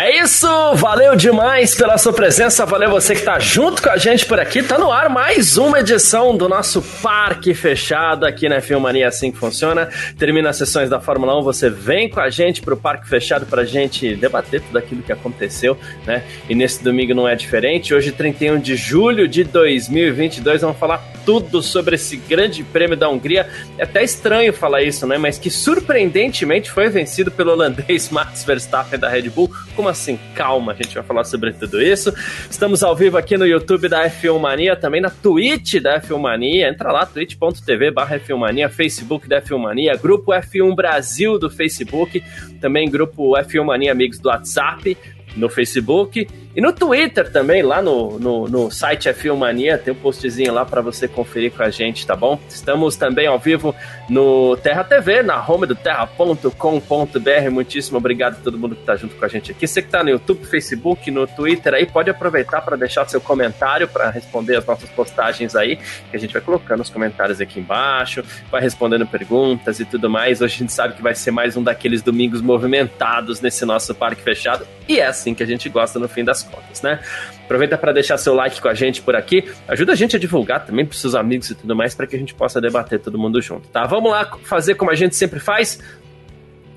É isso, valeu demais pela sua presença, valeu você que tá junto com a gente por aqui. Tá no ar mais uma edição do nosso Parque Fechado aqui na Filmania, assim que funciona. Termina as sessões da Fórmula 1, você vem com a gente pro Parque Fechado pra gente debater tudo aquilo que aconteceu, né? E nesse domingo não é diferente. Hoje, 31 de julho de 2022, vamos falar tudo sobre esse grande prêmio da Hungria. É até estranho falar isso, né? Mas que surpreendentemente foi vencido pelo holandês Max Verstappen da Red Bull com assim, calma, a gente vai falar sobre tudo isso. Estamos ao vivo aqui no YouTube da F1 Mania, também na Twitch da F1 Mania. Entra lá, twitch.tv barra F1 Mania, Facebook da F1 Mania, grupo F1 Brasil do Facebook, também grupo F1 Mania Amigos do WhatsApp no Facebook e no Twitter também, lá no, no, no site F1 Mania, tem um postzinho lá para você conferir com a gente, tá bom? Estamos também ao vivo no Terra TV, na home do terra.com.br. Muitíssimo obrigado a todo mundo que tá junto com a gente aqui. Você que tá no YouTube, Facebook, no Twitter aí, pode aproveitar para deixar seu comentário para responder as nossas postagens aí, que a gente vai colocando os comentários aqui embaixo, vai respondendo perguntas e tudo mais. Hoje a gente sabe que vai ser mais um daqueles domingos movimentados nesse nosso parque fechado, e é assim que a gente gosta no fim das contas, né? Aproveita para deixar seu like com a gente por aqui, ajuda a gente a divulgar também para seus amigos e tudo mais para que a gente possa debater todo mundo junto, tá? Vamos lá fazer como a gente sempre faz.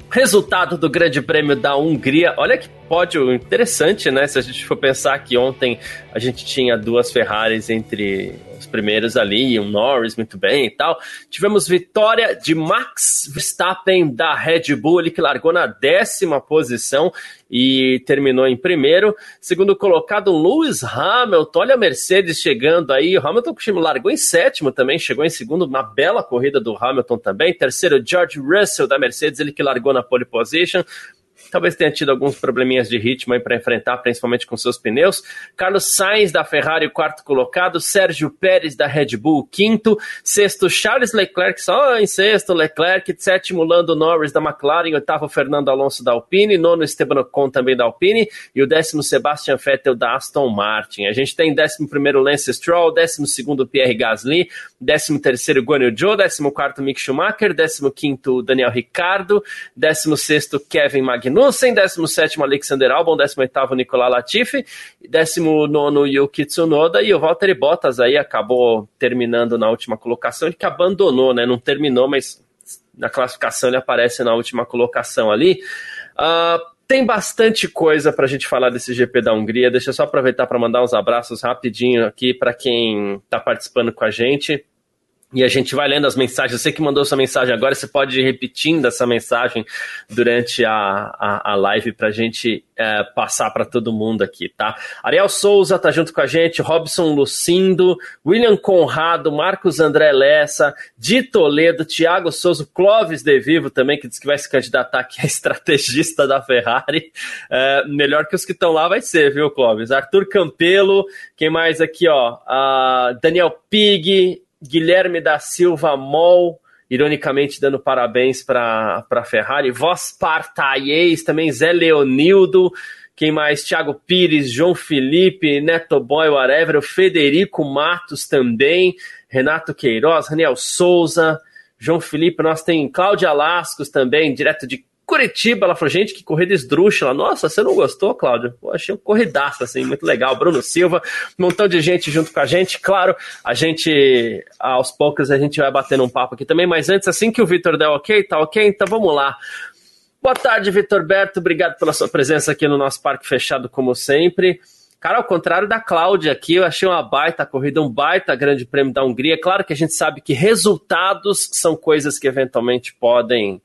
Resultado do Grande Prêmio da Hungria. Olha que pódio interessante, né? Se a gente for pensar que ontem a gente tinha duas Ferraris entre os primeiros ali, um Norris muito bem e tal. Tivemos vitória de Max Verstappen da Red Bull, ele que largou na décima posição e terminou em primeiro. Segundo colocado, Lewis Hamilton. Olha a Mercedes chegando aí. O Hamilton largou em sétimo também, chegou em segundo, uma bela corrida do Hamilton também. Terceiro, George Russell da Mercedes, ele que largou na pole position. Talvez tenha tido alguns probleminhas de ritmo aí para enfrentar, principalmente com seus pneus. Carlos Sainz da Ferrari, quarto colocado. Sérgio Pérez da Red Bull, quinto. Sexto, Charles Leclerc, só em sexto. Leclerc, sétimo, Lando Norris da McLaren. Oitavo, Fernando Alonso da Alpine. Nono, Esteban Ocon também da Alpine. E o décimo, Sebastian Vettel da Aston Martin. A gente tem décimo primeiro, Lance Stroll. Décimo segundo, Pierre Gasly. Décimo terceiro, Guan Yu Zhou. Décimo quarto, Mick Schumacher. Décimo quinto, Daniel Ricciardo. Décimo sexto, Kevin Magnussen. Magnussen, 17 Alexander Albon, 18 Nicolas Latifi, 19 Yuki Tsunoda e o Valtteri Bottas aí acabou terminando na última colocação, ele que abandonou, né? Não terminou, mas na classificação ele aparece na última colocação ali. Uh, tem bastante coisa para a gente falar desse GP da Hungria. Deixa eu só aproveitar para mandar uns abraços rapidinho aqui para quem está participando com a gente. E a gente vai lendo as mensagens. Você que mandou sua mensagem agora, você pode ir repetindo essa mensagem durante a, a, a live para a gente é, passar para todo mundo aqui, tá? Ariel Souza tá junto com a gente, Robson Lucindo, William Conrado, Marcos André Lessa, Di Toledo, Thiago Souza, Clóvis De Vivo também, que diz que vai se candidatar aqui a estrategista da Ferrari. É, melhor que os que estão lá vai ser, viu, Clóvis? Arthur Campelo, quem mais aqui, ó? Uh, Daniel Pig, Guilherme da Silva Mol, ironicamente dando parabéns para a Ferrari. Vos Partaies, também Zé Leonildo. Quem mais? Thiago Pires, João Felipe, Neto Boy, whatever. O Federico Matos também. Renato Queiroz, Daniel Souza. João Felipe, nós tem Cláudia Lascos também, direto de Curitiba, ela falou, gente, que corrida esdrúxula. Nossa, você não gostou, Cláudio? Eu achei um corridaço, assim, muito legal. Bruno Silva, um montão de gente junto com a gente. Claro, a gente, aos poucos, a gente vai batendo um papo aqui também, mas antes, assim que o Vitor der ok, tá ok? Então vamos lá. Boa tarde, Vitor Berto. Obrigado pela sua presença aqui no nosso parque fechado, como sempre. Cara, ao contrário da Cláudia aqui, eu achei uma baita corrida, um baita grande prêmio da Hungria. Claro que a gente sabe que resultados são coisas que eventualmente podem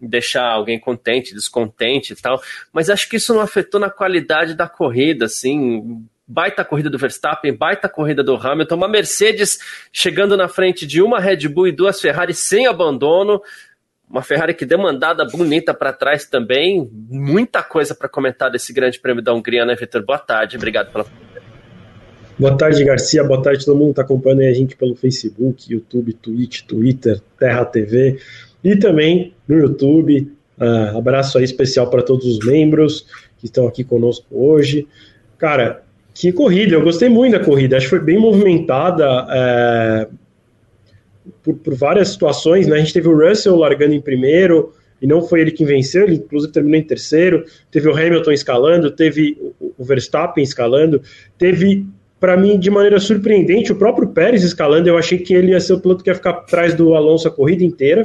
deixar alguém contente, descontente e tal, mas acho que isso não afetou na qualidade da corrida, assim, baita corrida do Verstappen, baita corrida do Hamilton, uma Mercedes chegando na frente de uma Red Bull e duas Ferrari sem abandono, uma Ferrari que demandada bonita para trás também, muita coisa para comentar desse grande prêmio da Hungria, né, Vitor? Boa tarde, obrigado pela Boa tarde, Garcia. Boa tarde, todo mundo que está acompanhando a gente pelo Facebook, YouTube, Twitch, Twitter, Terra TV. E também no YouTube, Uh, abraço aí especial para todos os membros que estão aqui conosco hoje. Cara, que corrida, eu gostei muito da corrida, acho que foi bem movimentada é, por, por, várias situações, né? A gente teve o Russell largando em primeiro, e não foi ele quem venceu, ele inclusive terminou em terceiro, teve o Hamilton escalando, teve o Verstappen escalando, teve, para mim, de maneira surpreendente, o próprio Pérez escalando, eu achei que ele ia ser o piloto que ia ficar atrás do Alonso a corrida inteira,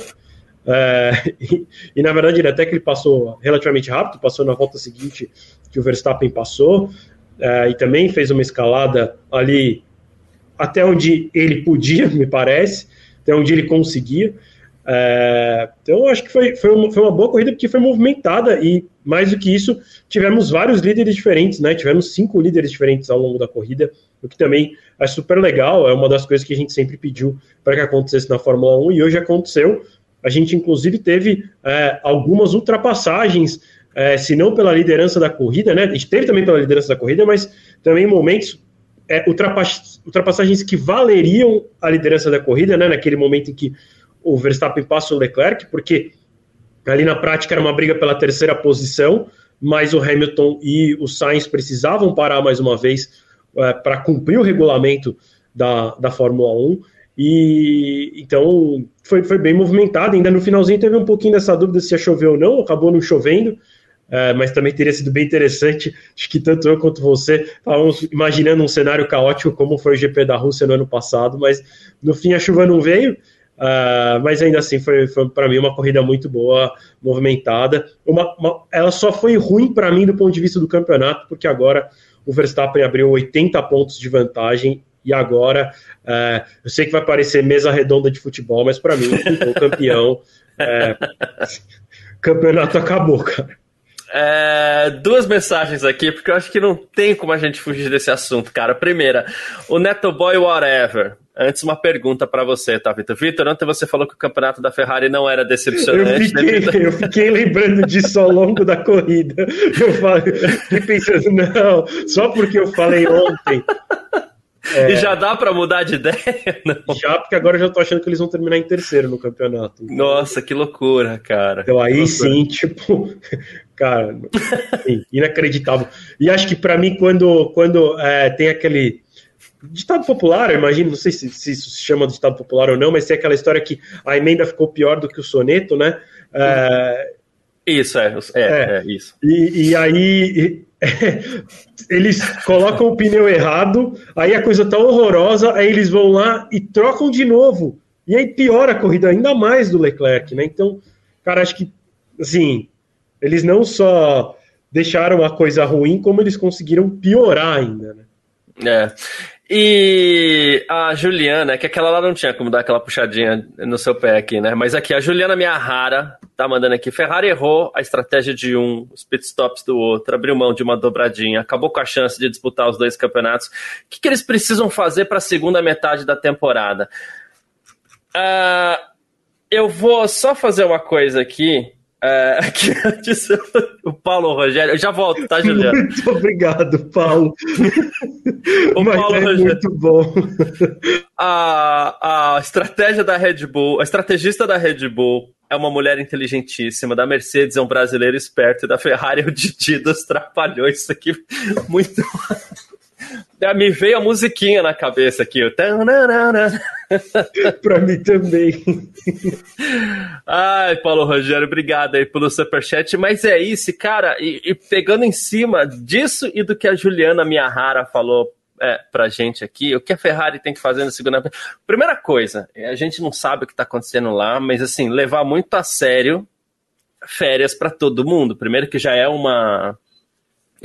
é, e, e, na verdade ele até que ele passou relativamente rápido, passou na volta seguinte que o Verstappen passou, é, e também fez uma escalada ali até onde ele podia, me parece, até onde ele conseguia. É, então, acho que foi, foi, uma, foi uma boa corrida porque foi movimentada e, mais do que isso, tivemos vários líderes diferentes, né? Tivemos cinco líderes diferentes ao longo da corrida, o que também é super legal, é uma das coisas que a gente sempre pediu para que acontecesse na Fórmula 1 e hoje aconteceu. A gente, inclusive, teve é, algumas ultrapassagens é, se não pela liderança da corrida, né? A gente teve também pela liderança da corrida, mas também momentos, é, ultrapassagens que valeriam a liderança da corrida, né? Naquele momento em que o Verstappen passa o Leclerc, porque ali na prática era uma briga pela terceira posição, mas o Hamilton e o Sainz precisavam parar mais uma vez é, para cumprir o regulamento da, da Fórmula 1. E então foi, foi bem movimentado. Ainda no finalzinho teve um pouquinho dessa dúvida se ia chover ou não, acabou não chovendo. É, mas também teria sido bem interessante. Acho que tanto eu quanto você estávamos imaginando um cenário caótico como foi o GP da Rússia no ano passado, mas no fim a chuva não veio. Uh, mas ainda assim foi, foi para mim uma corrida muito boa, movimentada. Uma, uma, ela só foi ruim para mim do ponto de vista do campeonato, porque agora o Verstappen abriu 80 pontos de vantagem e agora uh, eu sei que vai parecer mesa redonda de futebol, mas para mim o campeão. Uh, campeonato acabou, cara. É, duas mensagens aqui, porque eu acho que não tem como a gente fugir desse assunto, cara. Primeira, o Neto Boy Whatever. Antes, uma pergunta para você, tá, Vitor? Vitor, ontem você falou que o campeonato da Ferrari não era decepcionante. Eu fiquei, né, eu fiquei lembrando disso ao longo da corrida. Eu falei, fiquei pensando, não, só porque eu falei ontem é... E já dá para mudar de ideia? Não. Já, porque agora eu já tô achando que eles vão terminar em terceiro no campeonato. Nossa, que loucura, cara. Então aí sim, tipo, cara, inacreditável. E acho que para mim, quando, quando é, tem aquele ditado popular, eu imagino, não sei se, se, isso se chama de ditado popular ou não, mas tem aquela história que a emenda ficou pior do que o soneto, né? É, isso, é, é, é, é isso. E, e aí eles colocam o pneu errado, aí a coisa tá horrorosa, aí eles vão lá e trocam de novo. E aí piora a corrida ainda mais do Leclerc, né? Então, cara, acho que, assim, eles não só deixaram a coisa ruim, como eles conseguiram piorar ainda, né? É. E a Juliana, que aquela lá não tinha como dar aquela puxadinha no seu pé aqui, né? Mas aqui, a Juliana Miyahara tá mandando aqui. Ferrari errou a estratégia de um, os pitstops do outro, abriu mão de uma dobradinha, acabou com a chance de disputar os dois campeonatos. O que, que eles precisam fazer para a segunda metade da temporada? Uh, eu vou só fazer uma coisa aqui é, aqui antes, o Paulo Rogério. Eu já volto, tá, Juliano? Muito obrigado, Paulo. o Mas Paulo é Rogério. Muito bom. A, a estratégia da Red Bull, a estrategista da Red Bull é uma mulher inteligentíssima, da Mercedes é um brasileiro esperto e da Ferrari é o Didi dos Trapalhões. Isso aqui muito. Me veio a musiquinha na cabeça aqui. pra mim também. Ai, Paulo Rogério, obrigado aí pelo superchat. Mas é isso, cara. E, e pegando em cima disso e do que a Juliana Miyahara falou é, pra gente aqui, o que a Ferrari tem que fazer na segunda. Primeira coisa, a gente não sabe o que tá acontecendo lá, mas assim, levar muito a sério férias para todo mundo. Primeiro que já é uma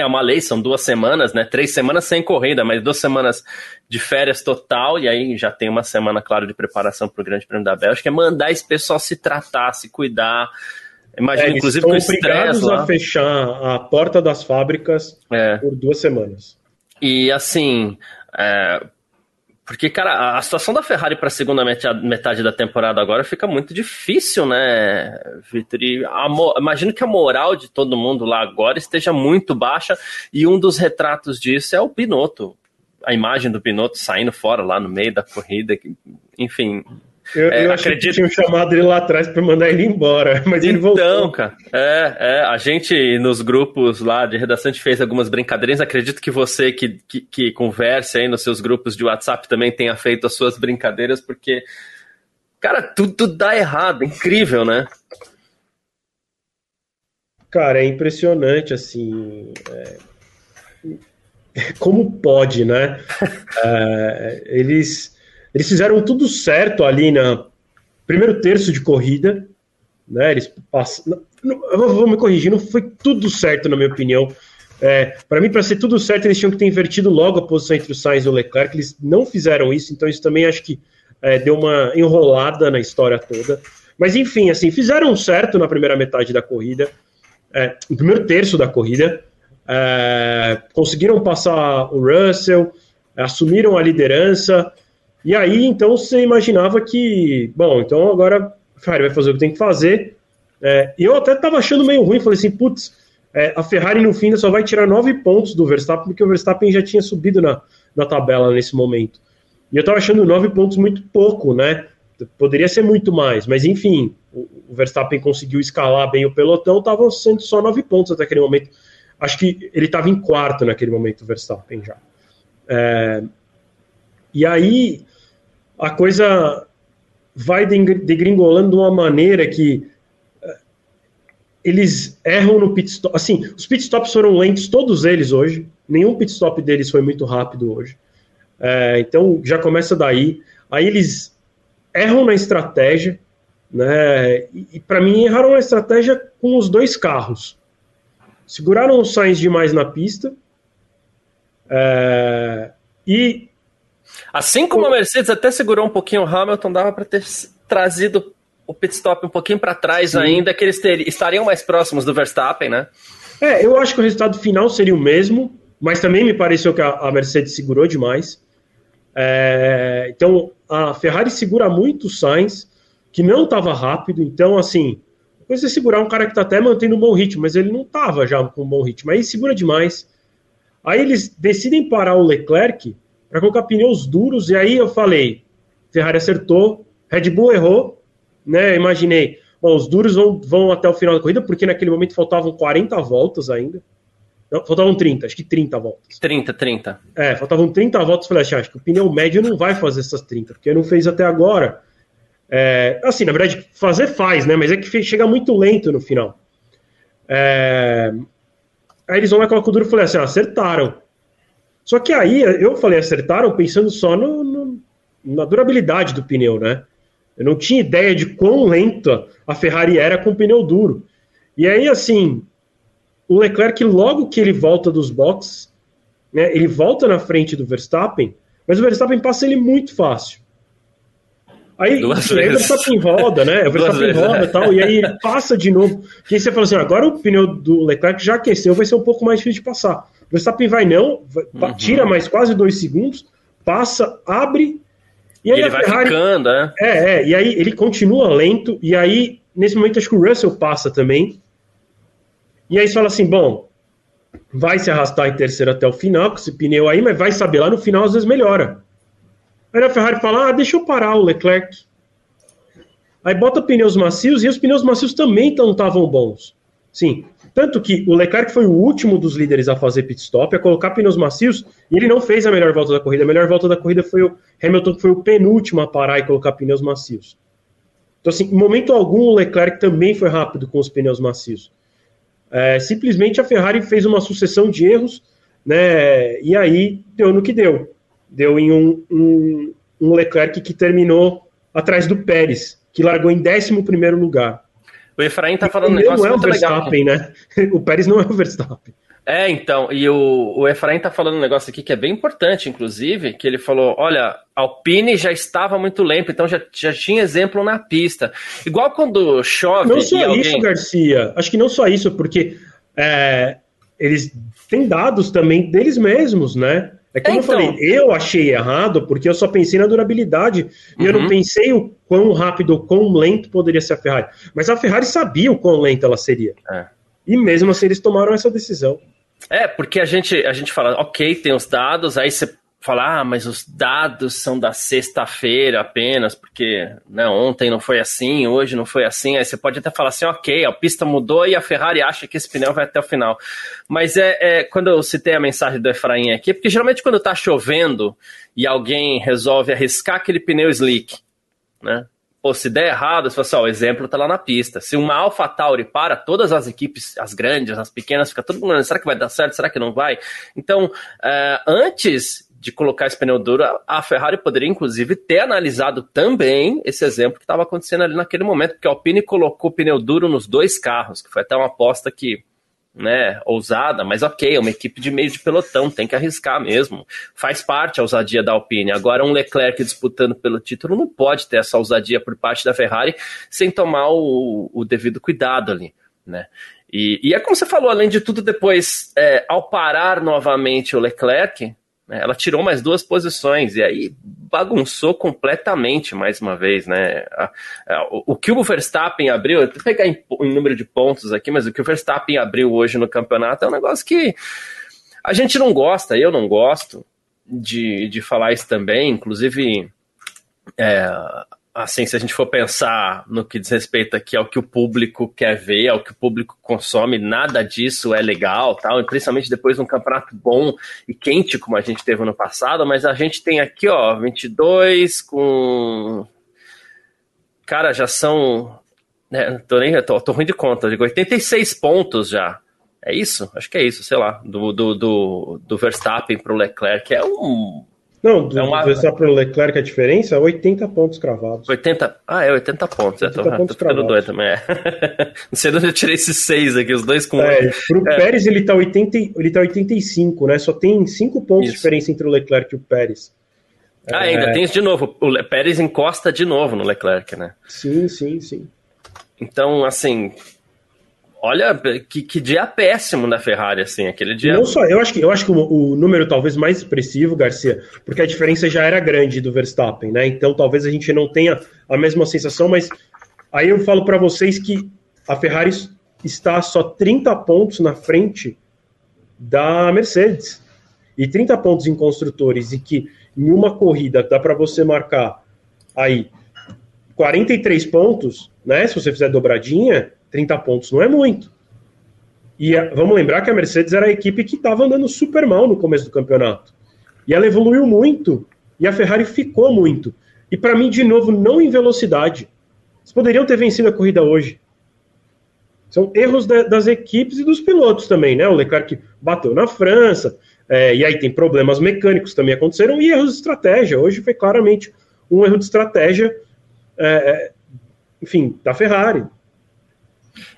é uma lei, são duas semanas, né? Três semanas sem corrida, mas duas semanas de férias total, e aí já tem uma semana, claro, de preparação para o Grande Prêmio da Bélgica. É mandar esse pessoal se tratar, se cuidar. Imagina, é, inclusive, com obrigados a fechar a porta das fábricas é. por duas semanas. E assim, é, porque, cara, a situação da Ferrari para a segunda metade da temporada agora fica muito difícil, né, Vitor? imagino que a moral de todo mundo lá agora esteja muito baixa e um dos retratos disso é o Binotto. A imagem do Binotto saindo fora lá no meio da corrida, enfim. Eu, é, eu acredito... que tinham chamado ele lá atrás para mandar ele embora, mas ele voltou. Então, cara, é, é, a gente nos grupos lá de redação fez algumas brincadeiras. Acredito que você que, que, que converse aí nos seus grupos de WhatsApp também tenha feito as suas brincadeiras, porque, cara, tudo dá errado, incrível, né? Cara, é impressionante, assim. É... Como pode, né? é, eles, eles fizeram tudo certo ali na primeiro terço de corrida, né? Eles passam. Eu vou me corrigir, não foi tudo certo, na minha opinião. É, para mim, para ser tudo certo, eles tinham que ter invertido logo a posição entre o Sainz e o Leclerc. Eles não fizeram isso, então isso também acho que é, deu uma enrolada na história toda. Mas enfim, assim, fizeram certo na primeira metade da corrida é, no primeiro terço da corrida, é, conseguiram passar o Russell, assumiram a liderança, e aí então você imaginava que, bom, então agora a Ferrari vai fazer o que tem que fazer. É, eu até estava achando meio ruim, falei assim, putz, é, a Ferrari no fim só vai tirar nove pontos do Verstappen, porque o Verstappen já tinha subido na, na tabela nesse momento. E eu estava achando nove pontos muito pouco, né? Poderia ser muito mais, mas enfim, o Verstappen conseguiu escalar bem o pelotão, estavam sendo só nove pontos até aquele momento. Acho que ele estava em quarto naquele momento, o Verstappen já. É, e aí a coisa vai degringolando de uma maneira que é, eles erram no pit stop. Assim, os pit stops foram lentos, todos eles hoje. Nenhum pit stop deles foi muito rápido hoje. É, então já começa daí. Aí eles erram na estratégia, né? E, e para mim erraram na estratégia com os dois carros. Seguraram o Sainz demais na pista. É, e assim como a Mercedes até segurou um pouquinho o Hamilton, dava para ter trazido o pit stop um pouquinho para trás Sim. ainda, que eles ter, estariam mais próximos do Verstappen, né? É, eu acho que o resultado final seria o mesmo, mas também me pareceu que a, a Mercedes segurou demais. É, então, a Ferrari segura muito o Sainz, que não estava rápido, então, assim, depois de segurar um cara que está até mantendo um bom ritmo, mas ele não estava já com um bom ritmo, aí segura demais. Aí eles decidem parar o Leclerc para colocar pneus duros, e aí eu falei, Ferrari acertou, Red Bull errou, né, imaginei, bom, os duros vão, vão até o final da corrida, porque naquele momento faltavam 40 voltas ainda, não, faltavam 30, acho que 30 voltas. 30, 30. É, faltavam 30 voltas. Falei assim, ah, acho que o pneu médio não vai fazer essas 30, porque não fez até agora. É, assim, na verdade, fazer faz, né? Mas é que chega muito lento no final. É, aí eles vão lá com o duro e falei assim, ah, acertaram. Só que aí eu falei acertaram pensando só no, no, na durabilidade do pneu, né? Eu não tinha ideia de quão lenta a Ferrari era com pneu duro. E aí, assim, o Leclerc, logo que ele volta dos boxes, né, ele volta na frente do Verstappen, mas o Verstappen passa ele muito fácil. Aí, Duas aí o Verstappen roda, né? O Verstappen roda e tal, e aí ele passa de novo. E aí você fala assim: agora o pneu do Leclerc já aqueceu, vai ser um pouco mais difícil de passar. O Verstappen vai não, vai, uhum. tira mais quase dois segundos, passa, abre. E aí ele Ferrari, vai ficando, né? É, é, e aí ele continua lento, e aí, nesse momento, acho que o Russell passa também. E aí você fala assim, bom, vai se arrastar em terceiro até o final com esse pneu aí, mas vai saber lá no final às vezes melhora. Aí a Ferrari fala, ah, deixa eu parar o Leclerc. Aí bota pneus macios e os pneus macios também não estavam bons. Sim, tanto que o Leclerc foi o último dos líderes a fazer pit stop, a colocar pneus macios, e ele não fez a melhor volta da corrida. A melhor volta da corrida foi o Hamilton, que foi o penúltimo a parar e colocar pneus macios. Então, assim, em momento algum, o Leclerc também foi rápido com os pneus macios. É, simplesmente a Ferrari fez uma sucessão de erros, né? E aí deu no que deu. Deu em um, um, um Leclerc que terminou atrás do Pérez, que largou em 11 lugar. O Efraim tá falando um negócio não é o Verstappen, legal. né? O Pérez não é o Verstappen. É, então, e o, o Efraim tá falando um negócio aqui que é bem importante, inclusive, que ele falou, olha, Alpine já estava muito lento, então já, já tinha exemplo na pista. Igual quando chove... Não só alguém... isso, Garcia, acho que não só isso, porque é, eles têm dados também deles mesmos, né? É como então... eu falei, eu achei errado porque eu só pensei na durabilidade uhum. e eu não uhum. pensei o quão rápido ou quão lento poderia ser a Ferrari. Mas a Ferrari sabia o quão lenta ela seria. É. E mesmo assim eles tomaram essa decisão. É, porque a gente, a gente fala, ok, tem os dados, aí você falar, ah, mas os dados são da sexta-feira apenas, porque né, ontem não foi assim, hoje não foi assim. Aí você pode até falar assim, ok, a pista mudou e a Ferrari acha que esse pneu vai até o final. Mas é, é quando eu citei a mensagem do Efraim aqui, porque geralmente quando tá chovendo e alguém resolve arriscar aquele pneu slick, né? Pô, se der errado, você fala assim, ó, o exemplo tá lá na pista. Se uma Alpha Tauri para, todas as equipes, as grandes, as pequenas, fica todo mundo, será que vai dar certo? Será que não vai? Então, uh, antes de colocar esse pneu duro, a Ferrari poderia inclusive ter analisado também esse exemplo que estava acontecendo ali naquele momento, porque a Alpine colocou pneu duro nos dois carros, que foi até uma aposta que, né, ousada, mas ok, é uma equipe de meio de pelotão, tem que arriscar mesmo. Faz parte a ousadia da Alpine. Agora, um Leclerc disputando pelo título não pode ter essa ousadia por parte da Ferrari sem tomar o, o devido cuidado ali, né? E, e, é como você falou, além de tudo, depois, é, ao parar novamente o Leclerc? Ela tirou mais duas posições e aí bagunçou completamente mais uma vez, né? O, que o Verstappen abriu, vou pegar em, em número de pontos aqui, mas o que o Verstappen abriu hoje no campeonato é um negócio que a gente não gosta, eu não gosto de, de falar isso também, inclusive. É, assim, se a gente for pensar no que diz respeito aqui ao que o público quer ver, ao que o público consome, nada disso é legal, tal, e principalmente depois de um campeonato bom e quente como a gente teve no passado, mas a gente tem aqui, ó, 22 com cara, já são né, tô nem tô, tô ruim de conta, digo 86 pontos já. É isso? Acho que é isso, sei lá, do, do, do, do Verstappen pro Leclerc, é um não, do, é uma... Verstappen para o Leclerc a diferença é 80 pontos cravados. 80? Ah, é 80 pontos. 80 é, tô, pontos tô ficando doido também. É. Não sei de onde eu tirei esses seis aqui, os dois com. É, pro é. Pérez ele tá, 80, ele tá 85, né? Só tem 5 pontos isso. de diferença entre o Leclerc e o Pérez. Ah, é... ainda tem isso de novo. O Pérez encosta de novo no Leclerc, né? Sim, sim, sim. Então, assim, Olha, que, que dia péssimo da Ferrari, assim, aquele dia. Não só, eu acho que, eu acho que o, o, número talvez mais expressivo, Garcia, porque a diferença já era grande do Verstappen, né? Então talvez a gente não tenha a mesma sensação, mas aí eu falo para vocês que a Ferrari está só 30 pontos na frente da Mercedes. E 30 pontos em construtores, e que em uma corrida dá para você marcar aí 43 pontos, né? Se você fizer dobradinha, 30 pontos não é muito. E a, vamos lembrar que a Mercedes era a equipe que estava andando super mal no começo do campeonato. E ela evoluiu muito. E a Ferrari ficou muito. E para mim, de novo, não em velocidade. Eles poderiam ter vencido a corrida hoje. São erros da, das equipes e dos pilotos também, né? O Leclerc bateu na França, é, e aí tem problemas mecânicos também aconteceram, e erros de estratégia. Hoje foi claramente um erro de estratégia, é, é enfim, da Ferrari.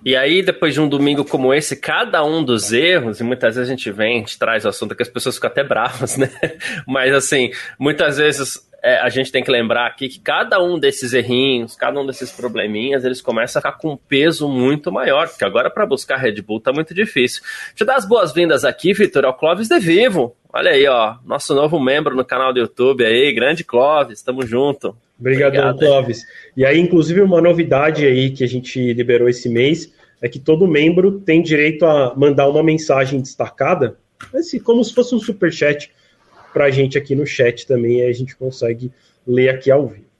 E aí, depois de um domingo como esse, cada um dos erros, e muitas vezes a gente vem, a gente traz o assunto que as pessoas ficam até bravas, né? Mas assim, muitas vezes é, a gente tem que lembrar aqui que cada um desses errinhos, cada um desses probleminhas, eles começam a ficar com um peso muito maior, porque agora para buscar Red Bull tá muito difícil. Deixa eu dar as boas-vindas aqui, Vitor, ao Clóvis De Vivo. Olha aí, ó, nosso novo membro no canal do YouTube aí, grande Clóvis, tamo junto. Obrigado, Clóvis. E aí, inclusive, uma novidade aí que a gente liberou esse mês é que todo membro tem direito a mandar uma mensagem destacada, assim, como se fosse um super chat para a gente aqui no chat também, a gente consegue ler aqui ao vivo.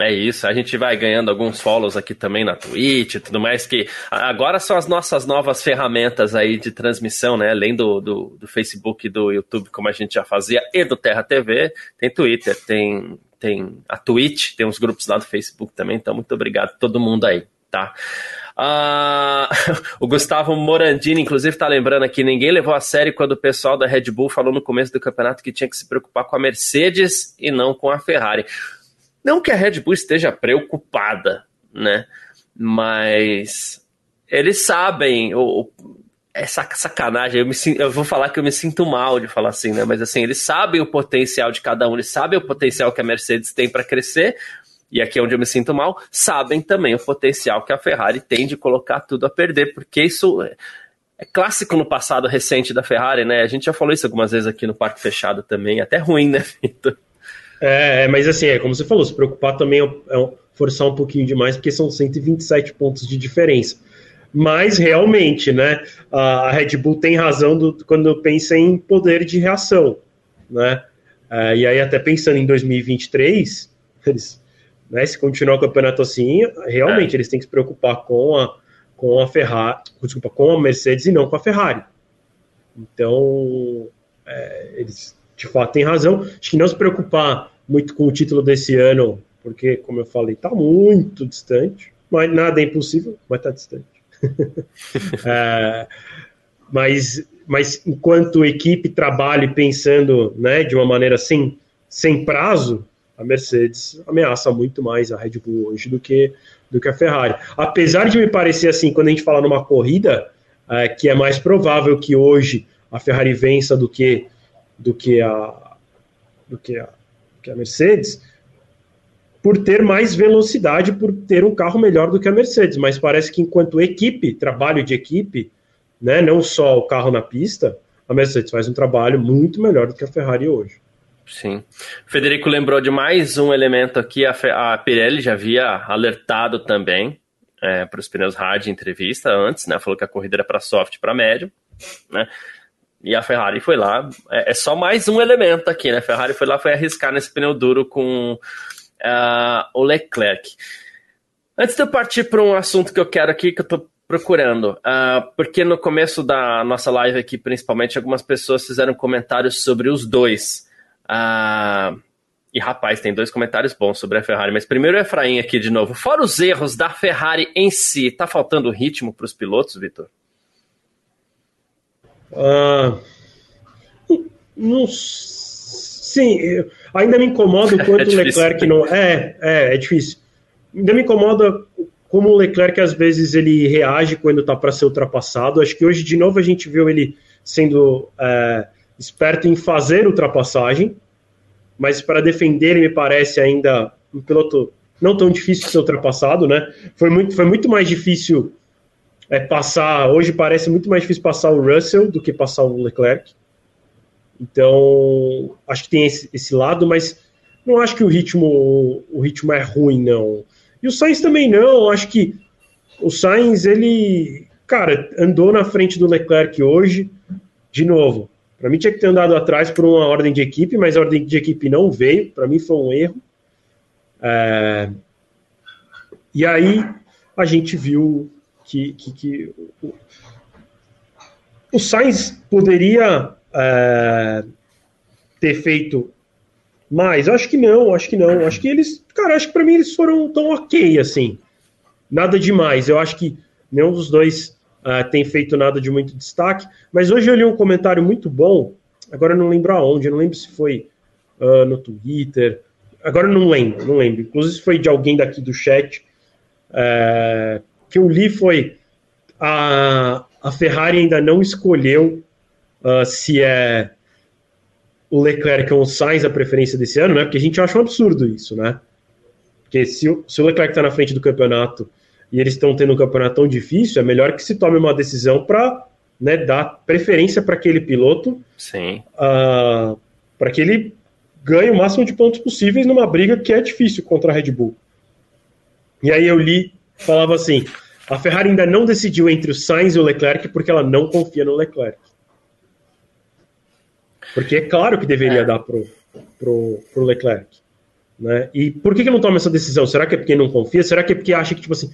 É isso, a gente vai ganhando alguns follows aqui também na Twitch e tudo mais, que agora são as nossas novas ferramentas aí de transmissão, né? Além do, do, do Facebook e do YouTube, como a gente já fazia, e do Terra TV, tem Twitter, tem tem a Twitch, tem uns grupos lá do Facebook também, então muito obrigado a todo mundo aí, tá? Uh, o Gustavo Morandini, inclusive, tá lembrando aqui: ninguém levou a sério quando o pessoal da Red Bull falou no começo do campeonato que tinha que se preocupar com a Mercedes e não com a Ferrari. Não que a Red Bull esteja preocupada, né? Mas eles sabem, o, é sacanagem, eu, me, eu vou falar que eu me sinto mal de falar assim, né? Mas assim, eles sabem o potencial de cada um, eles sabem o potencial que a Mercedes tem para crescer, e aqui é onde eu me sinto mal, sabem também o potencial que a Ferrari tem de colocar tudo a perder, porque isso é, é clássico no passado recente da Ferrari, né? A gente já falou isso algumas vezes aqui no Parque Fechado também, até ruim, né, Vitor? É, é, mas assim, é como você falou, se preocupar também é, é forçar um pouquinho demais, porque são 127 pontos de diferença mas realmente, né, a Red Bull tem razão do, quando pensa em poder de reação, né? Uh, e aí, até pensando em 2023, eles, né, se continuar o campeonato assim, realmente é. eles têm que se preocupar com a, com a Ferrari, desculpa, com a Mercedes e não com a Ferrari. Então, é, eles de fato têm razão. Acho que não se preocupar muito com o título desse ano, porque, como eu falei, está muito distante. Mas nada é impossível, mas está distante. é, mas, mas enquanto equipe trabalhe pensando né, de uma maneira sem, sem prazo, a Mercedes ameaça muito mais a Red Bull hoje do que, do que a Ferrari. Apesar de me parecer assim, quando a gente fala numa corrida, é, que é mais provável que hoje a Ferrari vença do que, do que, a, do que, a, que a Mercedes, por ter mais velocidade, por ter um carro melhor do que a Mercedes. Mas parece que enquanto equipe, trabalho de equipe, né, não só o carro na pista, a Mercedes faz um trabalho muito melhor do que a Ferrari hoje. Sim. O Federico lembrou de mais um elemento aqui, a, a Pirelli já havia alertado também é, para os pneus hard em entrevista antes, né? Falou que a corrida era para soft para médio, né? E a Ferrari foi lá. É, é, só mais um elemento aqui, né? A Ferrari foi lá, foi arriscar nesse pneu duro com uh, o Leclerc. Antes de eu partir para um assunto que eu quero aqui, que eu estou procurando, uh, porque no começo da nossa live aqui, principalmente, algumas pessoas fizeram comentários sobre os dois. Uh, e rapaz, tem dois comentários bons sobre a Ferrari, mas primeiro o Efraim aqui de novo. Fora os erros da Ferrari em si, tá faltando ritmo para os pilotos, Vitor? Uh, não, sim, ainda me incomoda o quanto é o Leclerc não. É, é, é difícil. Ainda me incomoda como o Leclerc às vezes ele reage quando está para ser ultrapassado. Acho que hoje de novo a gente viu ele sendo é, esperto em fazer ultrapassagem, mas para defender ele me parece ainda um piloto não tão difícil de ser ultrapassado, né? Foi muito, foi muito mais difícil é, passar. Hoje parece muito mais difícil passar o Russell do que passar o Leclerc. Então acho que tem esse, esse lado, mas não acho que o ritmo o ritmo é ruim não. E o Sainz também não. Acho que o Sainz ele, cara, andou na frente do Leclerc hoje. De novo, para mim tinha que ter andado atrás por uma ordem de equipe, mas a ordem de equipe não veio. Para mim foi um erro. É... E aí a gente viu que, que, que o, Sainz poderia é, ter feito mais. Acho que não, acho que não. Acho que eles, cara, acho que para mim eles foram tão ok assim. Nada demais. Eu acho que nenhum dos dois uh, tem feito nada de muito destaque. Mas hoje eu li um comentário muito bom, agora eu não lembro aonde, não lembro se foi uh, no Twitter, agora eu não lembro, não lembro. Inclusive foi de alguém daqui do chat. Uh, que eu li foi a, a Ferrari ainda não escolheu uh, se é o Leclerc ou o Sainz a preferência desse ano, né? Porque a gente acha um absurdo isso, né? Porque se o, se o Leclerc está na frente do campeonato e eles estão tendo um campeonato tão difícil, é melhor que se tome uma decisão para né, dar preferência para aquele piloto, Sim. Uh, para que ele ganhe o máximo de pontos possíveis numa briga que é difícil contra a Red Bull. E aí eu li, falava assim: a Ferrari ainda não decidiu entre o Sainz e o Leclerc porque ela não confia no Leclerc. Porque é claro que deveria é. dar pro, pro, pro Leclerc. Né? E por que, que não toma essa decisão? Será que é porque não confia? Será que é porque acha que, tipo assim,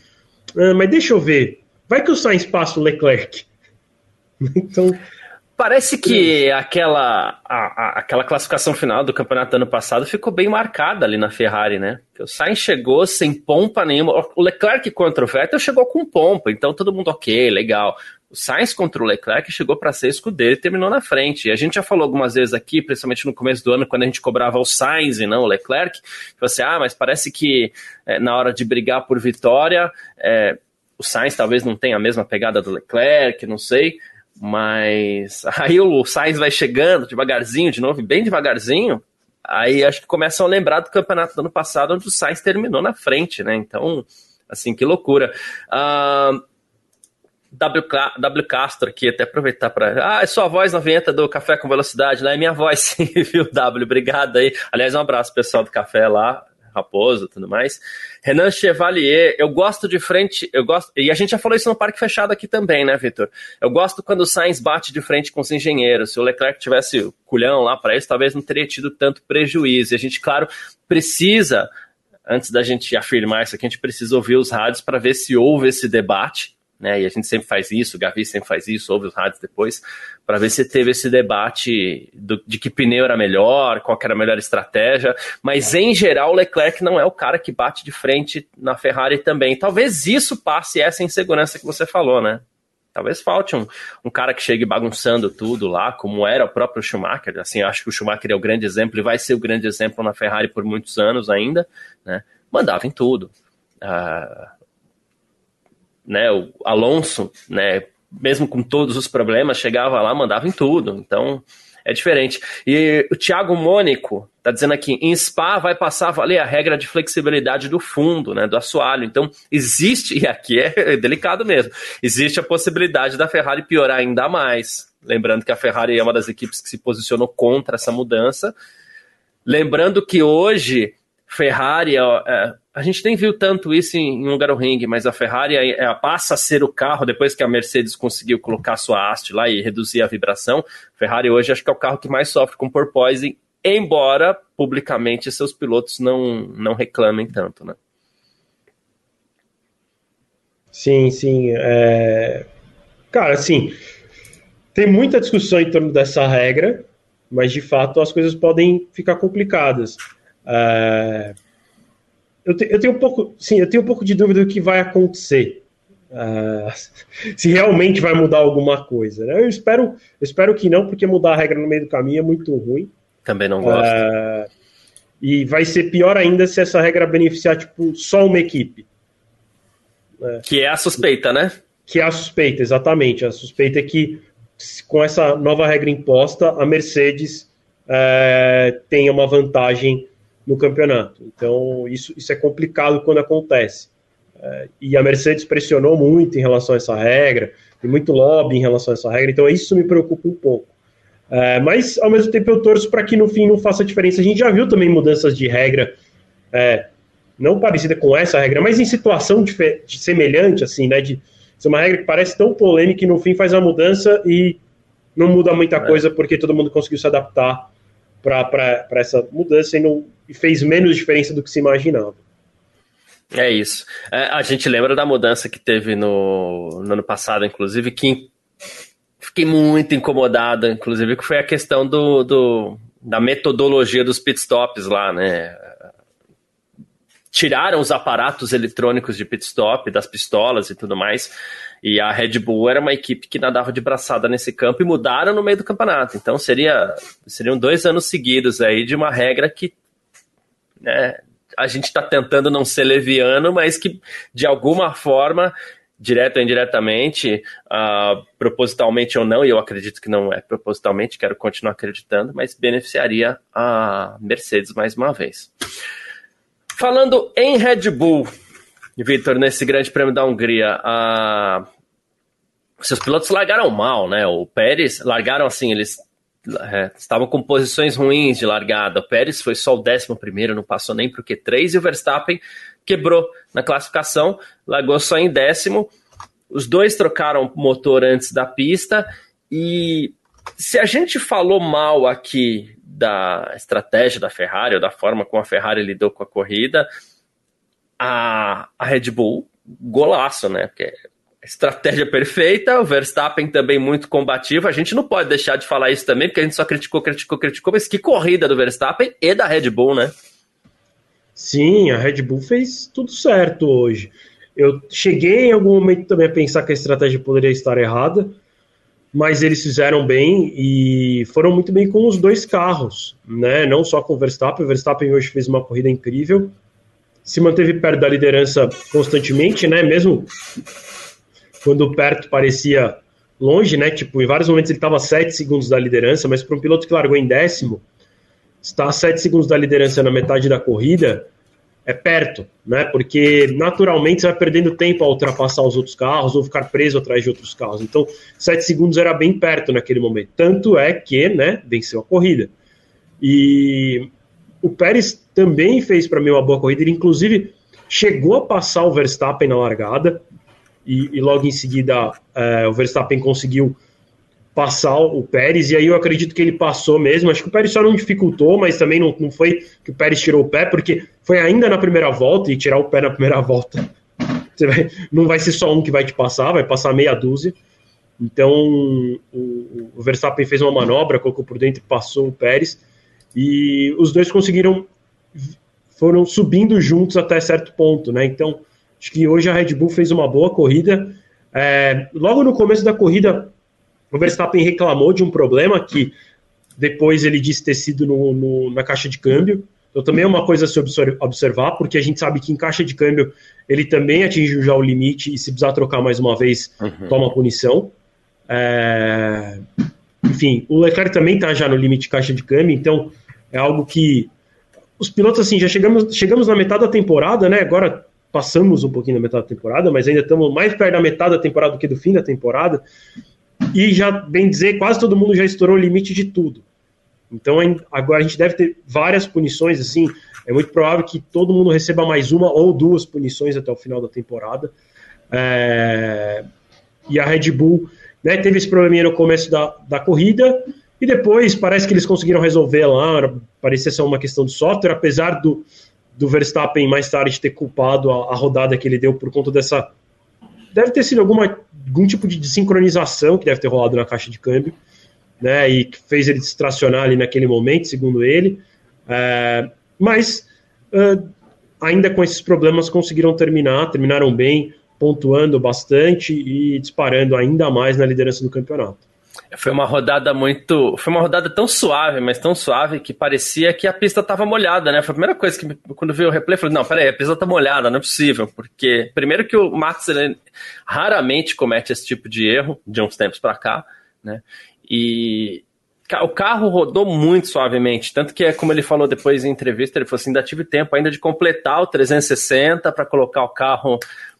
ah, mas deixa eu ver. Vai que o Sainz passa o Leclerc. então. Parece que aquela, a, a, aquela classificação final do campeonato ano passado ficou bem marcada ali na Ferrari, né? o Sainz chegou sem pompa nenhuma. O Leclerc contra o Vettel chegou com pompa, então todo mundo ok, legal. O Sainz contra o Leclerc chegou para ser escudeiro e terminou na frente. E a gente já falou algumas vezes aqui, principalmente no começo do ano, quando a gente cobrava o Sainz e não o Leclerc, você, assim, ah, mas parece que é, na hora de brigar por vitória, é, o Sainz talvez não tenha a mesma pegada do Leclerc, não sei. Mas aí o Sainz vai chegando devagarzinho, de novo, bem devagarzinho. Aí acho que começam a lembrar do campeonato do ano passado, onde o Sainz terminou na frente, né? Então, assim, que loucura. Uh, W, w Castro aqui, até aproveitar para. Ah, é sua voz na vinheta do Café com Velocidade, lá é minha voz, sim, viu, W? Obrigado aí. Aliás, um abraço pessoal do café lá. Raposo tudo mais. Renan Chevalier, eu gosto de frente, eu gosto, e a gente já falou isso no Parque Fechado aqui também, né, Vitor? Eu gosto quando o Sainz bate de frente com os engenheiros. Se o Leclerc tivesse o culhão lá para isso, talvez não teria tido tanto prejuízo. E a gente, claro, precisa, antes da gente afirmar isso aqui, a gente precisa ouvir os rádios para ver se houve esse debate né? E a gente sempre faz isso, o Gavi sempre faz isso, ouve os rádios depois, para ver se teve esse debate do, de que pneu era melhor, qual era a melhor estratégia. Mas em geral, o Leclerc não é o cara que bate de frente na Ferrari também. Talvez isso passe essa insegurança que você falou, né? Talvez falte um, um cara que chegue bagunçando tudo lá, como era o próprio Schumacher. Assim, acho que o Schumacher é o grande exemplo e vai ser o grande exemplo na Ferrari por muitos anos ainda, né? Mandava em tudo. Uh, né, o Alonso, né, mesmo com todos os problemas, chegava lá, mandava em tudo. Então, é diferente. E o Thiago Mônico está dizendo aqui, em Spa vai passar a valer a regra de flexibilidade do fundo, né, do assoalho. Então, existe, e aqui é delicado mesmo, existe a possibilidade da Ferrari piorar ainda mais. Lembrando que a Ferrari é uma das equipes que se posicionou contra essa mudança. Lembrando que hoje Ferrari, é, a gente nem viu tanto isso em, em Ring, mas a Ferrari é, passa a ser o carro depois que a Mercedes conseguiu colocar sua haste lá e reduzir a vibração. Ferrari hoje acho que é o carro que mais sofre com porpoising, embora publicamente seus pilotos não, não reclamem tanto, né? Sim, sim. É... Cara, assim, tem muita discussão em torno dessa regra, mas de fato as coisas podem ficar complicadas. Uh, eu, te, eu, tenho um pouco, sim, eu tenho um pouco de dúvida do que vai acontecer. Uh, se realmente vai mudar alguma coisa. Né? Eu espero, eu espero que não, porque mudar a regra no meio do caminho é muito ruim. Também não gosto. Uh, e vai ser pior ainda se essa regra beneficiar tipo, só uma equipe. Né? Que é a suspeita, né? Que é a suspeita, exatamente. A suspeita é que com essa nova regra imposta, a Mercedes é, tenha uma vantagem no campeonato. Então, isso, isso é complicado quando acontece. É, e a Mercedes pressionou muito em relação a essa regra, tem muito lobby em relação a essa regra, então isso me preocupa um pouco. É, mas, ao mesmo tempo, eu torço para que no fim não faça diferença. A gente já viu também mudanças de regra, é, não parecida com essa regra, mas em situação de, de semelhante, assim, né? De ser uma regra que parece tão polêmica e no fim faz a mudança e não muda muita é. coisa porque todo mundo conseguiu se adaptar para essa mudança e, não, e fez menos diferença do que se imaginava. É isso. É, a gente lembra da mudança que teve no, no ano passado, inclusive, que fiquei muito incomodada, inclusive, que foi a questão do, do, da metodologia dos pitstops lá, né? Tiraram os aparatos eletrônicos de pitstop, das pistolas e tudo mais. E a Red Bull era uma equipe que nadava de braçada nesse campo e mudaram no meio do campeonato. Então seria, seriam dois anos seguidos aí de uma regra que né, a gente está tentando não ser leviano, mas que de alguma forma, direto ou indiretamente, uh, propositalmente ou não, e eu acredito que não é propositalmente, quero continuar acreditando, mas beneficiaria a Mercedes mais uma vez. Falando em Red Bull, Vitor, nesse Grande Prêmio da Hungria, a seus pilotos largaram mal, né? O Pérez largaram assim, eles é, estavam com posições ruins de largada. O Pérez foi só o décimo primeiro, não passou nem para o Q3 e o Verstappen quebrou na classificação, largou só em décimo. Os dois trocaram motor antes da pista e se a gente falou mal aqui da estratégia da Ferrari ou da forma como a Ferrari lidou com a corrida, a, a Red Bull golaço, né? Porque estratégia perfeita, o Verstappen também muito combativo. A gente não pode deixar de falar isso também, porque a gente só criticou, criticou, criticou, mas que corrida do Verstappen e da Red Bull, né? Sim, a Red Bull fez tudo certo hoje. Eu cheguei em algum momento também a pensar que a estratégia poderia estar errada, mas eles fizeram bem e foram muito bem com os dois carros, né? Não só com o Verstappen. O Verstappen hoje fez uma corrida incrível, se manteve perto da liderança constantemente, né? Mesmo quando perto parecia longe, né? Tipo, em vários momentos ele estava a 7 segundos da liderança, mas para um piloto que largou em décimo, estar a 7 segundos da liderança na metade da corrida é perto, né? Porque naturalmente você vai perdendo tempo a ultrapassar os outros carros ou ficar preso atrás de outros carros. Então, 7 segundos era bem perto naquele momento. Tanto é que, né, venceu a corrida. E o Pérez também fez para mim uma boa corrida. Ele, inclusive, chegou a passar o Verstappen na largada e, e logo em seguida é, o Verstappen conseguiu passar o Pérez, e aí eu acredito que ele passou mesmo. Acho que o Pérez só não dificultou, mas também não, não foi que o Pérez tirou o pé, porque foi ainda na primeira volta, e tirar o pé na primeira volta vai, não vai ser só um que vai te passar, vai passar meia dúzia. Então o, o Verstappen fez uma manobra, colocou por dentro, passou o Pérez, e os dois conseguiram, foram subindo juntos até certo ponto, né? Então acho que hoje a Red Bull fez uma boa corrida. É, logo no começo da corrida, o Verstappen reclamou de um problema que depois ele disse ter sido no, no, na caixa de câmbio. Então também é uma coisa a se observar, porque a gente sabe que em caixa de câmbio ele também atingiu já o limite e se precisar trocar mais uma vez, uhum. toma punição. É... Enfim, o Leclerc também está já no limite de caixa de câmbio, então é algo que os pilotos assim já chegamos chegamos na metade da temporada, né? Agora passamos um pouquinho da metade da temporada, mas ainda estamos mais perto da metade da temporada do que do fim da temporada. E já, bem dizer, quase todo mundo já estourou o limite de tudo. Então agora a gente deve ter várias punições, assim, é muito provável que todo mundo receba mais uma ou duas punições até o final da temporada. É... E a Red Bull né, teve esse probleminha no começo da, da corrida, e depois parece que eles conseguiram resolver lá, parecia ser uma questão de software, apesar do, do Verstappen mais tarde ter culpado a, a rodada que ele deu por conta dessa deve ter sido alguma, algum tipo de sincronização que deve ter rolado na caixa de câmbio, né, e que fez ele distracionar ali naquele momento, segundo ele. É, mas, é, ainda com esses problemas, conseguiram terminar, terminaram bem, pontuando bastante e disparando ainda mais na liderança do campeonato. Foi uma rodada muito. Foi uma rodada tão suave, mas tão suave que parecia que a pista estava molhada, né? Foi a primeira coisa que, quando vi o replay, eu falei: não, peraí, a pista está molhada, não é possível. Porque, primeiro, que o Max ele, raramente comete esse tipo de erro, de uns tempos para cá, né? E o carro rodou muito suavemente, tanto que é como ele falou depois em entrevista, ele falou assim, ainda tive tempo ainda de completar o 360 para colocar o carro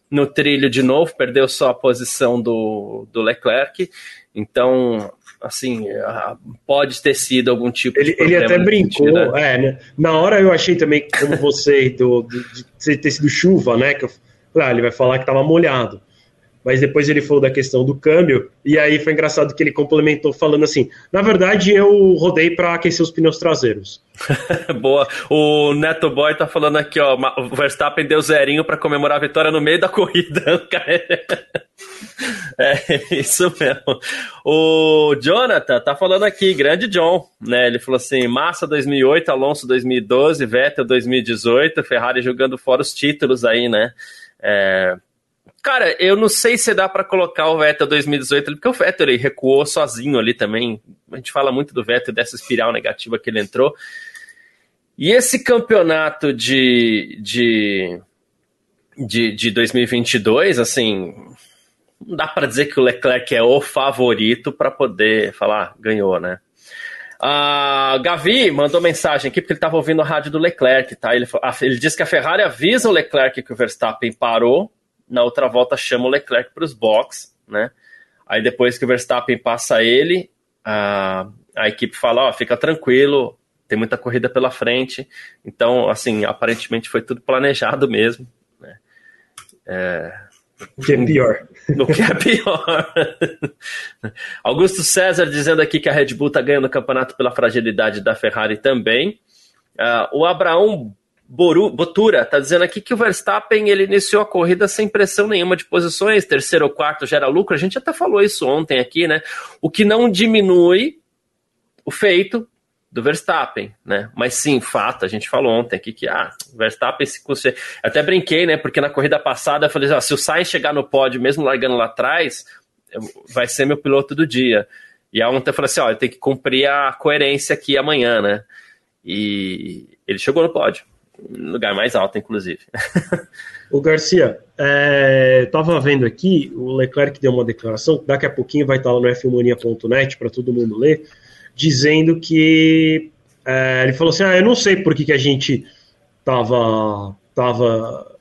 no trilho de novo, perdeu só a posição do, do Leclerc, então, assim, pode ter sido algum tipo ele, de Ele até brincou, é, né? Na hora eu achei também, como você, do, do, de ter sido chuva, né? Que eu, ah, ele vai falar que estava molhado. Mas depois ele falou da questão do câmbio, e aí foi engraçado que ele complementou falando assim: na verdade, eu rodei para aquecer os pneus traseiros. Boa. O Neto Boy tá falando aqui, ó. O Verstappen deu zerinho para comemorar a vitória no meio da corrida. é, isso mesmo. O Jonathan tá falando aqui, grande John, né? Ele falou assim: Massa 2008, Alonso 2012, Vettel 2018, Ferrari jogando fora os títulos aí, né? É, Cara, eu não sei se dá para colocar o Vettel 2018 ali, porque o Vettel ele recuou sozinho ali também. A gente fala muito do Vettel, dessa espiral negativa que ele entrou. E esse campeonato de, de, de, de 2022, assim, não dá para dizer que o Leclerc é o favorito para poder falar, ganhou, né? A Gavi mandou mensagem aqui porque ele estava ouvindo a rádio do Leclerc, tá? Ele, ele disse que a Ferrari avisa o Leclerc que o Verstappen parou na outra volta chama o Leclerc para os box, né? Aí depois que o Verstappen passa ele, a, a equipe fala, ó, fica tranquilo, tem muita corrida pela frente. Então, assim, aparentemente foi tudo planejado mesmo. Né? É... O que é pior. O que é pior. Augusto César dizendo aqui que a Red Bull está ganhando o campeonato pela fragilidade da Ferrari também. Uh, o Abraão Boru, Botura está dizendo aqui que o Verstappen ele iniciou a corrida sem pressão nenhuma de posições, terceiro ou quarto gera lucro. A gente até falou isso ontem aqui, né? O que não diminui o feito do Verstappen, né? Mas sim, fato, a gente falou ontem aqui que ah, o Verstappen se consegue. Até brinquei, né? Porque na corrida passada eu falei, ah, se o Sainz chegar no pódio, mesmo largando lá atrás, vai ser meu piloto do dia. E ontem eu falei assim, ó, tenho que cumprir a coerência aqui amanhã, né? E ele chegou no pódio lugar mais alto, inclusive. o Garcia, é, tava vendo aqui, o Leclerc deu uma declaração, daqui a pouquinho vai estar lá no fmania.net para todo mundo ler, dizendo que é, ele falou assim: ah, eu não sei por que, que a gente tava. tava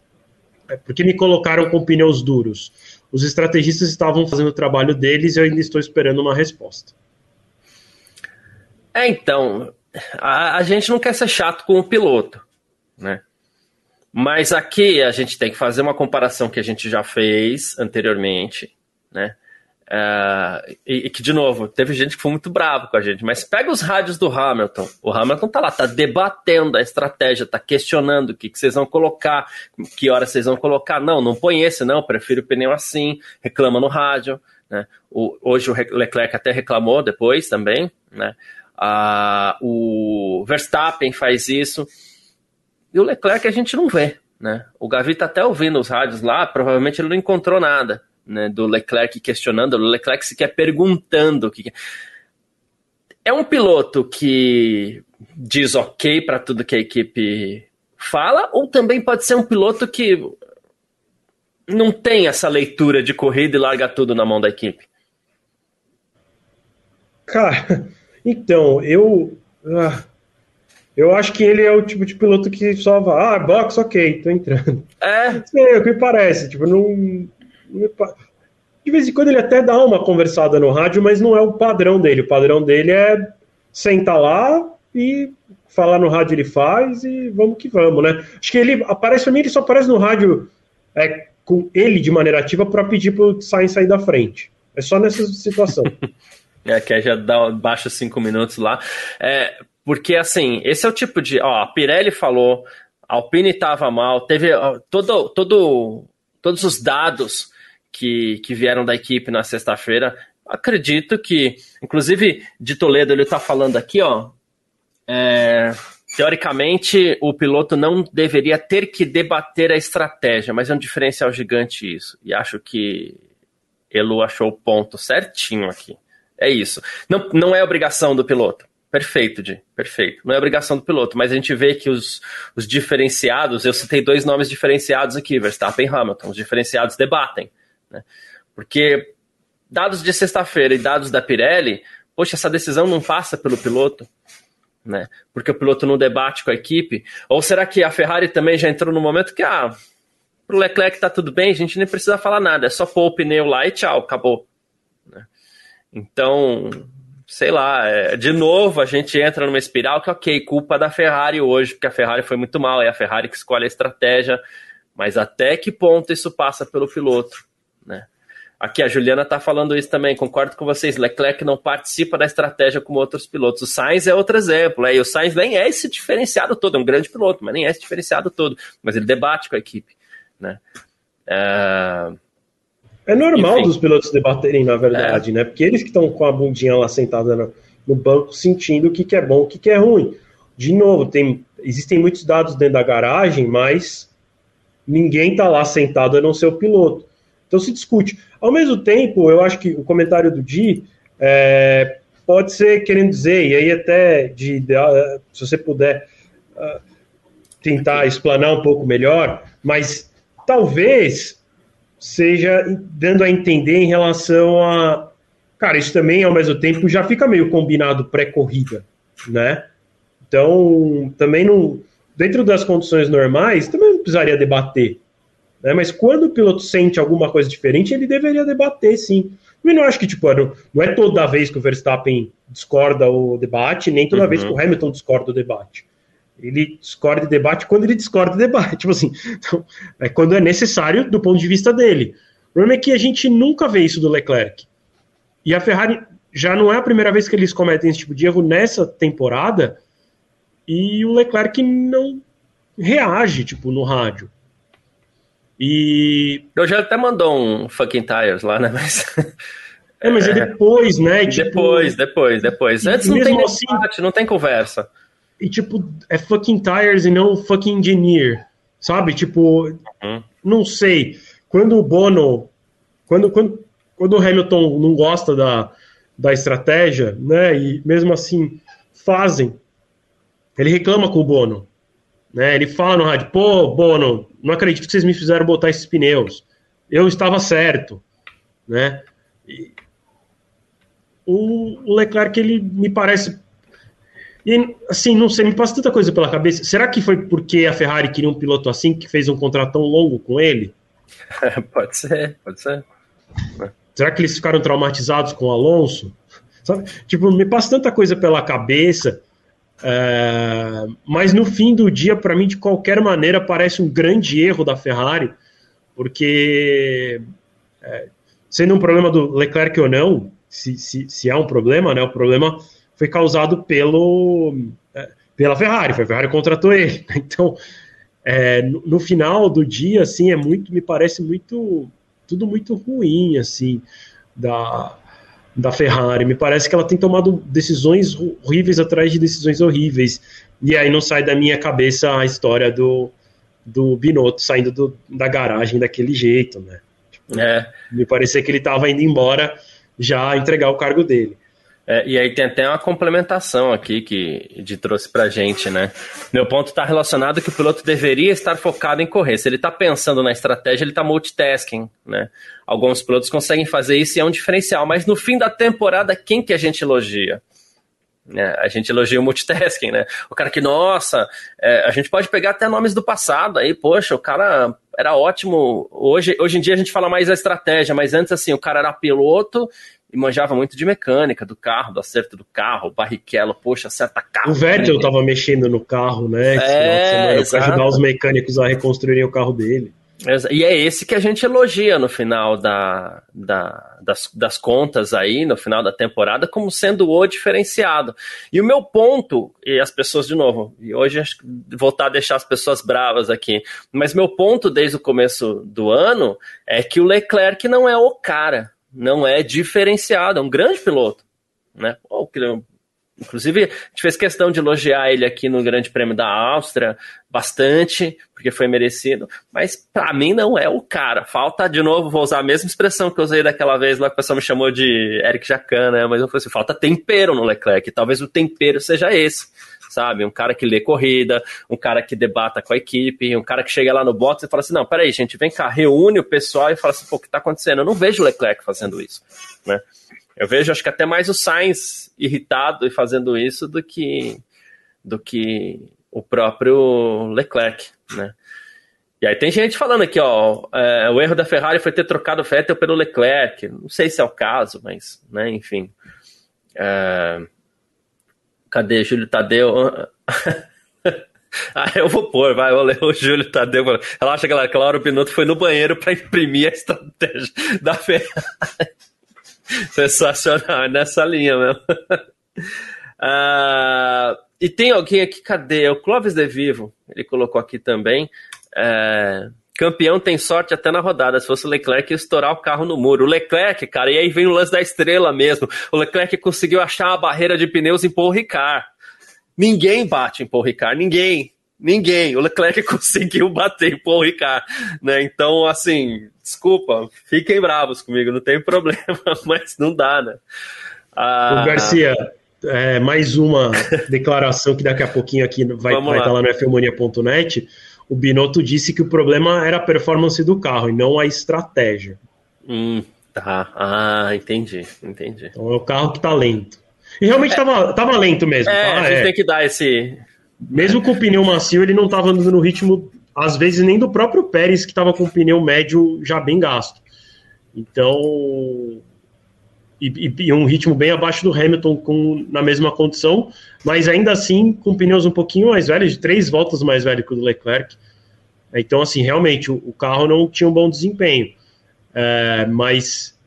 é, porque me colocaram com pneus duros. Os estrategistas estavam fazendo o trabalho deles e eu ainda estou esperando uma resposta. É, então, a, a gente não quer ser chato com o piloto né? Mas aqui a gente tem que fazer uma comparação que a gente já fez anteriormente, né? Uh, e, e, que, de novo, teve gente que foi muito bravo com a gente, mas pega os rádios do Hamilton. O Hamilton tá lá, tá debatendo a estratégia, tá questionando o que, que vocês vão colocar, que hora vocês vão colocar. Não, não põe esse, não, prefiro o pneu assim, reclama no rádio. Né? O, hoje o Leclerc até reclamou depois também. Né? Uh, o Verstappen faz isso. E o Leclerc a gente não vê. Né? O Gavi tá até ouvindo os rádios lá, provavelmente ele não encontrou nada né, do Leclerc questionando, o Leclerc sequer perguntando o que. É um piloto que diz ok para tudo que a equipe fala, ou também pode ser um piloto que não tem essa leitura de corrida e larga tudo na mão da equipe? Cara, então, eu. Ah, eu acho que ele é o tipo de piloto que só vai, ah, box, ok, tô entrando. É. É o que parece, tipo, não, de vez em quando ele até dá uma conversada no rádio, mas não é o padrão dele. O padrão dele é sentar lá e falar no rádio ele faz e vamos que vamos, né? Acho que ele aparece pra mim, ele só aparece no rádio é, com ele de maneira ativa para pedir pro Sainz sair da frente. É só nessa situação. é, que já dá, baixa cinco minutos lá. É, porque, assim, esse é o tipo de. Ó, a Pirelli falou, a Alpine estava mal, teve ó, todo, todo, todos os dados que, que vieram da equipe na sexta-feira. Acredito que, inclusive, de Toledo, ele está falando aqui, ó. É, teoricamente, o piloto não deveria ter que debater a estratégia, mas é um diferencial gigante isso. E acho que Elu achou o ponto certinho aqui. É isso. Não, não é obrigação do piloto. Perfeito, Di. Perfeito. Não é obrigação do piloto, mas a gente vê que os, os diferenciados, eu citei dois nomes diferenciados aqui, Verstappen e Hamilton. Os diferenciados debatem. Né? Porque dados de sexta-feira e dados da Pirelli, poxa, essa decisão não passa pelo piloto, né? Porque o piloto não debate com a equipe. Ou será que a Ferrari também já entrou no momento que, ah, pro Leclerc tá tudo bem, a gente nem precisa falar nada, é só pôr o pneu lá e tchau, acabou. Né? Então, sei lá, é, de novo a gente entra numa espiral que, ok, culpa da Ferrari hoje, porque a Ferrari foi muito mal, é a Ferrari que escolhe a estratégia, mas até que ponto isso passa pelo piloto? Né? Aqui a Juliana está falando isso também, concordo com vocês. Leclerc não participa da estratégia como outros pilotos. O Sainz é outro exemplo. É, e o Sainz nem é esse diferenciado todo, é um grande piloto, mas nem é esse diferenciado todo. Mas ele debate com a equipe. Né? É, é normal Enfim. dos pilotos debaterem, na verdade, é. né? Porque eles que estão com a bundinha lá sentada no, no banco, sentindo o que, que é bom, o que, que é ruim. De novo, tem, existem muitos dados dentro da garagem, mas ninguém está lá sentado a não ser o piloto. Então se discute. Ao mesmo tempo, eu acho que o comentário do Di é, pode ser querendo dizer, e aí até de, de se você puder uh, tentar explanar um pouco melhor, mas talvez seja dando a entender em relação a. Cara, isso também, ao mesmo tempo, já fica meio combinado pré-corrida, né? Então, também não. Dentro das condições normais, também não precisaria debater. Né? Mas quando o piloto sente alguma coisa diferente, ele deveria debater, sim. Eu não acho que tipo, não é toda vez que o Verstappen discorda o debate, nem toda uhum. vez que o Hamilton discorda o debate. Ele discorda o debate quando ele discorda o debate. Tipo assim, então, é quando é necessário do ponto de vista dele. O problema é que a gente nunca vê isso do Leclerc. E a Ferrari já não é a primeira vez que eles cometem esse tipo de erro nessa temporada. E o Leclerc não reage, tipo, no rádio. E. Eu já até mandou um fucking tires lá, né? Mas. É, mas é, é depois, né? Tipo... Depois, depois, depois. Antes não tem assim, debate, não tem conversa. E tipo, é fucking tires e não fucking engineer. Sabe? Tipo, uhum. não sei. Quando o Bono. Quando, quando, quando o Hamilton não gosta da, da estratégia, né? E mesmo assim fazem. Ele reclama com o Bono. Né? Ele fala no rádio, pô, Bono, não acredito que vocês me fizeram botar esses pneus. Eu estava certo. Né? E o Leclerc, ele me parece. E, assim, não sei, me passa tanta coisa pela cabeça. Será que foi porque a Ferrari queria um piloto assim que fez um contrato tão longo com ele? pode ser, pode ser. Será que eles ficaram traumatizados com o Alonso? Sabe? Tipo, me passa tanta coisa pela cabeça É, mas no fim do dia, para mim, de qualquer maneira, parece um grande erro da Ferrari, porque é, sendo um problema do Leclerc ou não, se, se, se há um problema, né, o problema foi causado pelo, é, pela Ferrari, foi a Ferrari que contratou ele. Então, é, no, no, final do dia, assim, é muito, me parece muito, tudo muito ruim, assim, da, da Ferrari. Me parece que ela tem tomado decisões horríveis atrás de decisões horríveis. E aí não sai da minha cabeça a história do, do Binotto saindo do, da garagem daquele jeito, né? Tipo, é. Me parecia que ele estava indo embora já entregar o cargo dele. É, e aí tem até uma complementação aqui que de trouxe pra gente, né? Meu ponto está relacionado que o piloto deveria estar focado em correr. Se ele está pensando na estratégia, ele está multitasking, né? Alguns pilotos conseguem fazer isso e é um diferencial, mas no fim da temporada, quem que a gente elogia? É, a gente elogia o multitasking, né? O cara que, nossa, é, a gente pode pegar até nomes do passado aí, poxa, o cara era ótimo. Hoje, hoje em dia a gente fala mais da estratégia, mas antes, assim, o cara era piloto e manjava muito de mecânica do carro, do acerto do carro, Barrichello, poxa, acerta carro. O Vettel estava mexendo no carro, né? É, para ajudar os mecânicos a reconstruírem o carro dele. E é esse que a gente elogia no final da, da, das, das contas aí, no final da temporada, como sendo o diferenciado. E o meu ponto, e as pessoas, de novo, e hoje voltar a deixar as pessoas bravas aqui, mas meu ponto desde o começo do ano é que o Leclerc não é o cara não é diferenciado, é um grande piloto. Né? Inclusive, a gente fez questão de elogiar ele aqui no Grande Prêmio da Áustria bastante, porque foi merecido. Mas para mim não é o cara. Falta, de novo, vou usar a mesma expressão que eu usei daquela vez lá que o pessoal me chamou de Eric Jacan, né? Mas eu falei assim: falta tempero no Leclerc. Talvez o tempero seja esse sabe? Um cara que lê corrida, um cara que debata com a equipe, um cara que chega lá no box e fala assim: não, peraí, gente, vem cá, reúne o pessoal e fala assim: pô, o que tá acontecendo? Eu não vejo o Leclerc fazendo isso, né? Eu vejo, acho que até mais o Sainz irritado e fazendo isso do que, do que o próprio Leclerc, né? E aí tem gente falando aqui, ó, é, o erro da Ferrari foi ter trocado o Vettel pelo Leclerc. Não sei se é o caso, mas, né, enfim. É, Cadê Júlio Tadeu? ah, eu vou pôr, vai, vou ler o Júlio Tadeu. Relaxa, galera, que Laura Pinotto foi no banheiro para imprimir a estratégia da Ferrari. Sensacional, é nessa linha mesmo. ah, e tem alguém aqui, cadê? O Clóvis De Vivo, ele colocou aqui também. É, campeão tem sorte até na rodada. Se fosse o Leclerc, ia estourar o carro no muro. O Leclerc, cara, e aí vem o lance da estrela mesmo. O Leclerc conseguiu achar uma barreira de pneus em Paul Ricard. Ninguém bate em Paul Ricard, ninguém. Ninguém. O Leclerc conseguiu bater em Paul Ricard, né? Então, assim, desculpa, fiquem bravos comigo, não tem problema, mas não dá, né? Ah, o Garcia, é, mais uma declaração que daqui a pouquinho aqui vai, estar lá no fmania.net o Binotto disse que o problema era a performance do carro e não a estratégia. Hum, tá. Ah, entendi, entendi. Então é o carro que tá lento. E realmente é, tava, tava lento mesmo. É, tá? a gente é. tem que dar esse. Mesmo com o pneu macio, ele não tava andando no ritmo, às vezes, nem do próprio Pérez, que tava com o pneu médio já bem gasto. Então, e, e, um ritmo bem abaixo do Hamilton com, na mesma condição, mas ainda assim com pneus um pouquinho mais velhos, de três voltas mais velho que o do Leclerc. Então, assim, realmente o, o carro não tinha um bom desempenho, é, mas,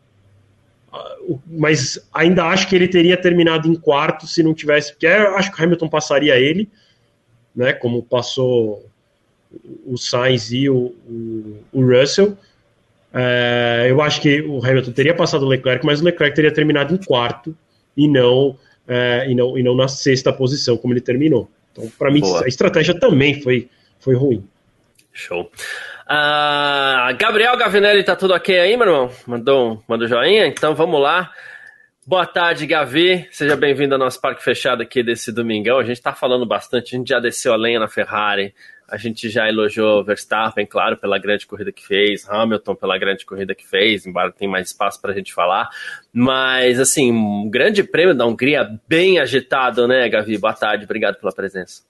mas ainda acho que ele teria terminado em quarto se não tivesse, porque acho que o Hamilton passaria ele, né, como passou o Sainz e o, o, o Russell. É, eu acho que o Hamilton teria passado o Leclerc, mas o Leclerc teria terminado em quarto e não, é, e não, e não na sexta posição, como ele terminou. Então, para mim, Boa. a estratégia também foi, foi ruim. Show. Uh, Gabriel Gavinelli, tá tudo ok aí, meu irmão? Mandou, mandou joinha? Então vamos lá. Boa tarde, Gavi. Seja bem-vindo ao nosso parque fechado aqui desse domingão. A gente tá falando bastante, a gente já desceu a lenha na Ferrari, a gente já elogiou Verstappen, claro, pela grande corrida que fez, Hamilton pela grande corrida que fez, embora tenha mais espaço para a gente falar. Mas, assim, um grande prêmio da Hungria bem agitado, né, Gavi? Boa tarde, obrigado pela presença.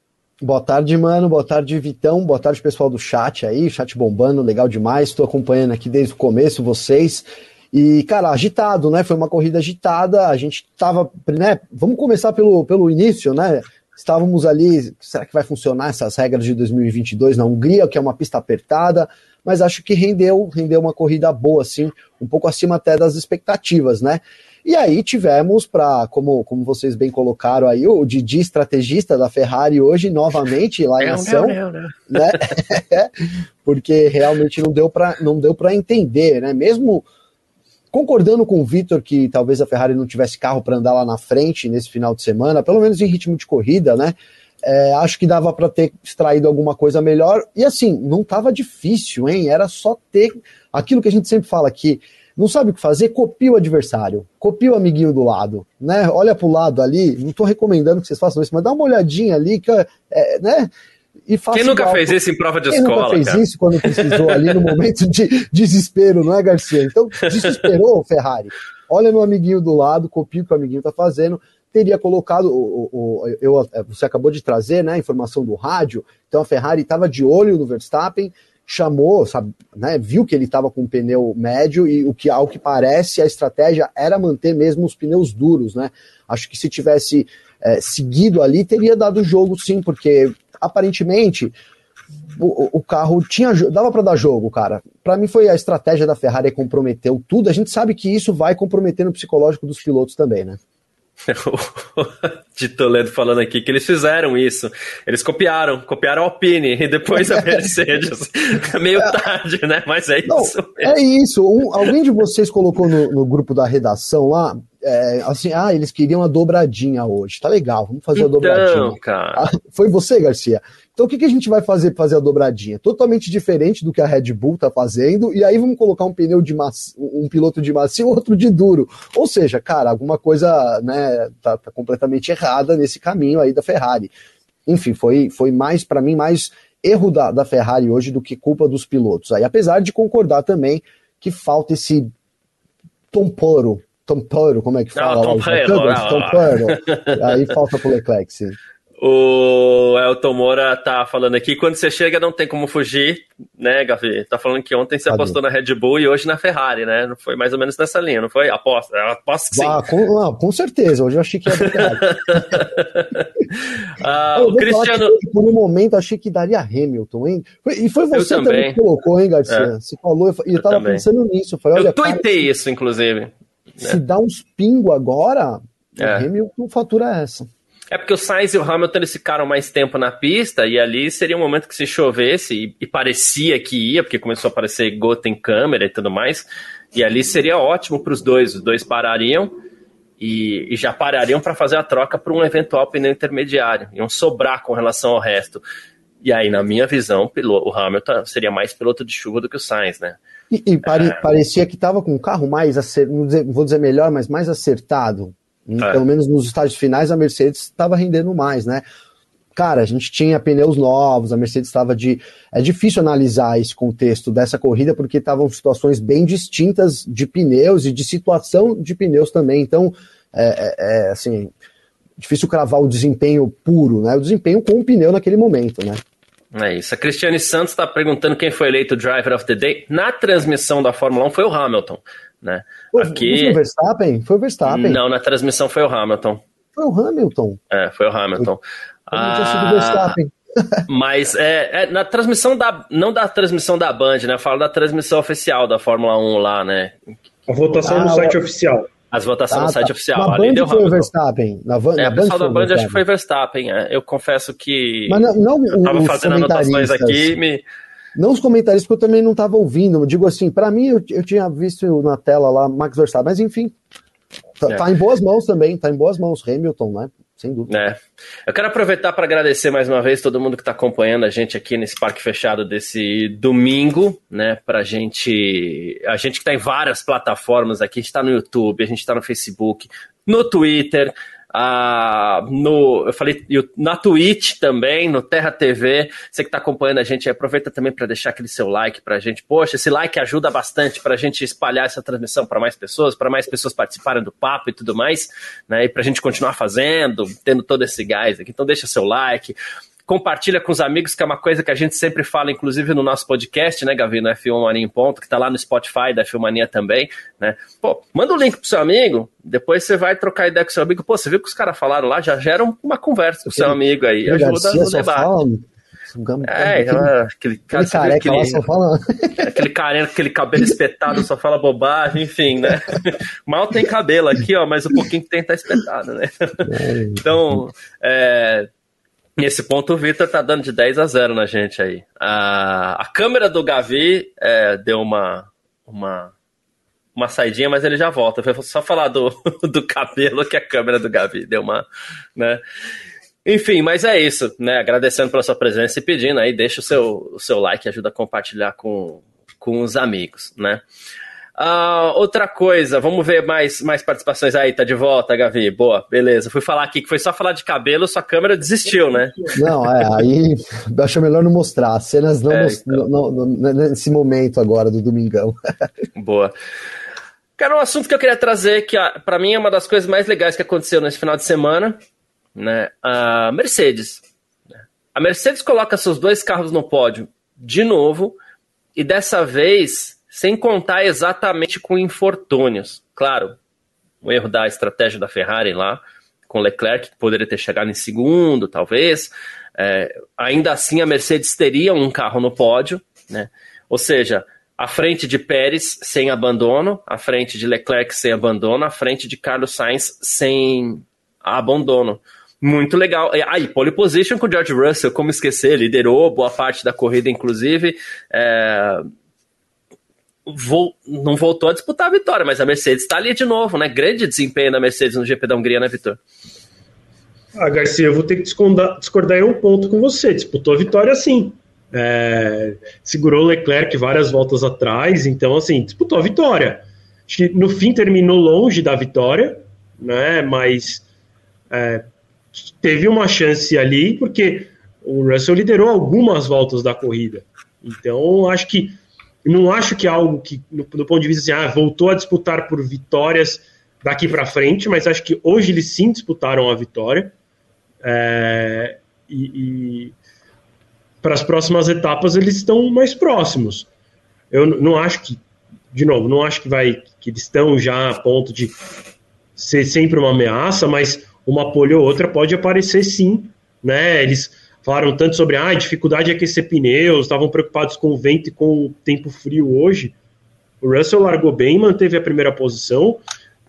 Boa tarde, mano. Boa tarde, Vitão. Boa tarde, pessoal do chat aí. Chat bombando, legal demais. Estou acompanhando aqui desde o começo vocês. E, cara, agitado, né? Foi uma corrida agitada. A gente tava, né? Vamos começar pelo, pelo início, né? Estávamos ali, será que vai funcionar essas regras de 2022 na Hungria, que é uma pista apertada, mas acho que rendeu, rendeu uma corrida boa, assim, um pouco acima até das expectativas, né? E aí tivemos para, como, como vocês bem colocaram aí, o Didi estrategista da Ferrari hoje novamente lá em ação, não, não, não, né? Porque realmente não deu para não deu para entender, né? Mesmo concordando com o Vitor que talvez a Ferrari não tivesse carro para andar lá na frente nesse final de semana, pelo menos em ritmo de corrida, né? É, acho que dava para ter extraído alguma coisa melhor. E assim, não estava difícil, hein? Era só ter aquilo que a gente sempre fala aqui não sabe o que fazer, copia o adversário, copia o amiguinho do lado, né? Olha para o lado ali, não estou recomendando que vocês façam isso, mas dá uma olhadinha ali, que, é, né? E Quem nunca igual. fez isso em prova de Quem escola? Quem nunca fez cara? isso quando precisou ali no momento de desespero, não é, Garcia? Então, desesperou o Ferrari. Olha no amiguinho do lado, copia o que o amiguinho está fazendo. Teria colocado, o, o, eu, você acabou de trazer né, a informação do rádio, então a Ferrari estava de olho no Verstappen, chamou, sabe, né, viu que ele estava com um pneu médio e o que ao que parece a estratégia era manter mesmo os pneus duros, né? Acho que se tivesse é, seguido ali teria dado jogo sim, porque aparentemente o, o carro tinha dava para dar jogo, cara. Para mim foi a estratégia da Ferrari comprometeu tudo. A gente sabe que isso vai comprometer no psicológico dos pilotos também, né? de Toledo falando aqui que eles fizeram isso. Eles copiaram, copiaram a Alpine e depois a Mercedes. Meio é, tarde, né? Mas é não, isso. Mesmo. É isso. Um, alguém de vocês colocou no, no grupo da redação lá, é, assim, ah, eles queriam a dobradinha hoje. Tá legal, vamos fazer então, a dobradinha. Cara. Ah, foi você, Garcia? Então o que, que a gente vai fazer para fazer a dobradinha? Totalmente diferente do que a Red Bull está fazendo, e aí vamos colocar um pneu de macio, um piloto de macio e outro de duro. Ou seja, cara, alguma coisa né, tá, tá completamente errada nesse caminho aí da Ferrari. Enfim, foi, foi mais, para mim, mais erro da, da Ferrari hoje do que culpa dos pilotos. Aí, apesar de concordar também que falta esse tomporo, tomporo, como é que fala? Não, tomporo, tomporo. Aí falta pro Leclerc, sim. O Elton Moura tá falando aqui, quando você chega não tem como fugir, né, Gavi? Tá falando que ontem você apostou na Red Bull e hoje na Ferrari, né? Não foi mais ou menos nessa linha, não foi? Aposta, aposto que sim. Ah, com, não, com certeza, hoje eu achei que ia ah, o Cristiano... Que, por um momento achei que daria Hamilton, hein? E foi você também. também. que colocou, hein, Garcia? É. Você falou, e eu, eu tava também. pensando nisso. Eu, falei, eu tuitei cara, isso, inclusive. Se né? dá uns pingos agora, é. o Hamilton fatura essa. É porque o Sainz e o Hamilton eles ficaram mais tempo na pista e ali seria um momento que se chovesse e, e parecia que ia, porque começou a aparecer gota em câmera e tudo mais. E ali seria ótimo para os dois. Os dois parariam e, e já parariam para fazer a troca para um eventual pneu intermediário. Iam sobrar com relação ao resto. E aí, na minha visão, o Hamilton seria mais piloto de chuva do que o Sainz, né? E, e pare, é... parecia que estava com um carro mais, acertado, vou dizer melhor, mas mais acertado. É. Pelo menos nos estágios finais, a Mercedes estava rendendo mais, né? Cara, a gente tinha pneus novos, a Mercedes estava de. É difícil analisar esse contexto dessa corrida, porque estavam situações bem distintas de pneus e de situação de pneus também. Então, é, é, é assim, difícil cravar o desempenho puro, né? O desempenho com o pneu naquele momento, né? É isso. A Cristiane Santos está perguntando quem foi eleito Driver of the Day. Na transmissão da Fórmula 1 foi o Hamilton. Né? Pô, Aqui... Foi o Verstappen? Foi o Verstappen. Não, na transmissão foi o Hamilton. Foi o Hamilton? É, foi o Hamilton. Foi, ah, Verstappen. Mas é, é, na transmissão da. Não da transmissão da Band, né? Eu falo da transmissão oficial da Fórmula 1 lá, né? A votação ah, no site oficial. As votações ah, no site tá. oficial. Na Ali Band deu foi o Verstappen. Na, van, é, na pessoal da Band acho que foi Verstappen. É. Eu confesso que. Mas não, não eu tava fazendo anotações aqui me não os comentaristas, porque eu também não estava ouvindo. Eu digo assim, para mim, eu, eu, tinha visto na tela lá Max Verstappen, mas enfim, tá, é. tá, em boas mãos também, tá em boas mãos Hamilton, né? Sem dúvida. É. Eu quero aproveitar para agradecer mais uma vez todo mundo que está acompanhando a gente aqui nesse parque fechado desse domingo, né? Pra gente. A gente que está em várias plataformas aqui, está no YouTube, a gente está no Facebook, no Twitter. Ah, no, eu falei na Twitch também, no Terra TV. Você que está acompanhando a gente, aproveita também para deixar aquele seu like para a gente. Poxa, esse like ajuda bastante para a gente espalhar essa transmissão para mais pessoas, para mais pessoas participarem do papo e tudo mais, né? E para a gente continuar fazendo, tendo todo esse gás aqui. Então deixa seu like. Compartilha com os amigos, que é uma coisa que a gente sempre fala, inclusive no nosso podcast, né, Gavi, no F1 Mania em Ponto, que tá lá no Spotify da F1 Mania também, né? Pô, manda o um link pro seu amigo, depois você vai trocar ideia com seu amigo. Pô, você viu que os caras falaram lá, já gera uma conversa com o seu amigo aí, ajuda no debate. Fala é, aquele, aquele, aquele careca aquele, lá só fala. Aquele careca, aquele cabelo espetado só fala bobagem, enfim, né? Mal tem cabelo aqui, ó, mas o pouquinho que tem tá espetado, né? É, então, é, nesse ponto o Vitor tá dando de 10 a 0 na gente aí. A, a câmera do Gavi é, deu uma, uma, uma saidinha, mas ele já volta. Foi só falar do, do cabelo que a câmera do Gavi deu uma, né? Enfim, mas é isso, né? Agradecendo pela sua presença e pedindo aí, deixa o seu, o seu like, ajuda a compartilhar com, com os amigos, né? Uh, outra coisa, vamos ver mais, mais participações aí, tá de volta, Gavi. Boa, beleza. Fui falar aqui que foi só falar de cabelo, sua câmera desistiu, né? Não, é, aí acho melhor não mostrar. As cenas não, é, então. no, no, no, nesse momento agora do domingão. Boa. Cara, um assunto que eu queria trazer, que para mim é uma das coisas mais legais que aconteceu nesse final de semana, né? A Mercedes. A Mercedes coloca seus dois carros no pódio de novo e dessa vez sem contar exatamente com infortúnios. Claro, o erro da estratégia da Ferrari lá, com Leclerc, que poderia ter chegado em segundo, talvez. É, ainda assim, a Mercedes teria um carro no pódio, né? Ou seja, à frente de Pérez sem abandono, à frente de Leclerc sem abandono, à frente de Carlos Sainz sem abandono. Muito legal. Aí, ah, pole position com o George Russell, como esquecer, liderou boa parte da corrida, inclusive. É... Vol... Não voltou a disputar a vitória, mas a Mercedes está ali de novo, né? Grande desempenho da Mercedes no GP da Hungria, né, Vitor? Ah, Garcia, eu vou ter que discordar, discordar em um ponto com você. Disputou a vitória sim. É... segurou o Leclerc várias voltas atrás, então, assim, disputou a vitória. Acho que no fim terminou longe da vitória, né? Mas. É teve uma chance ali, porque o Russell liderou algumas voltas da corrida. Então, acho que não acho que é algo que, do ponto de vista assim, ah, voltou a disputar por vitórias daqui para frente, mas acho que hoje eles sim disputaram a vitória. É, e, e para as próximas etapas eles estão mais próximos. Eu não acho que, de novo, não acho que vai que eles estão já a ponto de ser sempre uma ameaça, mas uma pole ou outra pode aparecer sim, né? Eles falaram tanto sobre ah, a dificuldade de aquecer pneus, estavam preocupados com o vento e com o tempo frio hoje. O Russell largou bem, manteve a primeira posição,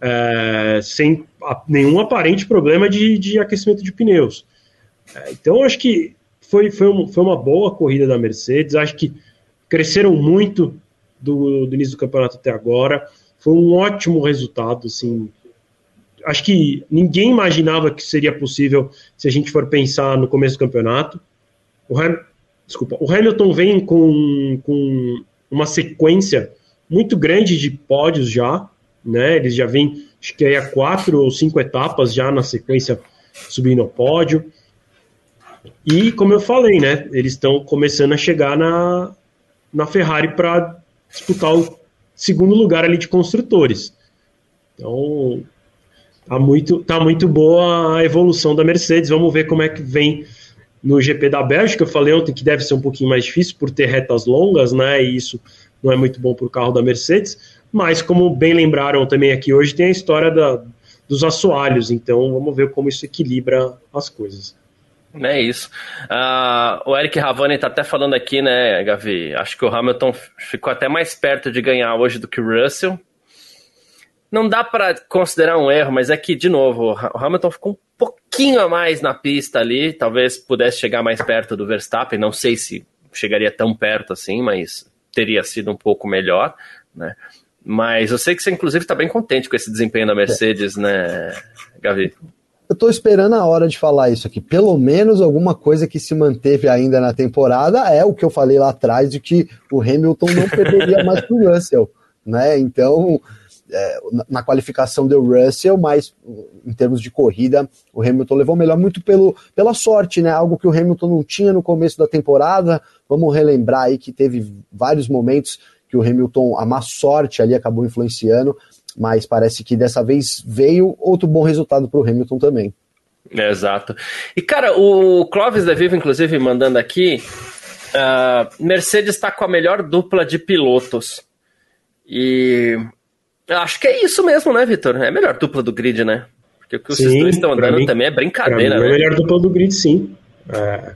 é, sem nenhum aparente problema de, de aquecimento de pneus. É, então, acho que foi, foi, foi uma boa corrida da Mercedes, acho que cresceram muito do, do início do campeonato até agora, foi um ótimo resultado, assim, acho que ninguém imaginava que seria possível se a gente for pensar no começo do campeonato. O, Ham, desculpa, o Hamilton vem com, com uma sequência muito grande de pódios já, né? Eles já vêm, acho que aí a quatro ou cinco etapas já na sequência subindo ao pódio. E como eu falei, né? Eles estão começando a chegar na, na Ferrari para disputar o segundo lugar ali de construtores. Então, Tá muito, tá muito boa a evolução da Mercedes. Vamos ver como é que vem no GP da Bélgica. Eu falei ontem que deve ser um pouquinho mais difícil por ter retas longas, né? E isso não é muito bom para o carro da Mercedes. Mas, como bem lembraram também aqui hoje, tem a história da, dos assoalhos. Então, vamos ver como isso equilibra as coisas. É isso. Uh, o Eric Ravani está até falando aqui, né, Gavi? Acho que o Hamilton ficou até mais perto de ganhar hoje do que o Russell não dá para considerar um erro, mas é que, de novo, o Hamilton ficou um pouquinho a mais na pista ali, talvez pudesse chegar mais perto do Verstappen, não sei se chegaria tão perto assim, mas teria sido um pouco melhor, né? Mas eu sei que você, inclusive, está bem contente com esse desempenho da Mercedes, né, Gavi? Eu estou esperando a hora de falar isso aqui. Pelo menos alguma coisa que se manteve ainda na temporada é o que eu falei lá atrás de que o Hamilton não perderia mais para o Russell, né? Então, é, na qualificação deu Russell, mas em termos de corrida, o Hamilton levou melhor muito pelo, pela sorte, né? Algo que o Hamilton não tinha no começo da temporada. Vamos relembrar aí que teve vários momentos que o Hamilton, a má sorte ali acabou influenciando, mas parece que dessa vez veio outro bom resultado para o Hamilton também. É, exato. E, cara, o Clóvis da Vivo, inclusive, mandando aqui, uh, Mercedes está com a melhor dupla de pilotos. E acho que é isso mesmo, né, Vitor? É a melhor dupla do grid, né? Porque o que vocês dois estão andando mim, também é brincadeira, né? É a melhor dupla do grid, sim. É,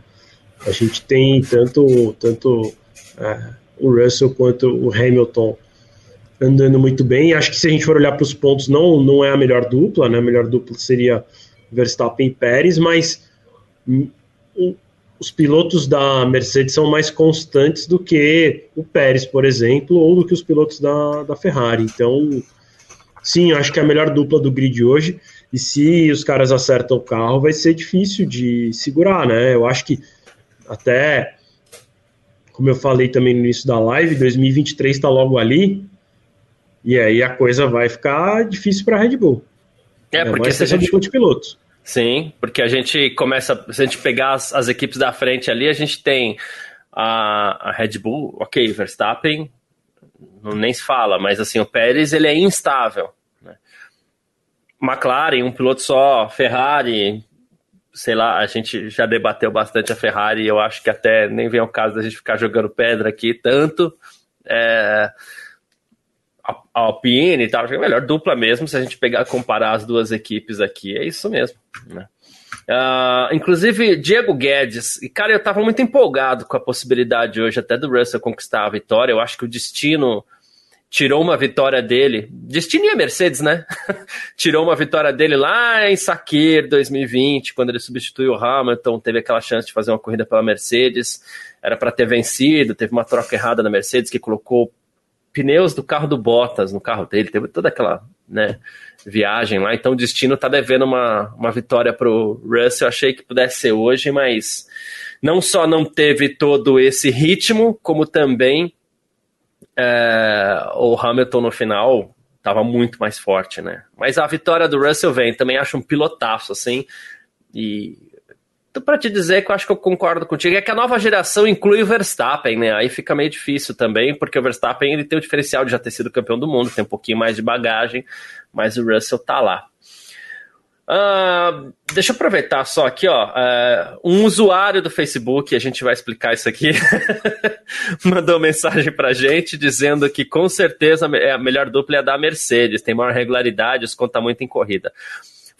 a gente tem tanto, tanto é, o Russell quanto o Hamilton andando muito bem. Acho que se a gente for olhar para os pontos, não, não é a melhor dupla, né? A melhor dupla seria Verstappen e Pérez, mas os pilotos da Mercedes são mais constantes do que o Pérez, por exemplo, ou do que os pilotos da, da Ferrari. Então, sim, acho que é a melhor dupla do grid hoje. E se os caras acertam o carro, vai ser difícil de segurar, né? Eu acho que até, como eu falei também no início da live, 2023 está logo ali. E aí a coisa vai ficar difícil para a Red Bull. É, é porque se a gente... de pilotos. Sim, porque a gente começa, se a gente pegar as, as equipes da frente ali, a gente tem a, a, Red Bull, ok, Verstappen, não, nem se fala, mas assim, o Pérez ele é instável. Né? McLaren, um piloto só, Ferrari, sei lá, a gente já debateu bastante a Ferrari, eu acho que até nem vem ao caso da gente ficar jogando pedra aqui tanto. É, a Alpine e tal, é melhor dupla mesmo, se a gente pegar comparar as duas equipes aqui, é isso mesmo. Né? Uh, inclusive, Diego Guedes, e cara, eu tava muito empolgado com a possibilidade hoje até do Russell conquistar a vitória. Eu acho que o destino tirou uma vitória dele. Destino e a Mercedes, né? tirou uma vitória dele lá em Sakir 2020, quando ele substituiu o Hamilton, teve aquela chance de fazer uma corrida pela Mercedes. Era para ter vencido, teve uma troca errada na Mercedes que colocou pneus do carro do Bottas no carro dele, teve toda aquela né, viagem lá, então o destino tá devendo uma, uma vitória pro Russell, achei que pudesse ser hoje, mas não só não teve todo esse ritmo, como também é, o Hamilton no final estava muito mais forte, né? Mas a vitória do Russell vem, também acho um pilotaço, assim, e para te dizer que eu acho que eu concordo contigo, é que a nova geração inclui o Verstappen, né? Aí fica meio difícil também, porque o Verstappen ele tem o diferencial de já ter sido campeão do mundo, tem um pouquinho mais de bagagem, mas o Russell tá lá. Uh, deixa eu aproveitar só aqui, ó. Uh, um usuário do Facebook, a gente vai explicar isso aqui, mandou mensagem pra gente dizendo que com certeza a melhor dupla é a da Mercedes, tem maior regularidade, conta muito em corrida.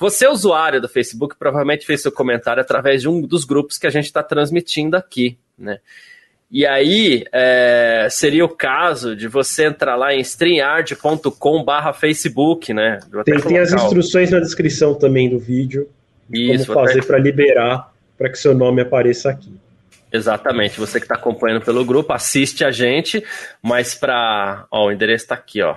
Você, usuário do Facebook, provavelmente fez seu comentário através de um dos grupos que a gente está transmitindo aqui, né? E aí, é, seria o caso de você entrar lá em streamyard.com barra Facebook, né? Tem, tem as instruções na descrição também do vídeo de Isso, como fazer até... para liberar para que seu nome apareça aqui. Exatamente, você que está acompanhando pelo grupo, assiste a gente, mas para. Ó, o endereço está aqui, ó.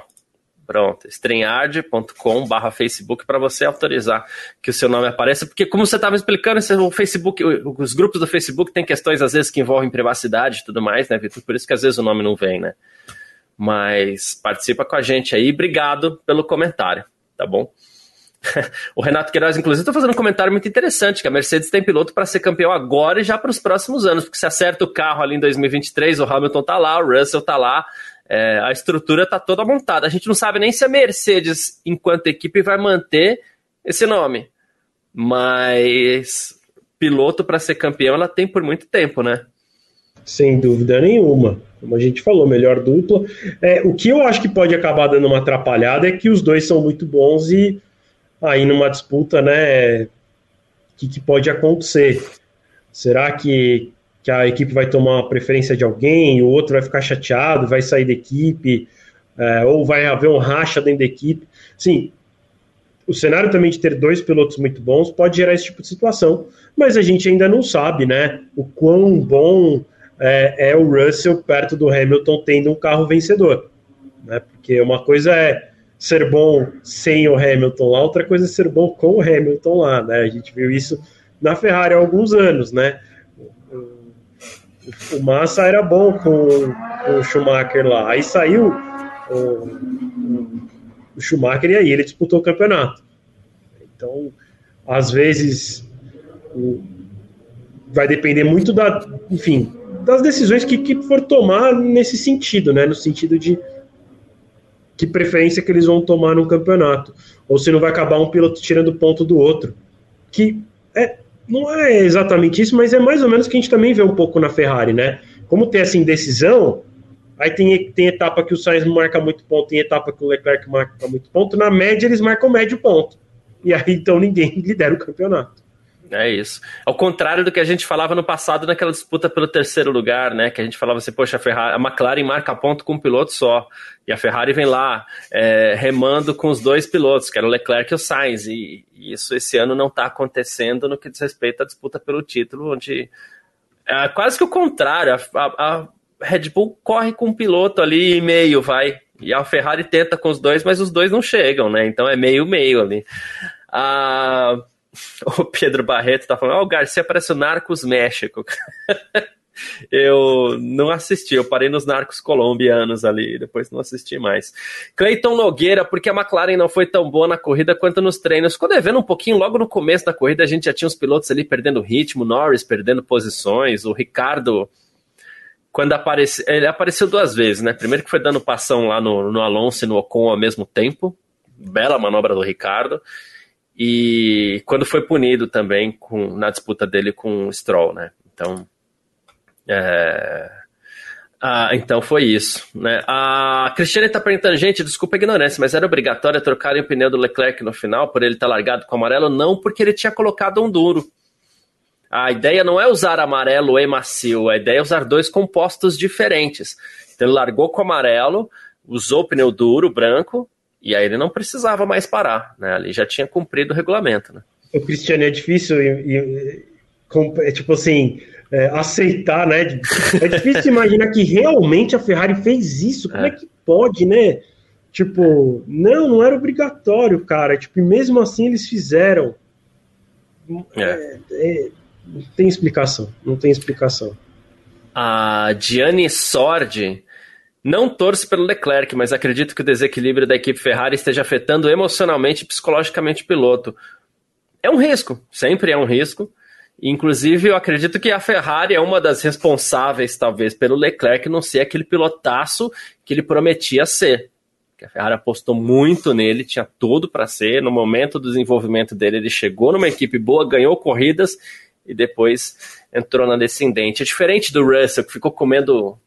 Pronto, streamyard.com barra Facebook para você autorizar que o seu nome apareça, porque como você estava explicando, o Facebook, os grupos do Facebook têm questões às vezes que envolvem privacidade e tudo mais, né, Vitor? Por isso que às vezes o nome não vem, né? Mas participa com a gente aí, obrigado pelo comentário, tá bom? o Renato Queiroz, inclusive, está fazendo um comentário muito interessante, que a Mercedes tem piloto para ser campeão agora e já para os próximos anos, porque se acerta o carro ali em 2023, o Hamilton tá lá, o Russell tá lá, é, a estrutura está toda montada. A gente não sabe nem se a Mercedes, enquanto equipe, vai manter esse nome. Mas piloto para ser campeão ela tem por muito tempo, né? Sem dúvida nenhuma. Como a gente falou, melhor dupla. É, o que eu acho que pode acabar dando uma atrapalhada é que os dois são muito bons e aí numa disputa, né? O que, que pode acontecer? Será que que a equipe vai tomar uma preferência de alguém, o outro vai ficar chateado, vai sair da equipe, é, ou vai haver um racha dentro da equipe. Sim, o cenário também de ter dois pilotos muito bons pode gerar esse tipo de situação, mas a gente ainda não sabe, né, o quão bom é, é o Russell perto do Hamilton tendo um carro vencedor, né, porque uma coisa é ser bom sem o Hamilton lá, outra coisa é ser bom com o Hamilton lá, né, a gente viu isso na Ferrari há alguns anos, né, o Massa era bom com, com, o Schumacher lá. Aí saiu o, o, Schumacher e aí ele disputou o campeonato. Então, às vezes, o, vai depender muito da, enfim, das decisões que, que for tomar nesse sentido, né? No sentido de que preferência que eles vão tomar no campeonato. Ou se não vai acabar um piloto tirando ponto do outro. Que é, não é exatamente isso, mas é mais ou menos que a gente também vê um pouco na Ferrari, né? Como tem essa indecisão, aí tem, tem etapa que o Sainz marca muito ponto, tem etapa que o Leclerc marca muito ponto, na média eles marcam médio ponto. E aí então ninguém lidera o campeonato. É isso. Ao contrário do que a gente falava no passado naquela disputa pelo terceiro lugar, né? Que a gente falava assim, poxa, a, Ferrari, a McLaren marca ponto com um piloto só. E a Ferrari vem lá é, remando com os dois pilotos, que era o Leclerc e o Sainz. E, e isso esse ano não está acontecendo no que diz respeito à disputa pelo título, onde é quase que o contrário. A, a, a Red Bull corre com um piloto ali e meio, vai. E a Ferrari tenta com os dois, mas os dois não chegam, né? Então é meio-meio ali. Ah, o Pedro Barreto tá falando, oh, o Garcia parece o Narcos México. eu não assisti, eu parei nos Narcos colombianos ali, depois não assisti mais. Cleiton Nogueira, porque a McLaren não foi tão boa na corrida quanto nos treinos. Ficou devendo um pouquinho, logo no começo da corrida a gente já tinha os pilotos ali perdendo ritmo, Norris perdendo posições, o Ricardo quando apareceu, ele apareceu duas vezes, né? Primeiro que foi dando passão lá no, no Alonso e no Ocon ao mesmo tempo, bela manobra do Ricardo, e quando foi punido também com, na disputa dele com o Stroll, né? Então, é... ah, então foi isso, né? A Cristiane está perguntando, gente, desculpa a ignorância, mas era obrigatório trocar o pneu do Leclerc no final por ele estar largado com amarelo? Não, porque ele tinha colocado um duro. A ideia não é usar amarelo e macio, a ideia é usar dois compostos diferentes. Então ele largou com amarelo, usou pneu duro, branco, e aí ele não precisava mais parar, né? Ele já tinha cumprido o regulamento, né? O Cristiano é difícil, é tipo assim, é, aceitar, né? É difícil imaginar que realmente a Ferrari fez isso. Como é, é que pode, né? Tipo, não, não era obrigatório, cara. Tipo, e mesmo assim eles fizeram. É. é. É, não tem explicação, não tem explicação. A Gianni Sordi não torço pelo Leclerc, mas acredito que o desequilíbrio da equipe Ferrari esteja afetando emocionalmente e psicologicamente o piloto. É um risco, sempre é um risco. Inclusive, eu acredito que a Ferrari é uma das responsáveis, talvez, pelo Leclerc não ser aquele pilotaço que ele prometia ser. A Ferrari apostou muito nele, tinha tudo para ser. No momento do desenvolvimento dele, ele chegou numa equipe boa, ganhou corridas e depois entrou na descendente. É diferente do Russell, que ficou comendo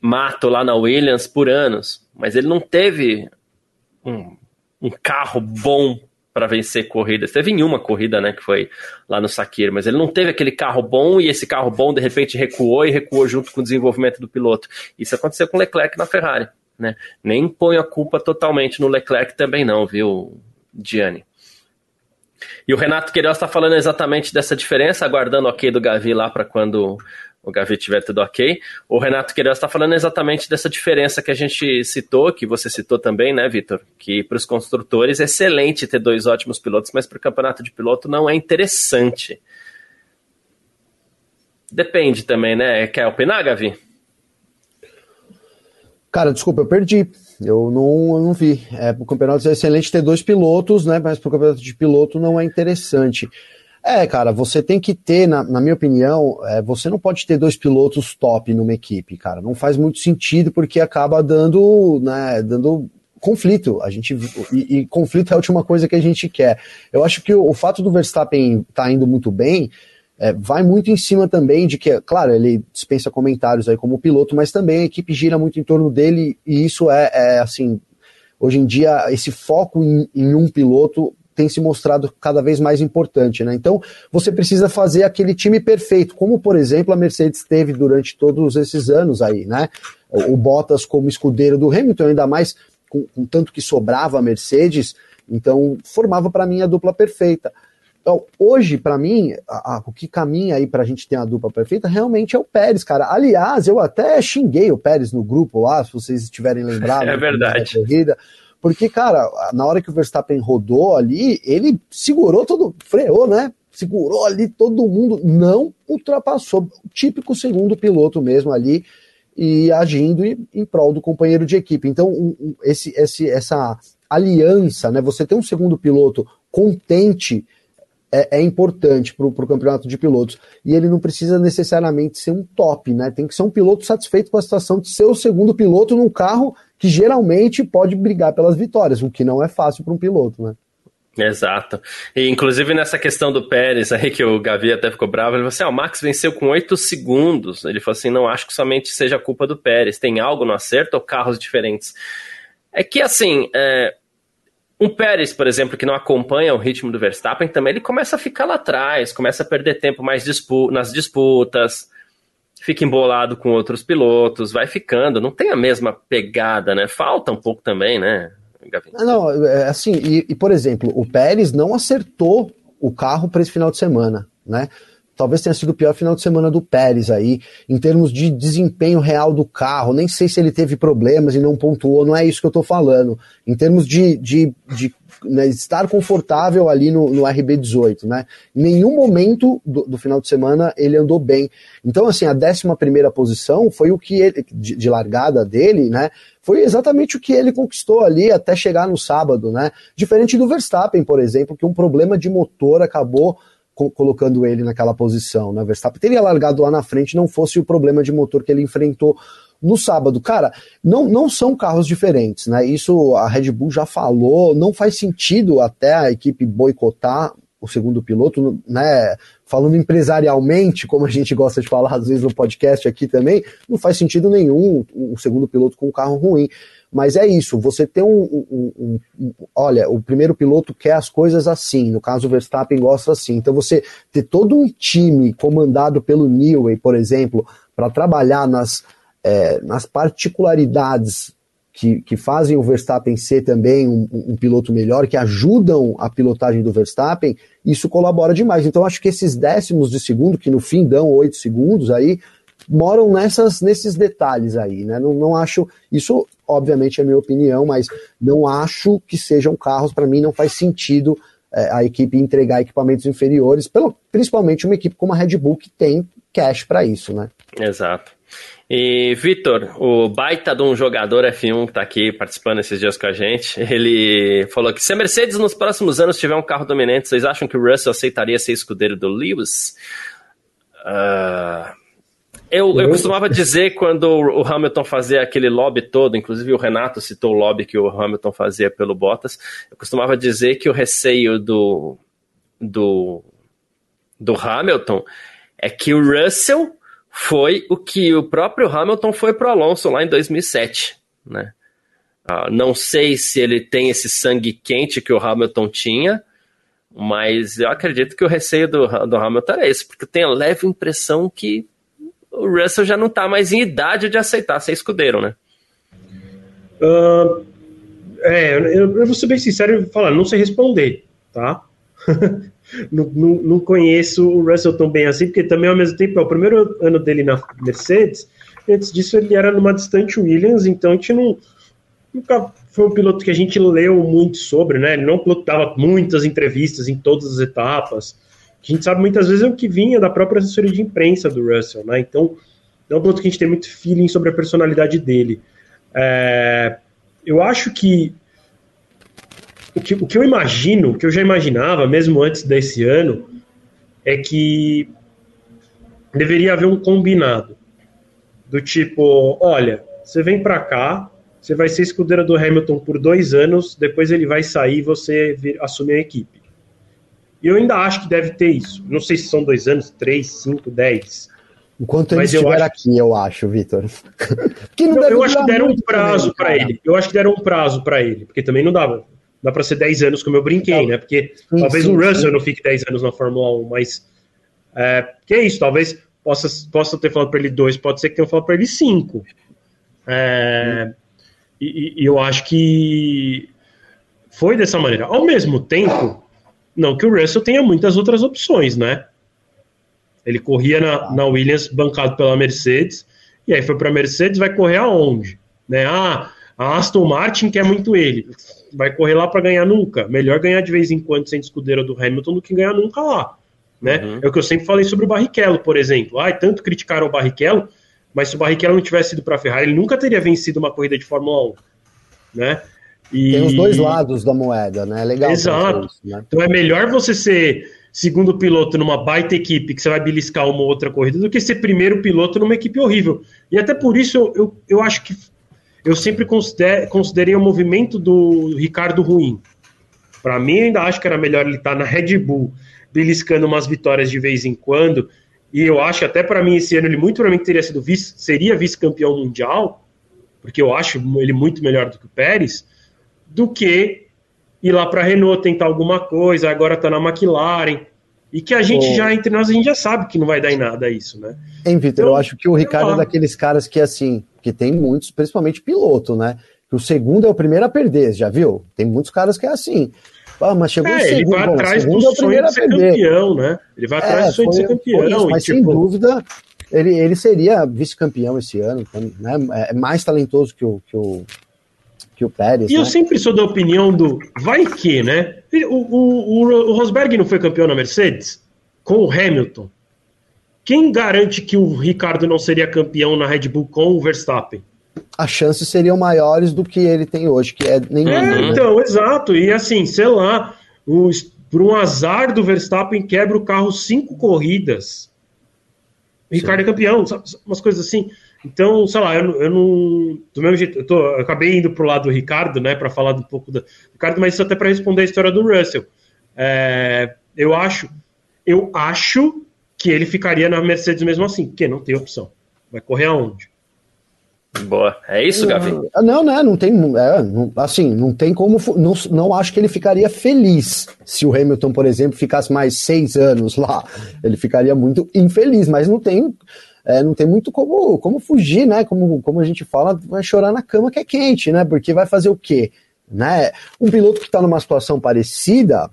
mato lá na Williams por anos, mas ele não teve um, um carro bom para vencer corridas. Teve em uma corrida, né, que foi lá no Sakir, mas ele não teve aquele carro bom e esse carro bom de repente recuou e recuou junto com o desenvolvimento do piloto. Isso aconteceu com Leclerc na Ferrari, né? Nem põe a culpa totalmente no Leclerc também não, viu, Gianni? E o Renato Queiroz está falando exatamente dessa diferença, aguardando o ok do Gavi lá para quando o Gavi tiver tudo ok. O Renato Queiroz está falando exatamente dessa diferença que a gente citou, que você citou também, né, Vitor? Que para os construtores é excelente ter dois ótimos pilotos, mas para o campeonato de piloto não é interessante. Depende também, né? Quer opinar, Gavi? Cara, desculpa, eu perdi. Eu não, eu não vi. É, para o campeonato é excelente ter dois pilotos, né? Mas para o campeonato de piloto não é interessante. É, cara, você tem que ter, na, na minha opinião, é, você não pode ter dois pilotos top numa equipe, cara. Não faz muito sentido porque acaba dando, né, dando conflito. A gente e, e, conflito é a última coisa que a gente quer. Eu acho que o, o fato do Verstappen estar tá indo muito bem é, vai muito em cima também de que, claro, ele dispensa comentários aí como piloto, mas também a equipe gira muito em torno dele e isso é, é assim. Hoje em dia, esse foco em, em um piloto tem se mostrado cada vez mais importante, né? Então, você precisa fazer aquele time perfeito, como por exemplo a Mercedes teve durante todos esses anos aí, né? O Bottas como escudeiro do Hamilton, ainda mais com, com tanto que sobrava a Mercedes, então formava para mim a dupla perfeita. Então, hoje, para mim, a, a, o que caminha aí para a gente ter a dupla perfeita realmente é o Pérez, cara. Aliás, eu até xinguei o Pérez no grupo lá, se vocês estiverem lembrados. É verdade. Corrida, porque, cara, na hora que o Verstappen rodou ali, ele segurou todo, freou, né? Segurou ali todo mundo, não ultrapassou. Típico segundo piloto mesmo ali e agindo em prol do companheiro de equipe. Então, esse, esse, essa aliança, né? Você ter um segundo piloto contente é, é importante para o campeonato de pilotos. E ele não precisa necessariamente ser um top, né? Tem que ser um piloto satisfeito com a situação de ser o segundo piloto num carro que geralmente pode brigar pelas vitórias, o que não é fácil para um piloto, né? Exato. E inclusive nessa questão do Pérez aí, que o Gavi até ficou bravo, ele falou assim: ah, o Max venceu com oito segundos. Ele falou assim: não acho que somente seja culpa do Pérez, tem algo no acerto ou carros diferentes? É que assim, é, um Pérez, por exemplo, que não acompanha o ritmo do Verstappen, também ele começa a ficar lá atrás, começa a perder tempo mais dispu nas disputas, fica embolado com outros pilotos, vai ficando, não tem a mesma pegada, né? Falta um pouco também, né? Não, é, assim, e, e, por exemplo, o Pérez não acertou o carro para esse final de semana, né? Talvez tenha sido o pior final de semana do Pérez aí, em termos de desempenho real do carro. Nem sei se ele teve problemas e não pontuou, não é isso que eu tô falando. Em termos de, de, de né, estar confortável ali no, no RB18, né? Em nenhum momento do, do, final de semana ele andou bem. Então, assim, a 11 primeira posição foi o que ele, de, de, largada dele, né? Foi exatamente o que ele conquistou ali até chegar no sábado, né? Diferente do Verstappen, por exemplo, que um problema de motor acabou colocando ele naquela posição, né? Verstappen teria largado lá na frente, não fosse o problema de motor que ele enfrentou no sábado. Cara, não, não são carros diferentes, né? Isso a Red Bull já falou, não faz sentido até a equipe boicotar o segundo piloto, né? Falando empresarialmente, como a gente gosta de falar às vezes no podcast aqui também, não faz sentido nenhum um segundo piloto com um carro ruim. Mas é isso, você tem um, um, um, um, Olha, o primeiro piloto quer as coisas assim, no caso o Verstappen gosta assim. Então você ter todo um time comandado pelo Newey, por exemplo, para trabalhar nas, é, nas particularidades que, que, fazem o Verstappen ser também um, um, piloto melhor, que ajudam a pilotagem do Verstappen, isso colabora demais. Então acho que esses décimos de segundo, que no fim dão oito segundos aí, moram nessas, nesses detalhes aí, né? Não, não acho. Isso, obviamente, é minha opinião, mas não acho que sejam carros, para mim, não faz sentido é, a equipe entregar equipamentos inferiores, pelo, principalmente uma equipe como a Red Bull, que tem cash para isso, né? Exato. E, Vitor, o baita de um jogador F1 que tá aqui participando esses dias com a gente, ele falou que se a Mercedes nos próximos anos tiver um carro dominante, vocês acham que o Russell aceitaria ser escudeiro do Lewis? Uh, eu, eu costumava dizer quando o Hamilton fazia aquele lobby todo, inclusive o Renato citou o lobby que o Hamilton fazia pelo Bottas, eu costumava dizer que o receio do, do, do Hamilton é que o Russell foi o que o próprio Hamilton foi para o Alonso lá em 2007, né? Ah, não sei se ele tem esse sangue quente que o Hamilton tinha, mas eu acredito que o receio do, do Hamilton era esse, porque eu tenho a leve impressão que o Russell já não está mais em idade de aceitar ser escudeiro, né? Uh, é, eu, eu, vou ser bem sincero e falar, não sei responder, tá? não, não, não, conheço o Russell tão bem assim, porque também ao mesmo tempo é o primeiro ano dele na Mercedes, antes disso ele era numa distante Williams, então a gente não, nunca foi um piloto que a gente leu muito sobre, né? Ele não pilotava muitas entrevistas em todas as etapas, a gente sabe muitas vezes é o que vinha da própria assessoria de imprensa do Russell, né? Então, é um ponto que a gente tem muito feeling sobre a personalidade dele. É, eu acho que o, que o que eu imagino, o que eu já imaginava, mesmo antes desse ano, é que deveria haver um combinado. Do tipo, olha, você vem para cá, você vai ser escudeira do Hamilton por dois anos, depois ele vai sair você assume a equipe. E eu ainda acho que deve ter isso. Não sei se são dois anos, três, cinco, dez. Enquanto ele estiver acho... aqui, eu acho, Vitor. eu, eu acho que deram um prazo para ele. Eu acho que deram um prazo para ele, porque também não dava. Dá para ser 10 anos, como eu brinquei, né? Porque sim, talvez sim, o Russell sim. não fique 10 anos na Fórmula 1, mas. É, que é isso, talvez possa, possa ter falado para ele dois, pode ser que tenha falado para ele cinco. É, e, e eu acho que foi dessa maneira. Ao mesmo tempo, não que o Russell tenha muitas outras opções, né? Ele corria na, na Williams bancado pela Mercedes, e aí foi para a Mercedes, vai correr aonde? Né? Ah, a Aston Martin quer muito ele. Vai correr lá para ganhar nunca. Melhor ganhar de vez em quando sendo escudeiro do Hamilton do que ganhar nunca lá. Né? Uhum. É o que eu sempre falei sobre o Barrichello, por exemplo. Ah, tanto criticaram o Barrichello, mas se o Barrichello não tivesse ido para a Ferrari, ele nunca teria vencido uma corrida de Fórmula 1. Né? E... Tem os dois lados da moeda, né? É legal. Exato. Isso, né? Então é melhor você ser segundo piloto numa baita equipe que você vai beliscar uma outra corrida do que ser primeiro piloto numa equipe horrível. E até por isso eu, eu, eu acho que eu sempre consider, considerei o movimento do Ricardo ruim. Para mim, eu ainda acho que era melhor ele estar tá na Red Bull, beliscando umas vitórias de vez em quando. E eu acho até para mim esse ano ele muito provavelmente teria sido vice, seria vice-campeão mundial, porque eu acho ele muito melhor do que o Pérez, do que ir lá para a Renault tentar alguma coisa, agora está na McLaren. E que a gente já, entre nós, a gente já sabe que não vai dar em nada isso, né? Hein, Vitor, então, eu acho que o Ricardo é daqueles caras que, assim, que tem muitos, principalmente piloto, né? Que o segundo é o primeiro a perder, já viu? Tem muitos caras que é assim. Ah, mas chegou é, o segundo, ele vai atrás do é sonho de ser campeão, né? Ele vai atrás é, do sonho foi, de ser campeão. Isso, mas tipo... sem dúvida, ele, ele seria vice-campeão esse ano, né? É mais talentoso que o, que o, que o Pérez. E né? eu sempre sou da opinião do vai que, né? O, o, o, Rosberg não foi campeão na Mercedes? Com o Hamilton. Quem garante que o Ricardo não seria campeão na Red Bull com o Verstappen? As chances seriam maiores do que ele tem hoje, que é nenhum. É, né? então, exato. E assim, sei lá, o, por um azar do Verstappen quebra o carro cinco corridas. O Ricardo é campeão, umas coisas assim. Então, sei lá, eu, eu não. Do mesmo jeito, eu, tô, eu acabei indo pro lado do Ricardo, né, para falar um pouco do Ricardo, mas isso até para responder a história do Russell. É, eu acho, eu acho que ele ficaria na Mercedes mesmo assim, porque não tem opção. Vai correr aonde? Boa. É isso, Gavi? Não, né? Não tem. É, não, assim, não tem como. Não, não acho que ele ficaria feliz se o Hamilton, por exemplo, ficasse mais seis anos lá. Ele ficaria muito infeliz, mas não tem é, não tem muito como, como fugir, né? Como, como a gente fala, vai chorar na cama que é quente, né? Porque vai fazer o quê? Né? Um piloto que está numa situação parecida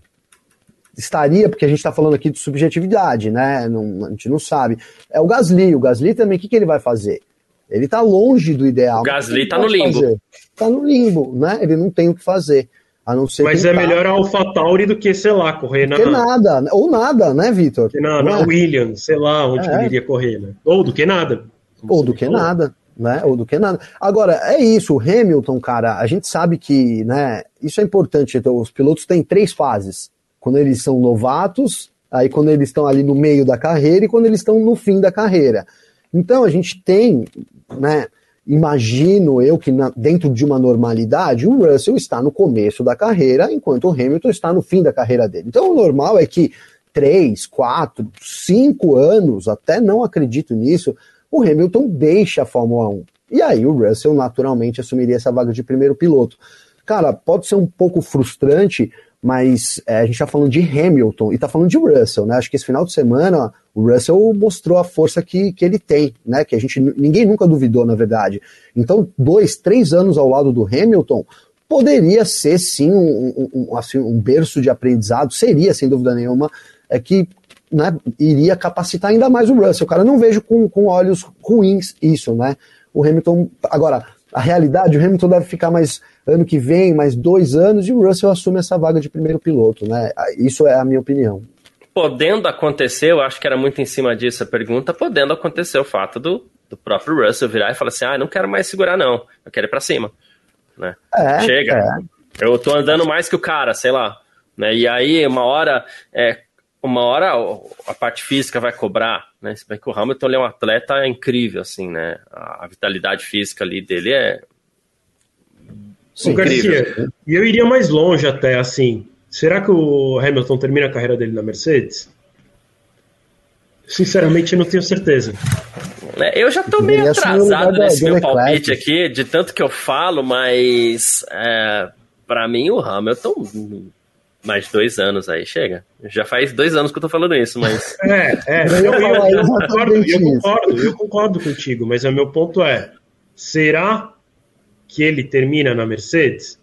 estaria, porque a gente está falando aqui de subjetividade, né? Não, a gente não sabe. É o Gasly. O Gasly também, o que, que ele vai fazer? Ele está longe do ideal. O Gasly está no limbo. Está no limbo, né? Ele não tem o que fazer. A não ser Mas é melhor a AlphaTauri do que, sei lá, correr na. Que nada, ou nada, né, Vitor? Na, na é? Williams, sei lá onde é. ele iria correr, né? Ou do que nada. Ou do que falou. nada, né? Ou do que nada. Agora, é isso, o Hamilton, cara, a gente sabe que, né, isso é importante. Então, os pilotos têm três fases. Quando eles são novatos, aí quando eles estão ali no meio da carreira e quando eles estão no fim da carreira. Então, a gente tem, né? Imagino eu que na, dentro de uma normalidade, o Russell está no começo da carreira, enquanto o Hamilton está no fim da carreira dele. Então o normal é que três, quatro, cinco anos, até não acredito nisso, o Hamilton deixa a Fórmula 1. E aí o Russell naturalmente assumiria essa vaga de primeiro piloto. Cara, pode ser um pouco frustrante, mas é, a gente está falando de Hamilton e está falando de Russell, né? Acho que esse final de semana o Russell mostrou a força que, que ele tem, né? Que a gente ninguém nunca duvidou, na verdade. Então, dois, três anos ao lado do Hamilton poderia ser sim um, um, assim, um berço de aprendizado, seria sem dúvida nenhuma, é que né, iria capacitar ainda mais o Russell. Cara, não vejo com, com olhos ruins isso, né? O Hamilton. Agora, a realidade, o Hamilton deve ficar mais ano que vem, mais dois anos, e o Russell assume essa vaga de primeiro piloto, né? Isso é a minha opinião. Podendo acontecer, eu acho que era muito em cima disso a pergunta, podendo acontecer o fato do, do próprio Russell virar e falar assim, ah, não quero mais segurar não, eu quero ir pra cima, né? É, Chega, é. eu tô andando mais que o cara, sei lá, né? E aí, uma hora, é, uma hora a parte física vai cobrar, né? Se bem que o Hamilton é um atleta incrível, assim, né? A vitalidade física ali dele é Sim, Garcia, e eu iria mais longe até, assim. Será que o Hamilton termina a carreira dele na Mercedes? Sinceramente, eu não tenho certeza. É, eu já tô meio atrasado nesse meu palpite aqui, de tanto que eu falo, mas é, para mim o Hamilton mais dois anos aí, chega. Já faz dois anos que eu tô falando isso, mas. É, é, eu, eu, eu, concordo, eu concordo, eu concordo contigo, mas o meu ponto é: será que ele termina na Mercedes?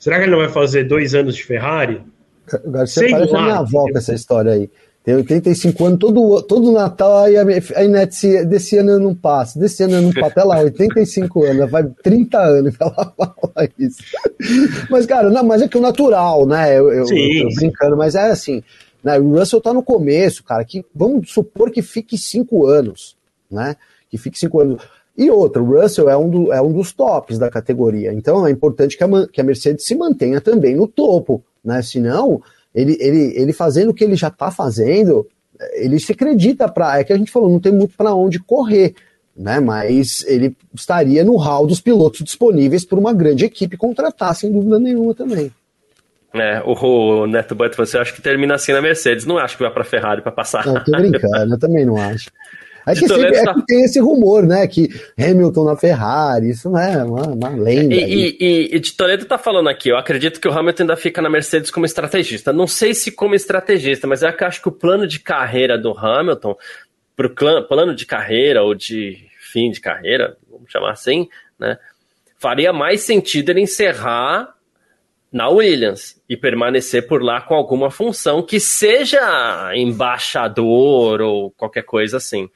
Será que ele não vai fazer dois anos de Ferrari? Garcia Sei parece lá. a minha avó com essa história aí. Tem 85 anos, todo, todo Natal, aí a, Inete, desse ano eu não passo, desse ano eu não passo, até lá, 85 anos, vai 30 anos que ela fala isso. Mas, cara, não, mas é que o natural, né? Eu, eu, brincando, mas é assim, né? O Russell tá no começo, cara, que vamos supor que fique 5 anos, né? Que fique 5 anos. E outra, o Russell é um, do, é um dos tops da categoria. Então é importante que a, que a Mercedes se mantenha também no topo, né? Senão, ele, ele, ele fazendo o que ele já está fazendo, ele se acredita para. É que a gente falou, não tem muito para onde correr, né? Mas ele estaria no hall dos pilotos disponíveis para uma grande equipe contratar, sem dúvida nenhuma também. É, o, Neto Butt, você acha que termina assim na Mercedes? Não acho que vai para Ferrari para passar. Não, tô brincando, eu também não acho. É que, sempre, é que, tem esse rumor, né? Que Hamilton na Ferrari, isso não é uma, uma lenda. E, e, e, de Toledo tá falando aqui, eu acredito que o Hamilton ainda fica na Mercedes como estrategista. Não sei se como estrategista, mas é eu acho que o plano de carreira do Hamilton, pro plano de carreira ou de fim de carreira, vamos chamar assim, né? Faria mais sentido ele encerrar na Williams e permanecer por lá com alguma função que seja embaixador ou qualquer coisa assim.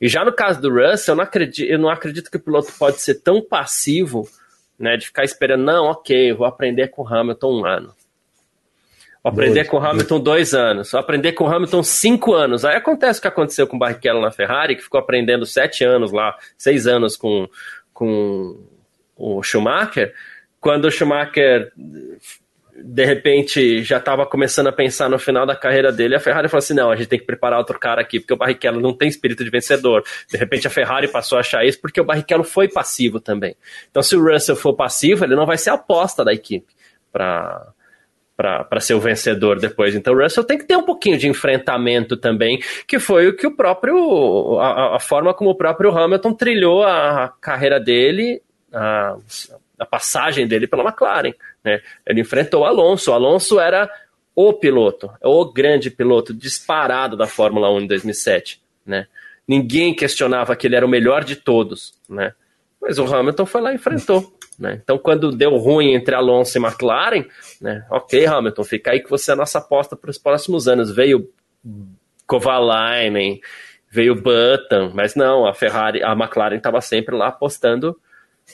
E já no caso do Russell, eu não acredito, eu não acredito que o piloto pode ser tão passivo né, de ficar esperando, não, ok, vou aprender com o Hamilton um ano. Vou aprender dois, com o Hamilton dois. dois anos. Vou aprender com o Hamilton cinco anos. Aí acontece o que aconteceu com o Barrichello na Ferrari, que ficou aprendendo sete anos lá, seis anos com, com o Schumacher. Quando o Schumacher de repente já estava começando a pensar no final da carreira dele, a Ferrari falou assim: não, a gente tem que preparar outro cara aqui, porque o Barrichello não tem espírito de vencedor. De repente a Ferrari passou a achar isso porque o Barrichello foi passivo também. Então, se o Russell for passivo, ele não vai ser a aposta da equipe para para ser o vencedor depois. Então o Russell tem que ter um pouquinho de enfrentamento também, que foi o que o próprio a, a forma como o próprio Hamilton trilhou a carreira dele, a, a passagem dele pela McLaren. Né? Ele enfrentou o Alonso. O Alonso era o piloto, o grande piloto disparado da Fórmula 1 em 2007. Né? Ninguém questionava que ele era o melhor de todos. Né? Mas o Hamilton foi lá e enfrentou. Né? Então, quando deu ruim entre Alonso e McLaren, né? ok, Hamilton, fica aí que você é a nossa aposta para os próximos anos. Veio Kovalainen, veio Button, mas não, a Ferrari, a McLaren estava sempre lá apostando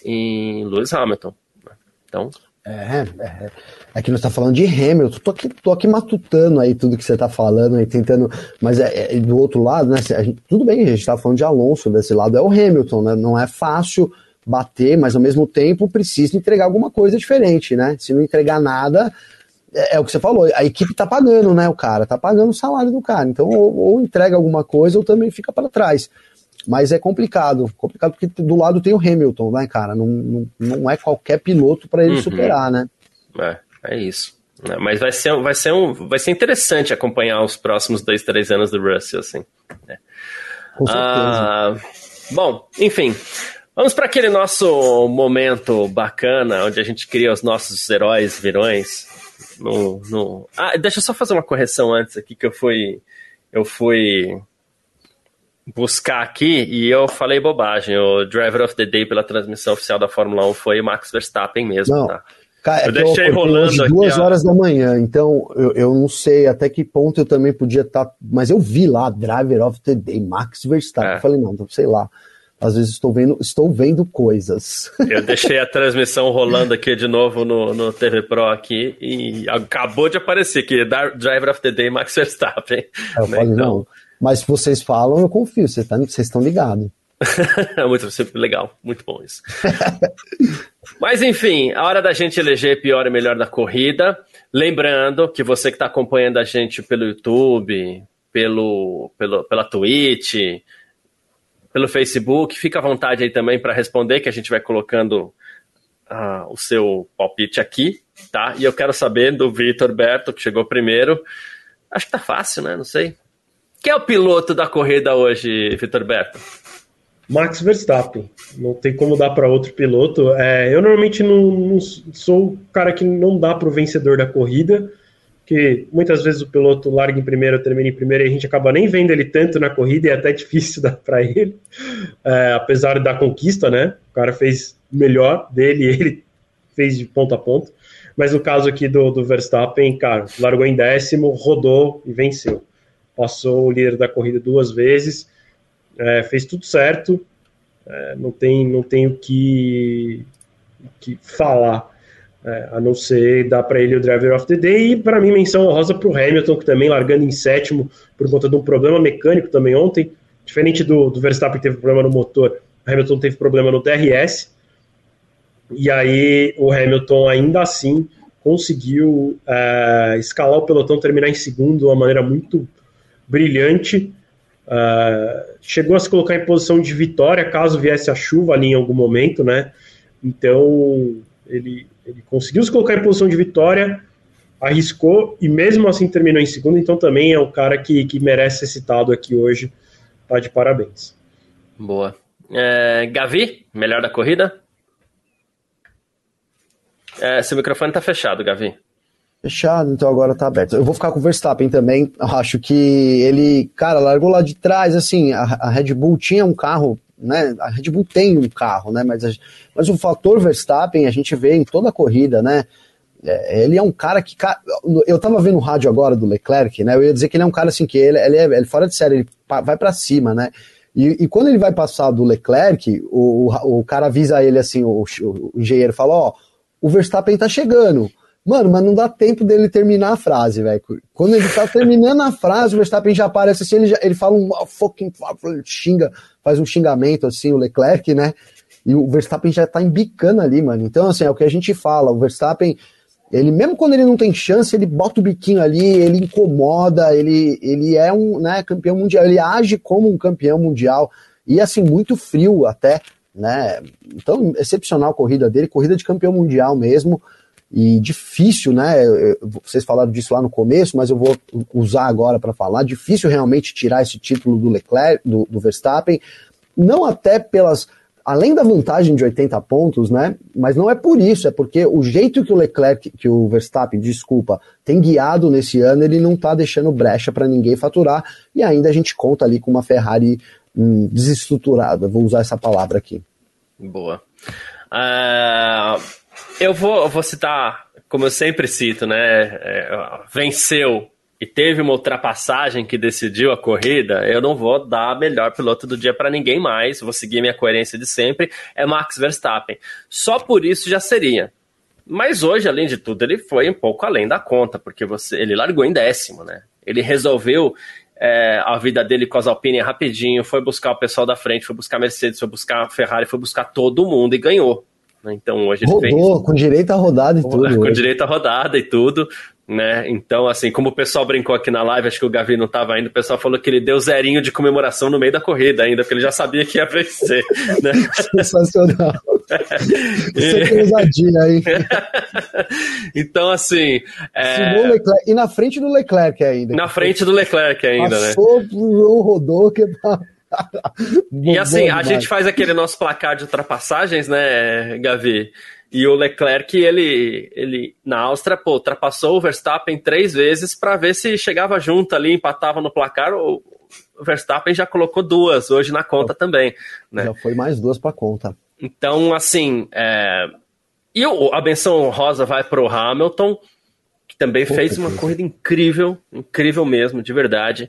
em Lewis Hamilton. Então. É, é, é que nós está falando de Hamilton. Tô aqui, tô aqui matutando aí tudo que você está falando e tentando. Mas é, é, do outro lado, né? Gente, tudo bem, a gente está falando de Alonso, desse lado é o Hamilton, né? Não é fácil bater, mas ao mesmo tempo precisa entregar alguma coisa diferente, né? Se não entregar nada, é, é o que você falou, a equipe tá pagando, né? O cara tá pagando o salário do cara. Então, ou, ou entrega alguma coisa ou também fica para trás. Mas é complicado, complicado porque do lado tem o Hamilton, né, cara? Não, não, não é qualquer piloto para ele uhum. superar, né? É, é isso. É, mas vai ser, vai, ser um, vai ser interessante acompanhar os próximos dois, três anos do Russell, assim. É. Com certeza. Ah, bom, enfim. Vamos para aquele nosso momento bacana, onde a gente cria os nossos heróis, virões. No, no... Ah, deixa eu só fazer uma correção antes aqui, que eu fui. Eu fui buscar aqui e eu falei bobagem. O Driver of the Day pela transmissão oficial da Fórmula 1 foi Max Verstappen mesmo, não. tá? Cara, eu é deixei eu, rolando aqui. duas horas da manhã, então eu, eu não sei até que ponto eu também podia estar. Tá, mas eu vi lá, Driver of the Day, Max Verstappen. É. Eu falei, não, então, sei lá. Às vezes estou vendo, estou vendo coisas. Eu deixei a transmissão rolando aqui de novo no, no TV Pro aqui e acabou de aparecer aqui, Driver of the Day, Max Verstappen. É, eu falei, então, não. Mas se vocês falam, eu confio, vocês, tá, estão ligados. muito sempre legal, muito bom isso. Mas enfim, a hora da gente eleger pior e melhor da corrida. Lembrando que você que está acompanhando a gente pelo YouTube, pelo, pelo, pela Twitch, pelo Facebook, fica à vontade aí também para responder, que a gente vai colocando uh, o seu palpite aqui, tá? E eu quero saber do Vitor Berto, que chegou primeiro. Acho que tá fácil, né? Não sei. Quem é o piloto da corrida hoje, Vitor Berto? Max Verstappen. Não tem como dar para outro piloto. É, eu normalmente não, não, sou o cara que não dá para o vencedor da corrida, que muitas vezes o piloto larga em primeiro, termina em primeiro e a gente acaba nem vendo ele tanto na corrida e é até difícil dar para ele, é, apesar da conquista, né? O cara fez melhor dele ele fez de ponta a ponta. Mas no caso aqui do, do Verstappen, cara, largou em décimo, rodou e venceu passou o líder da corrida duas vezes, é, fez tudo certo, é, não tem não tem o que, que falar, é, a não ser dar para ele o Driver of the Day, e para mim menção honrosa para o Hamilton, que também largando em sétimo por conta de um problema mecânico também ontem, diferente do, do Verstappen que teve problema no motor, Hamilton teve problema no DRS, e aí o Hamilton ainda assim conseguiu é, escalar o pelotão, terminar em segundo de uma maneira muito brilhante. Uh, chegou a se colocar em posição de vitória caso viesse a chuva ali em algum momento, né? Então ele, ele conseguiu se colocar em posição de vitória arriscou e mesmo assim terminou em segundo, então também é um cara que, que merece ser citado aqui hoje. Tá de parabéns. Boa. É, Gavi, melhor da corrida? É, seu microfone tá fechado, Gavi. Fechado, então agora tá aberto. Eu vou ficar com o Verstappen também. Acho que ele, cara, largou lá de trás, assim, a, a Red Bull tinha um carro, né? A Red Bull tem um carro, né? Mas, a, mas o fator Verstappen a gente vê em toda a corrida, né? É, ele é um cara que. Eu tava vendo o rádio agora do Leclerc, né? Eu ia dizer que ele é um cara assim que ele, ele é ele é fora de série, ele vai para cima, né? E, e, quando ele vai passar do Leclerc, o, o, o cara avisa ele assim, o, o, o engenheiro fala: Ó, o Verstappen tá chegando. Mano, mas não dá tempo dele terminar a frase, velho. Quando ele tá terminando a frase, o Verstappen já aparece assim, ele, já, ele fala um fucking xinga, faz um xingamento assim, o Leclerc, né? E o Verstappen já tá embicando ali, mano. Então, assim, é o que a gente fala. O Verstappen, ele mesmo quando ele não tem chance, ele bota o biquinho ali, ele incomoda, ele, ele é um né, campeão mundial, ele age como um campeão mundial. E assim, muito frio até, né? Então, excepcional a corrida dele, corrida de campeão mundial mesmo e difícil, né? Vocês falaram disso lá no começo, mas eu vou usar agora para falar. Difícil realmente tirar esse título do Leclerc, do, do, Verstappen, não até pelas. Além da vantagem de 80 pontos, né? Mas não é por isso, é porque o jeito que o Leclerc, que o Verstappen, desculpa, tem guiado nesse ano, ele não tá deixando brecha para ninguém faturar, e ainda a gente conta ali com uma Ferrari hum, desestruturada, vou usar essa palavra aqui. Boa. Uh, eu vou, vou citar, como eu sempre cito, né? É, venceu e teve uma ultrapassagem que decidiu a corrida, eu não vou dar melhor piloto do dia para ninguém mais, vou seguir minha coerência de sempre, é Max Verstappen. Só por isso já seria. Mas hoje, além de tudo, ele foi um pouco além da conta, porque você, ele largou em décimo, né? Ele resolveu é, a vida dele com as Alpine rapidinho, foi buscar o pessoal da frente, foi buscar Mercedes, foi buscar Ferrari, foi buscar todo mundo e ganhou. Né? Então hoje ele Rodou, fez... com direito a rodada e tudo. Com hoje. direito a rodada e tudo, né? Então, assim, como o pessoal brincou aqui na live, acho que o Gavi não estava ainda, o pessoal falou que ele deu zerinho de comemoração no meio da corrida ainda, porque ele já sabia que ia vencer, né? Sensacional. Você tem ousadia aí. então, assim. É... E na frente do Leclerc ainda. Na frente do Leclerc ainda, Passou né? Passou, rodou, que e assim, a gente faz aquele nosso placar de ultrapassagens, né, Gavi? E o Leclerc, ele, ele na Áustria, pô, ultrapassou o Verstappen três vezes para ver se chegava junto ali, empatava no placar. O Verstappen já colocou duas hoje na conta também. Né? Já foi mais duas para conta. Então, assim, é... e a benção rosa vai para o Hamilton, que também Pô, fez uma corrida incrível, incrível mesmo, de verdade.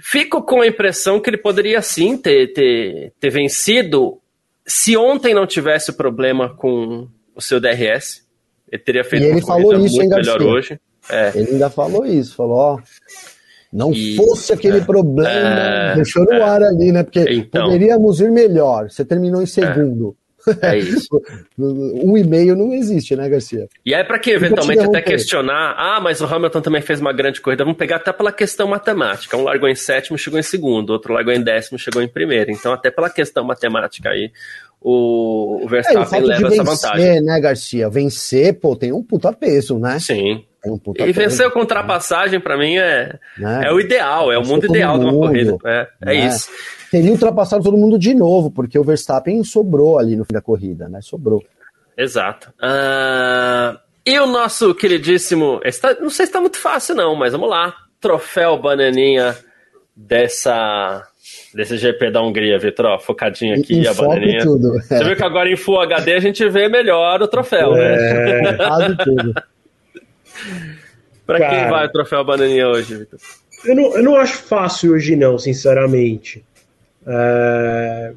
Fico com a impressão que ele poderia sim ter, ter, ter vencido se ontem não tivesse o problema com o seu DRS. Ele teria feito e ele falou isso, muito melhor hoje. É. Ele ainda falou isso, falou, ó, não e, fosse aquele é, problema, é, deixou no é, ar ali, né? Porque então, poderíamos ir melhor. Você terminou em segundo. É isso. um e meio não existe, né, Garcia? E aí, para que eventualmente até questionar, ah, mas o Hamilton também fez uma grande corrida, vamos pegar até pela questão matemática. Um largou em sétimo, chegou em segundo, outro largou em décimo, chegou em primeiro. Então, até pela questão matemática aí, o, o Verstappen é, o leva vencer, essa vantagem. né, Garcia? Vencer, pô, tem um puta peso, né? Sim. Um e vencer com ultrapassagem, para mim, é, né? é o ideal, é o mundo ideal mundo, de uma corrida. É, é né? isso teria ultrapassado todo mundo de novo, porque o Verstappen sobrou ali no fim da corrida, né? Sobrou. Exato. Uh, e o nosso queridíssimo. Está, não sei se está muito fácil, não, mas vamos lá. Troféu Bananinha dessa. Desse GP da Hungria, Vitor, focadinho aqui, em a bananinha. Tudo, é. Você viu que agora em Full HD a gente vê melhor o troféu, né? é, né? tudo. pra Cara, quem vai o troféu Bananinha hoje, Vitor? Eu não, eu não acho fácil hoje, não, sinceramente. É...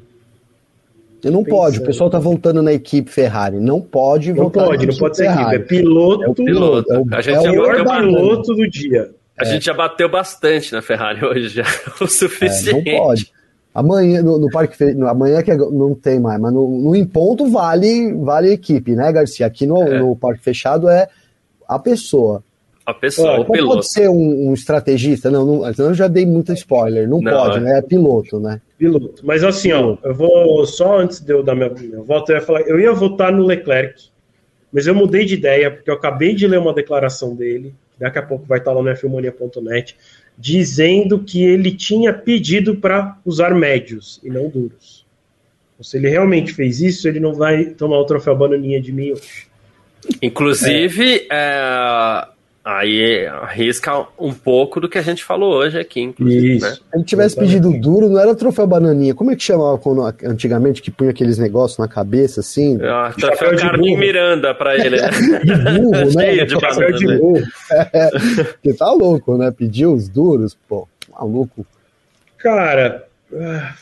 Não pode, o pessoal tá voltando na equipe Ferrari. Não pode não voltar pode, não pode ser equipe, é piloto. É o piloto. É o, a gente é piloto do dia. A é. gente já bateu bastante na Ferrari hoje, já o suficiente. É, não pode. Amanhã, no, no Parque amanhã que é, não tem mais, mas no, no em ponto vale, vale equipe, né, Garcia? Aqui no, é. no Parque Fechado é a pessoa. A pessoa, é, o piloto. pode ser um, um estrategista? Não, não, eu já dei muito spoiler. Não, não pode, é. né? É piloto, né? Piloto. Mas assim, ó, eu vou só antes de eu dar minha, minha volta, eu ia falar, eu ia votar no Leclerc, mas eu mudei de ideia, porque eu acabei de ler uma declaração dele, daqui a pouco vai estar lá no Filmania.net, dizendo que ele tinha pedido para usar médios e não duros. Então, se ele realmente fez isso, ele não vai tomar o troféu bananinha de mim hoje. Inclusive, é. É, Aí arrisca um pouco do que a gente falou hoje aqui, inclusive. Isso. Né? Se ele tivesse pedido duro, não era troféu bananinha. Como é que chamava quando, antigamente que punha aqueles negócios na cabeça assim? Ah, troféu Carmen Miranda pra ele. Né? de burro, né? Cheio de troféu de burro. É, que tá louco, né? Pediu os duros, pô, maluco. Cara, ah,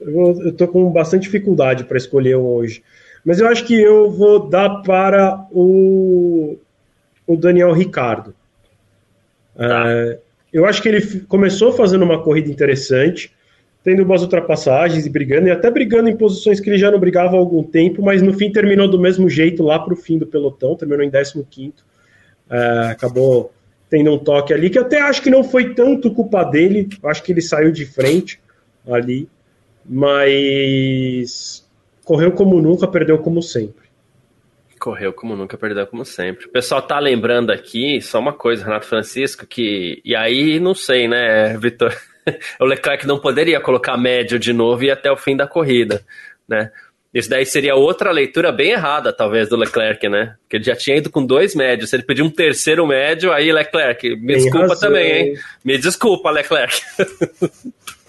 eu, eu tô com bastante dificuldade para escolher hoje. Mas eu acho que eu vou dar para o o Daniel Ricardo. Tá. É, eu acho que ele começou fazendo uma corrida interessante, tendo umas ultrapassagens e brigando, e até brigando em posições que ele já não brigava há algum tempo, mas no fim terminou do mesmo jeito lá para o fim do pelotão, terminou em 15. É, acabou tendo um toque ali, que até acho que não foi tanto culpa dele, acho que ele saiu de frente ali, mas correu como nunca, perdeu como sempre. Correu como nunca, perdeu como sempre. O pessoal tá lembrando aqui só uma coisa, Renato Francisco, que. E aí, não sei, né, Vitor? o Leclerc não poderia colocar médio de novo e até o fim da corrida, né? Isso daí seria outra leitura bem errada, talvez, do Leclerc, né? Porque ele já tinha ido com dois médios. Se ele pedir um terceiro médio, aí, Leclerc, me Tem desculpa razão. também, hein? Me desculpa, Leclerc.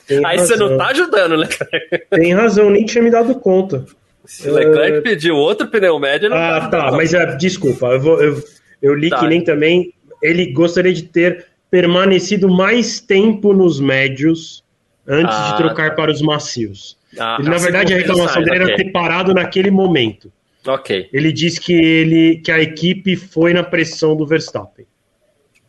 Tem aí razão. você não tá ajudando, Leclerc. Tem razão, nem tinha me dado conta. Se o Leclerc uh... pediu outro pneu médio, não Ah, tá, mas é, desculpa, eu, vou, eu, eu li tá. que nem também. Ele gostaria de ter permanecido mais tempo nos médios antes ah, de trocar tá. para os macios. Ah, ele, na verdade, a reclamação dele okay. era ter parado naquele momento. Ok. Ele disse que, ele, que a equipe foi na pressão do Verstappen.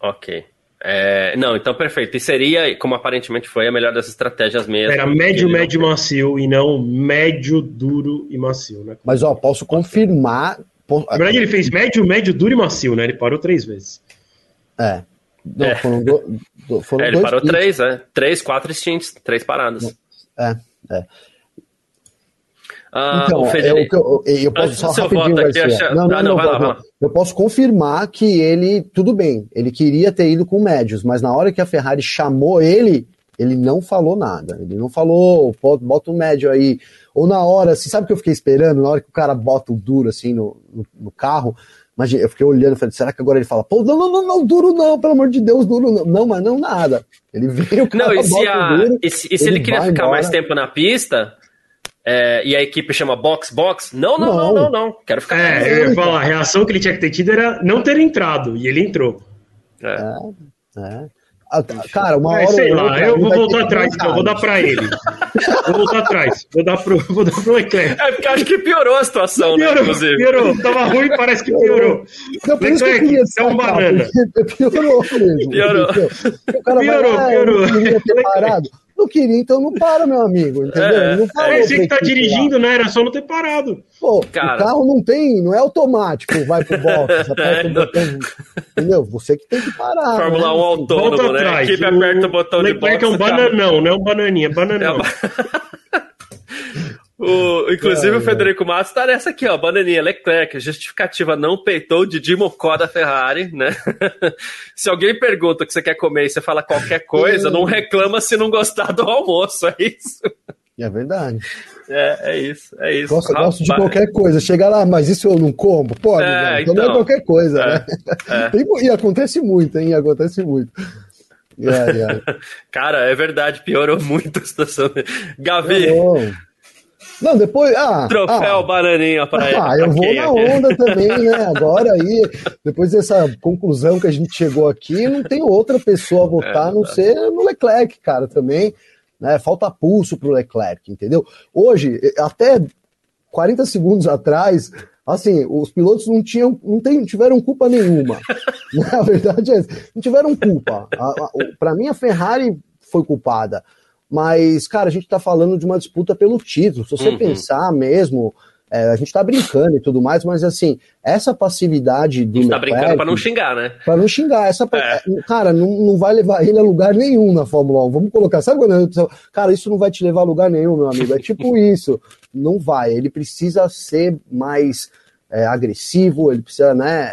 Ok. É, não, então perfeito. E seria, como aparentemente foi, a melhor das estratégias mesmo. Era médio, médio, macio e não médio, duro e macio, né? Mas ó, posso confirmar. Na verdade, ele fez médio, médio, duro e macio, né? Ele parou três vezes. É. Não, é. Foram, do, do, foram é, ele parou três, né? Três, quatro stints, três paradas. É, é. Ah, então, Federico, eu, eu, eu, posso só rapidinho, não, não, ah, não, não, vai vai. Eu posso confirmar que ele, tudo bem, ele queria ter ido com médios, mas na hora que a Ferrari chamou ele, ele não falou nada. Ele não falou, bota um médio aí. Ou na hora, assim, sabe o que eu fiquei esperando? Na hora que o cara bota o duro assim no, no, no carro, Imagina, eu fiquei olhando e falei, será que agora ele fala, pô, não, não, não, não, duro não, pelo amor de Deus, duro não. Não, mas não nada. Ele veio, o cara Não, e se, a, duro, e se, e se ele, ele queria ficar embora. mais tempo na pista, é, e a equipe chama box box. Não, não, não, não, não. não. Quero ficar. É, eu ia falar, a reação que ele tinha que ter tido era não ter entrado, e ele entrou. É. é. é. Ah, tá. Cara, uma é, hora. Sei lá, eu vou voltar atrás, então, vou dar pra ele. vou voltar atrás, vou dar pro, vou dar pro Leclerc. É porque acho que piorou a situação, piorou, né? Inclusive. Piorou, tava ruim, parece que piorou. Não, Leclerc, é um banana. Piorou mesmo. Piorou. Piorou, piorou. parado. Não queria, então não para, meu amigo, entendeu? É, não falou é você que tá dirigindo, né? Era só não ter parado. Pô, Cara. o carro não tem, não é automático, vai pro box, aperta o botão, entendeu? Você que tem que parar. Fórmula né? 1 autônomo, né? Atrás. A equipe o... aperta o botão de box. é um bananão, não é um bananinha, bananão. É O, inclusive é, o Federico é. Matos tá nessa aqui, ó, bananinha Leclerc, justificativa não peitou Didi Mocó da Ferrari, né? se alguém pergunta o que você quer comer e você fala qualquer coisa, não reclama se não gostar do almoço, é isso? É verdade. É, é isso, é isso. Gosto, gosto de qualquer coisa. Chega lá, mas isso eu não como? Pode, é, então, então, não é então. qualquer coisa, é, né? É. E acontece muito, hein? Acontece muito. Yeah, yeah. Cara, é verdade, piorou muito a situação. Gavi. É não, depois. Ah, Troféu ah, bananinha para ele. Ah, eu vou na onda também, né? Agora aí, depois dessa conclusão que a gente chegou aqui, não tem outra pessoa a votar é, a não ser no Leclerc, cara, também. Né? Falta pulso pro Leclerc, entendeu? Hoje, até 40 segundos atrás, assim, os pilotos não tinham, não tem, tiveram culpa nenhuma. a verdade é, não tiveram culpa. Para mim, a Ferrari foi culpada. Mas, cara, a gente tá falando de uma disputa pelo título. Se você uhum. pensar mesmo, é, a gente tá brincando e tudo mais, mas assim, essa passividade do. A gente tá brincando pra não xingar, né? Pra não xingar. Essa, é. Cara, não, não vai levar ele a lugar nenhum na Fórmula 1. Vamos colocar. Sabe quando eu, Cara, isso não vai te levar a lugar nenhum, meu amigo. É tipo isso. Não vai. Ele precisa ser mais é, agressivo, ele precisa né,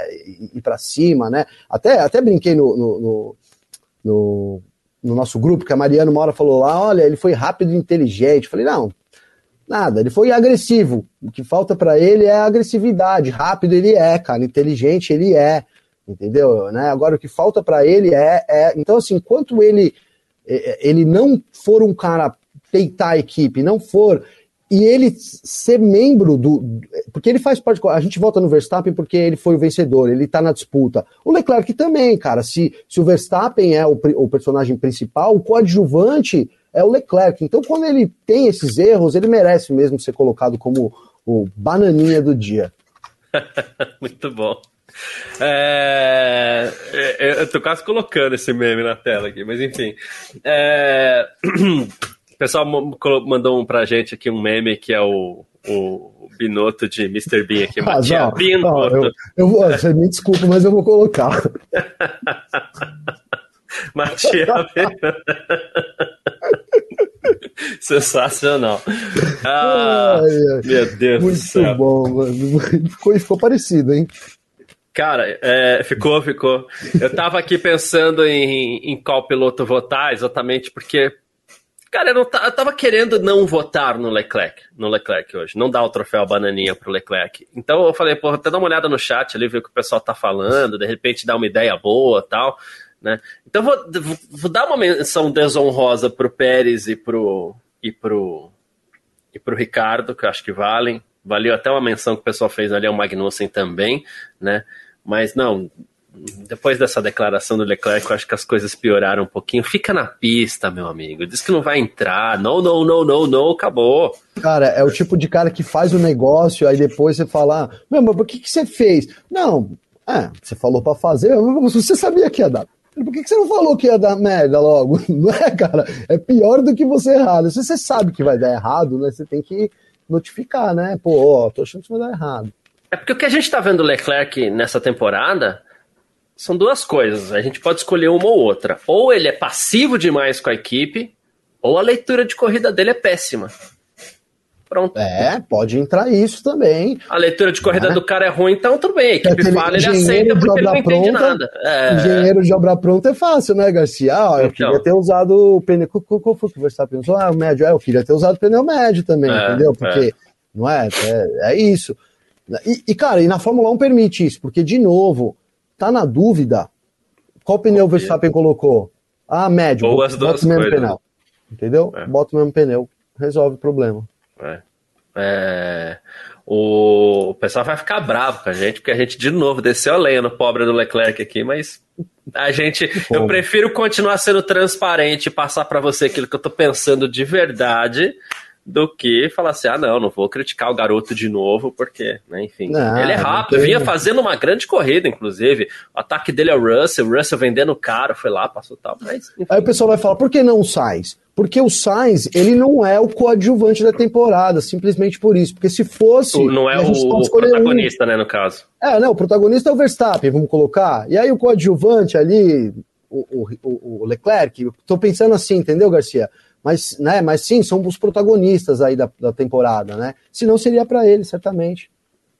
ir para cima, né? Até, até brinquei no, no, no, no, nosso grupo, que a Mariana uma hora falou lá, olha, ele foi rápido e inteligente. Falei, não, nada, ele foi agressivo. O que falta para ele é agressividade. Rápido ele é, cara, inteligente ele é, entendeu? Né? Agora o que falta para ele é, é, então assim, enquanto ele ele não for um cara peitar a equipe, não for e ele ser membro do. Porque ele faz parte. A gente vota no Verstappen porque ele foi o vencedor, ele tá na disputa. O Leclerc também, cara. Se, se o Verstappen é o, o personagem principal, o coadjuvante é o Leclerc. Então, quando ele tem esses erros, ele merece mesmo ser colocado como o bananinha do dia. Muito bom. É, eu tô quase colocando esse meme na tela aqui, mas enfim. É, pessoal mandou um pra gente aqui um meme que é o, o Binotto de Mr. Bean aqui. Ah, não, Binotto. Não, eu, eu você me desculpa, mas eu vou colocar. Matia Sensacional. Ah, ai, ai. Meu Deus Muito do céu. bom, mano. Ficou, ficou parecido, hein? Cara, é, ficou, ficou. Eu tava aqui pensando em, em qual piloto votar, exatamente porque Cara, eu, não eu tava querendo não votar no Leclerc, no Leclerc hoje, não dar o troféu bananinha pro Leclerc. Então eu falei, pô, até dar uma olhada no chat ali, ver o que o pessoal tá falando, de repente dar uma ideia boa tal, né? Então vou, vou dar uma menção desonrosa pro Pérez e pro, e pro, e pro Ricardo, que eu acho que valem. Valeu até uma menção que o pessoal fez ali ao Magnussen também, né? Mas não, depois dessa declaração do Leclerc, eu acho que as coisas pioraram um pouquinho. Fica na pista, meu amigo. Diz que não vai entrar. Não, não, não, não, não, acabou. Cara, é o tipo de cara que faz o negócio, aí depois você fala, meu, mas por que, que você fez? Não, é, você falou para fazer, você sabia que ia dar. Por que, que você não falou que ia dar merda logo? Não é, cara? É pior do que você errado. Se você sabe que vai dar errado, né? Você tem que notificar, né? Pô, ó, tô achando que vai dar errado. É porque o que a gente tá vendo o Leclerc nessa temporada são duas coisas. A gente pode escolher uma ou outra. Ou ele é passivo demais com a equipe, ou a leitura de corrida dele é péssima. Pronto. É, pode entrar isso também. A leitura de corrida é. do cara é ruim, então tudo bem. A equipe fala, ele aceita porque ele não entende pronta, nada. É. Engenheiro de obra pronta é fácil, né, Garcia? Ah, eu então. queria ter usado o pneu. Qual foi que o Verstappen usou? Ah, o médio. É, eu queria ter usado o pneu médio também, é, entendeu? Porque, é. não é? É, é isso. E, e, cara, e na Fórmula 1 permite isso, porque, de novo, tá na dúvida, qual pneu o Verstappen colocou? Ah, médio. Ou as duas bota o mesmo coisas. pneu. Entendeu? É. Bota o mesmo pneu. Resolve o problema. É. é. O... pessoal vai ficar bravo com a gente, porque a gente de novo desceu a lenha no pobre do Leclerc aqui, mas a gente. Eu prefiro continuar sendo transparente e passar para você aquilo que eu tô pensando de verdade do que falar assim, ah, não, não vou criticar o garoto de novo, porque, né, enfim, não, ele é rápido, vinha fazendo uma grande corrida, inclusive, o ataque dele é o Russell, o Russell vendendo caro, foi lá, passou tal, mas... Enfim. Aí o pessoal vai falar, por que não o Sainz? Porque o Sainz, ele não é o coadjuvante da temporada, simplesmente por isso, porque se fosse... Não é o, o protagonista, um... né, no caso. É, não, o protagonista é o Verstappen, vamos colocar, e aí o coadjuvante ali, o, o, o Leclerc, tô pensando assim, entendeu, Garcia? Mas, né, mas sim, são os protagonistas aí da, da temporada, né? Se não, seria para ele, certamente.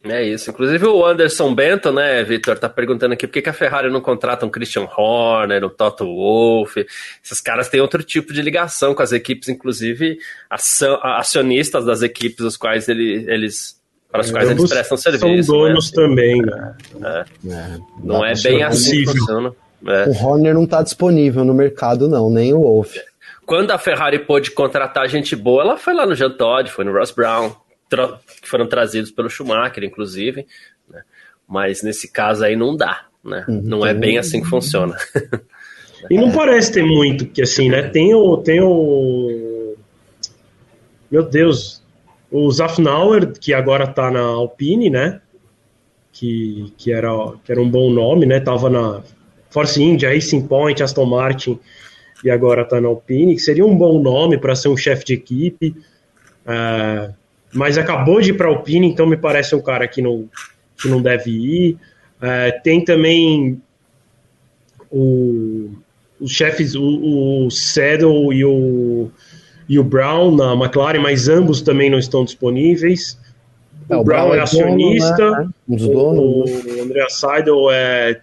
É isso. Inclusive o Anderson Bento, né, Vitor, tá perguntando aqui por que, que a Ferrari não contrata um Christian Horner, um Toto Wolff. Esses caras têm outro tipo de ligação com as equipes, inclusive acionistas das equipes, os quais ele, eles para as quais eles prestam serviço. São donos né? também, né? É. É. Não é bem assim que funciona. É. O Horner não está disponível no mercado, não, nem o Wolff. Quando a Ferrari pôde contratar gente boa, ela foi lá no Jean Todt, foi no Ross Brown, que foram trazidos pelo Schumacher, inclusive. Né? Mas nesse caso aí não dá, né? Uhum. Não é bem assim que funciona. E não parece ter muito, porque assim, né? Tem o. Tem o. Meu Deus. O Zafnauer, que agora tá na Alpine, né? Que, que, era, que era um bom nome, né? Tava na Force India, Racing Point, Aston Martin e agora está na Alpine, que seria um bom nome para ser um chefe de equipe, uh, mas acabou de ir para a Alpine, então me parece um cara que não, que não deve ir. Uh, tem também o, os chefes, o, o Saddle e o, e o Brown na McLaren, mas ambos também não estão disponíveis. o, o Brown, Brown, é, é acionista, dono, né? dos donos. o André Seidel é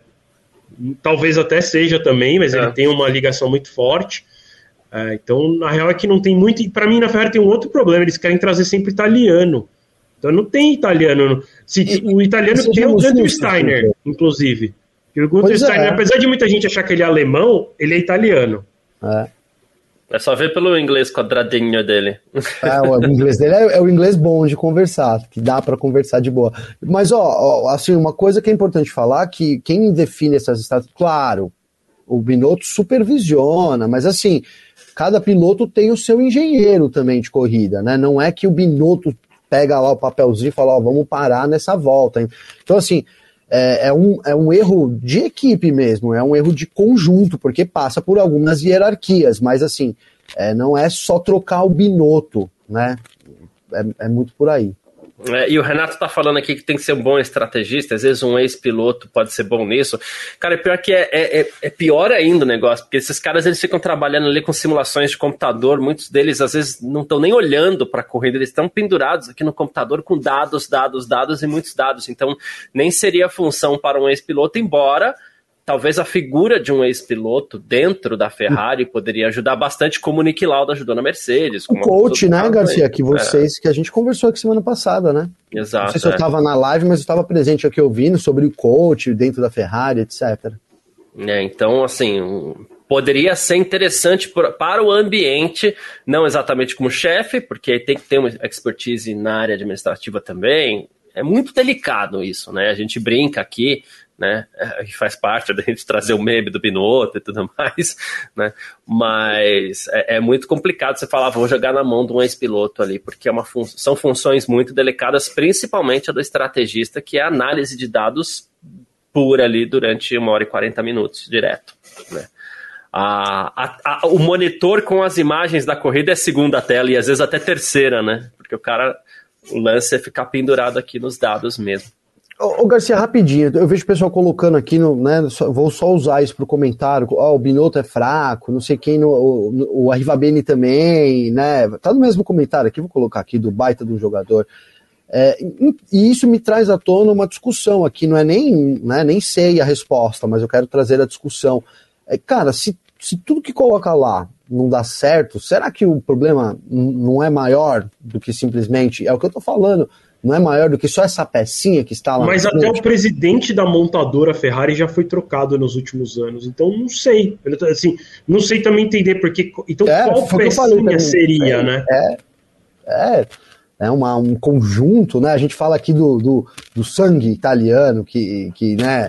talvez até seja também, mas é. ele tem uma ligação muito forte. É, então, na real é que não tem muito. Para mim, na Ferrari tem um outro problema: eles querem trazer sempre italiano. Então, não tem italiano. Se, e, o italiano tem o Gunter Steiner, inclusive. o Gunter Steiner, é. apesar de muita gente achar que ele é alemão, ele é italiano. É. É só ver pelo inglês quadradinho dele. É, o inglês dele é, é o inglês bom de conversar, que dá para conversar de boa. Mas, ó, ó, assim, uma coisa que é importante falar, que quem define essas estatísticas, claro, o Binotto supervisiona, mas assim, cada piloto tem o seu engenheiro também de corrida, né? Não é que o Binotto pega lá o papelzinho e fala, ó, vamos parar nessa volta. Então, assim, é, é, um, é um erro de equipe mesmo, é um erro de conjunto, porque passa por algumas hierarquias, mas assim, é, não é só trocar o Binotto, né? É, é muito por aí. É, e o Renato tá falando aqui que tem que ser um bom estrategista, às vezes um ex-piloto pode ser bom nisso. Cara, pior que é, é, é, é pior ainda o negócio, porque esses caras eles ficam trabalhando ali com simulações de computador, muitos deles às vezes não estão nem olhando para a corrida, eles estão pendurados aqui no computador com dados, dados, dados e muitos dados. Então, nem seria função para um ex-piloto, embora talvez a figura de um ex-piloto dentro da Ferrari poderia ajudar bastante, como o Nick Lauda ajudou na Mercedes. O coach, né, Garcia, que vocês, é. que a gente conversou aqui semana passada, né? Exato. Não sei se é. eu estava na live, mas eu estava presente aqui ouvindo sobre o coach dentro da Ferrari, etc. É, então, assim, poderia ser interessante para o ambiente, não exatamente como chefe, porque tem que ter uma expertise na área administrativa também. É muito delicado isso, né? A gente brinca aqui, né? É, que faz parte da gente trazer o meme do Binotto e tudo mais, né? Mas é, é, muito complicado você falar, vou jogar na mão de um ex-piloto ali, porque é uma fun são funções muito delicadas, principalmente a do estrategista, que é a análise de dados pura ali durante uma hora e 40 minutos, direto, né? A, a, a, o monitor com as imagens da corrida é segunda tela e às vezes até terceira, né? Porque o cara, o lance é ficar pendurado aqui nos dados mesmo. Ô, Garcia, rapidinho, eu vejo o pessoal colocando aqui, no, né, vou só usar isso para o comentário, oh, o Binotto é fraco, não sei quem, no, o, o Arrivabene também, né, tá no mesmo comentário aqui, vou colocar aqui, do baita do jogador. É, e isso me traz à tona uma discussão aqui, não é nem, né, nem sei a resposta, mas eu quero trazer a discussão. É, cara, se, se tudo que coloca lá não dá certo, será que o problema não é maior do que simplesmente, é o que eu estou falando, não é maior do que só essa pecinha que está lá. Mas até o presidente da montadora Ferrari já foi trocado nos últimos anos, então não sei. Assim, não sei também entender porque. Então é, qual pecinha seria, é, né? É, é, é uma, um conjunto, né? A gente fala aqui do, do, do sangue italiano que, que, né?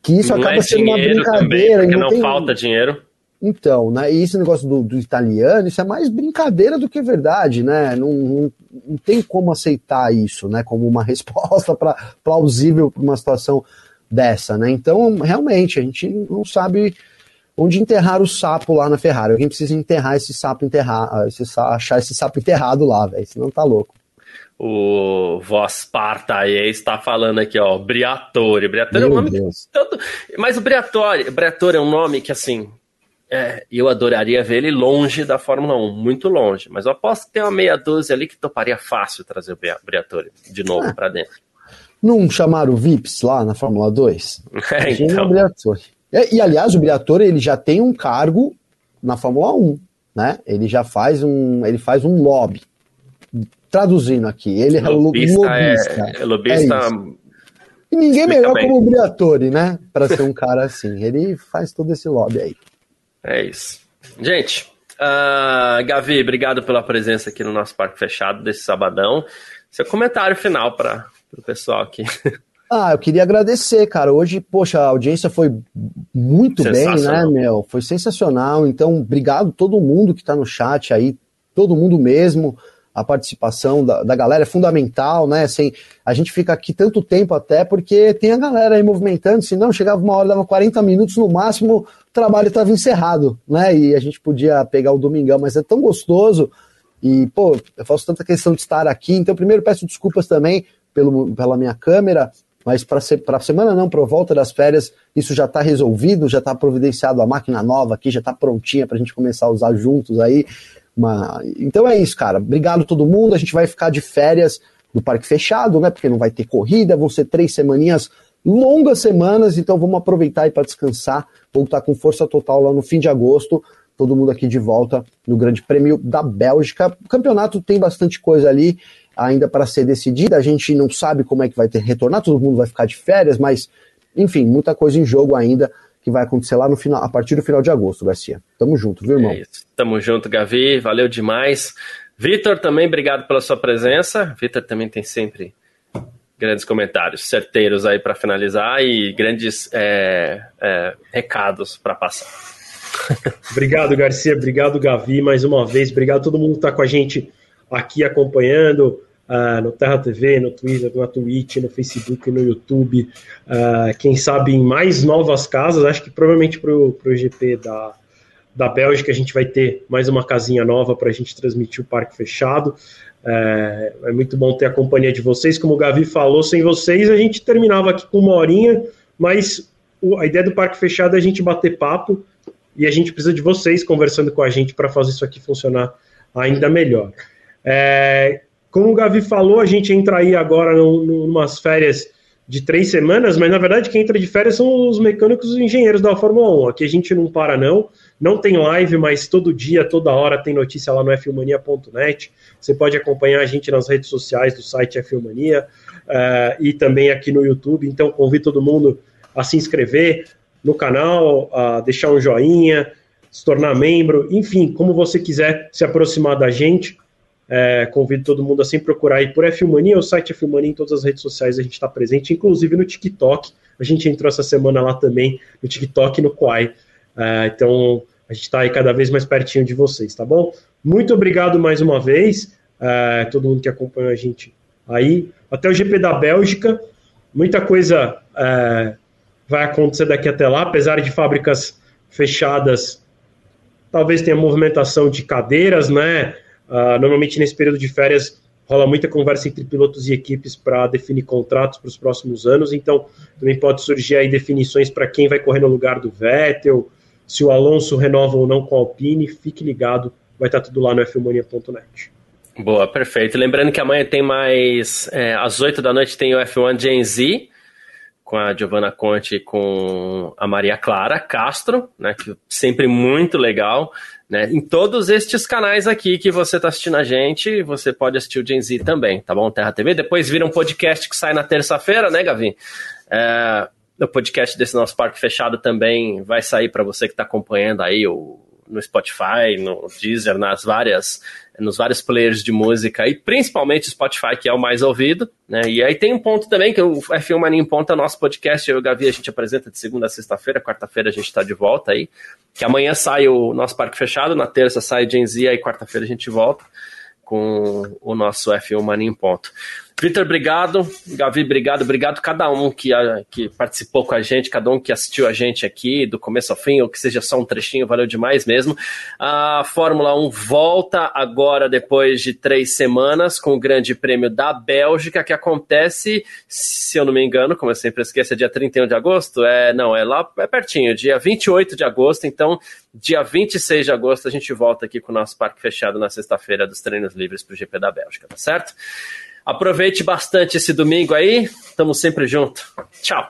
Que isso não acaba é sendo uma brincadeira. Também, porque não, não tem... falta dinheiro. Então, né? E esse negócio do, do, italiano, isso é mais brincadeira do que verdade, né? Não, não, não tem como aceitar isso, né? Como uma resposta pra, plausível para uma situação dessa, né? Então, realmente, a gente não sabe onde enterrar o sapo lá na Ferrari. Alguém precisa enterrar esse sapo enterrar, esse, achar esse sapo enterrado lá, velho. Senão tá louco. O Voz Parta aí está falando aqui, ó, Briatore. Briatore Meu é um nome tanto. Mas o Briatore, Briatore é um nome que, assim, é, eu adoraria ver ele longe da Fórmula 1, muito longe. Mas eu aposto que tem uma meia dúzia ali que toparia fácil trazer o Briatore de novo ah, para dentro. Não chamaram o Vips lá na Fórmula 2? É, então. O e, e, aliás, o Briatore ele já tem um cargo na Fórmula 1, né? Ele já faz um, ele faz um lobby. Traduzindo aqui, ele é lobista, é lobista. É, lobista é e ninguém melhor bem. como o Briatore, né? Para ser um cara assim. Ele faz todo esse lobby aí. É isso. Gente, uh, Gavi, obrigado pela presença aqui no nosso parque fechado desse sabadão. Seu comentário final para o pessoal aqui. Ah, eu queria agradecer, cara. Hoje, poxa, a audiência foi muito bem, né, meu? Foi sensacional. Então, obrigado todo mundo que está no chat aí, todo mundo mesmo a participação da, da galera é fundamental, né? Assim, a gente fica aqui tanto tempo até porque tem a galera aí movimentando, senão chegava uma hora, dava 40 minutos no máximo, o trabalho estava encerrado, né? E a gente podia pegar o domingão, mas é tão gostoso. E, pô, eu faço tanta questão de estar aqui, então primeiro peço desculpas também pelo, pela minha câmera, mas para a semana não, para volta das férias, isso já está resolvido, já está providenciado a máquina nova aqui, já está prontinha para a gente começar a usar juntos aí. Uma... Então é isso, cara. Obrigado todo mundo. A gente vai ficar de férias do parque fechado, né? Porque não vai ter corrida, vão ser três semaninhas, longas semanas, então vamos aproveitar aí para descansar, voltar com força total lá no fim de agosto. Todo mundo aqui de volta no Grande Prêmio da Bélgica. O campeonato tem bastante coisa ali ainda para ser decidida. A gente não sabe como é que vai ter retornar, todo mundo vai ficar de férias, mas enfim, muita coisa em jogo ainda que vai acontecer lá no final, a partir do final de agosto, Garcia. Tamo junto, viu, irmão? É isso. Tamo junto, Gavi. Valeu demais. Vitor, também obrigado pela sua presença. Vitor também tem sempre grandes comentários certeiros aí para finalizar e grandes é, é, recados para passar. Obrigado, Garcia. Obrigado, Gavi, mais uma vez. Obrigado a todo mundo que está com a gente aqui acompanhando uh, no Terra TV, no Twitter, na Twitch, no Facebook, no YouTube. Uh, quem sabe em mais novas casas, acho que provavelmente para o GP da, da Bélgica a gente vai ter mais uma casinha nova para a gente transmitir o parque fechado. É, é, muito bom ter a companhia de vocês. Como o Gavi falou, sem vocês a gente terminava aqui com uma horinha, mas o, a ideia do parque fechado é a gente bater papo e a gente precisa de vocês conversando com a gente para fazer isso aqui funcionar ainda melhor. É, como o Gavi falou, a gente entra aí agora em umas férias de três semanas, mas na verdade quem entra de férias são os mecânicos e engenheiros da Fórmula 1. Aqui a gente não para, não. Não tem live, mas todo dia, toda hora tem notícia lá no fmania.net. Você pode acompanhar a gente nas redes sociais do site F-Mania uh, e também aqui no YouTube. Então, convido todo mundo a se inscrever no canal, a deixar um joinha, se tornar membro, enfim, como você quiser se aproximar da gente. É, convido todo mundo a sempre procurar aí por F-Mania, o site F-Mania em todas as redes sociais a gente está presente, inclusive no TikTok. A gente entrou essa semana lá também, no TikTok e no Quai. É, então, a gente está aí cada vez mais pertinho de vocês, tá bom? Muito obrigado mais uma vez, é, todo mundo que acompanhou a gente aí. Até o GP da Bélgica. Muita coisa é, vai acontecer daqui até lá, apesar de fábricas fechadas, talvez tenha movimentação de cadeiras, né? Uh, normalmente nesse período de férias rola muita conversa entre pilotos e equipes para definir contratos para os próximos anos, então também pode surgir aí definições para quem vai correr no lugar do Vettel, se o Alonso renova ou não com a Alpine, fique ligado, vai estar tudo lá no fmania.net. Boa, perfeito. Lembrando que amanhã tem mais, é, às 8 da noite tem o F1 Gen Z, com a Giovanna Conte e com a Maria Clara Castro, né, que sempre muito legal. Né? Em todos estes canais aqui que você está assistindo a gente, você pode assistir o Gen Z também, tá bom? Terra TV. Depois vira um podcast que sai na terça-feira, né, Gavin? É, o podcast desse nosso parque fechado também vai sair para você que está acompanhando aí o, no Spotify, no Deezer, nas várias nos vários players de música e principalmente Spotify, que é o mais ouvido, né? E aí tem um ponto também que o F1 Mania em Ponta, nosso podcast, eu e o Gavi, a gente apresenta de segunda a sexta-feira, quarta-feira a gente está de volta aí, que amanhã sai o nosso parque fechado, na terça sai Gen Z, aí quarta-feira a gente volta com o nosso F1 Mania em Ponto. Vitor, obrigado. Gavi, obrigado. Obrigado cada um que, a, que participou com a gente, cada um que assistiu a gente aqui do começo ao fim, ou que seja só um trechinho, valeu demais mesmo. A Fórmula 1 volta agora depois de três semanas com o Grande Prêmio da Bélgica, que acontece, se eu não me engano, como eu sempre esqueço, é dia 31 de agosto? É, não, é lá é pertinho, dia 28 de agosto, então dia 26 de agosto a gente volta aqui com o nosso parque fechado na sexta-feira dos treinos livres para o GP da Bélgica, tá certo? Aproveite bastante esse domingo aí. Tamo sempre junto. Tchau.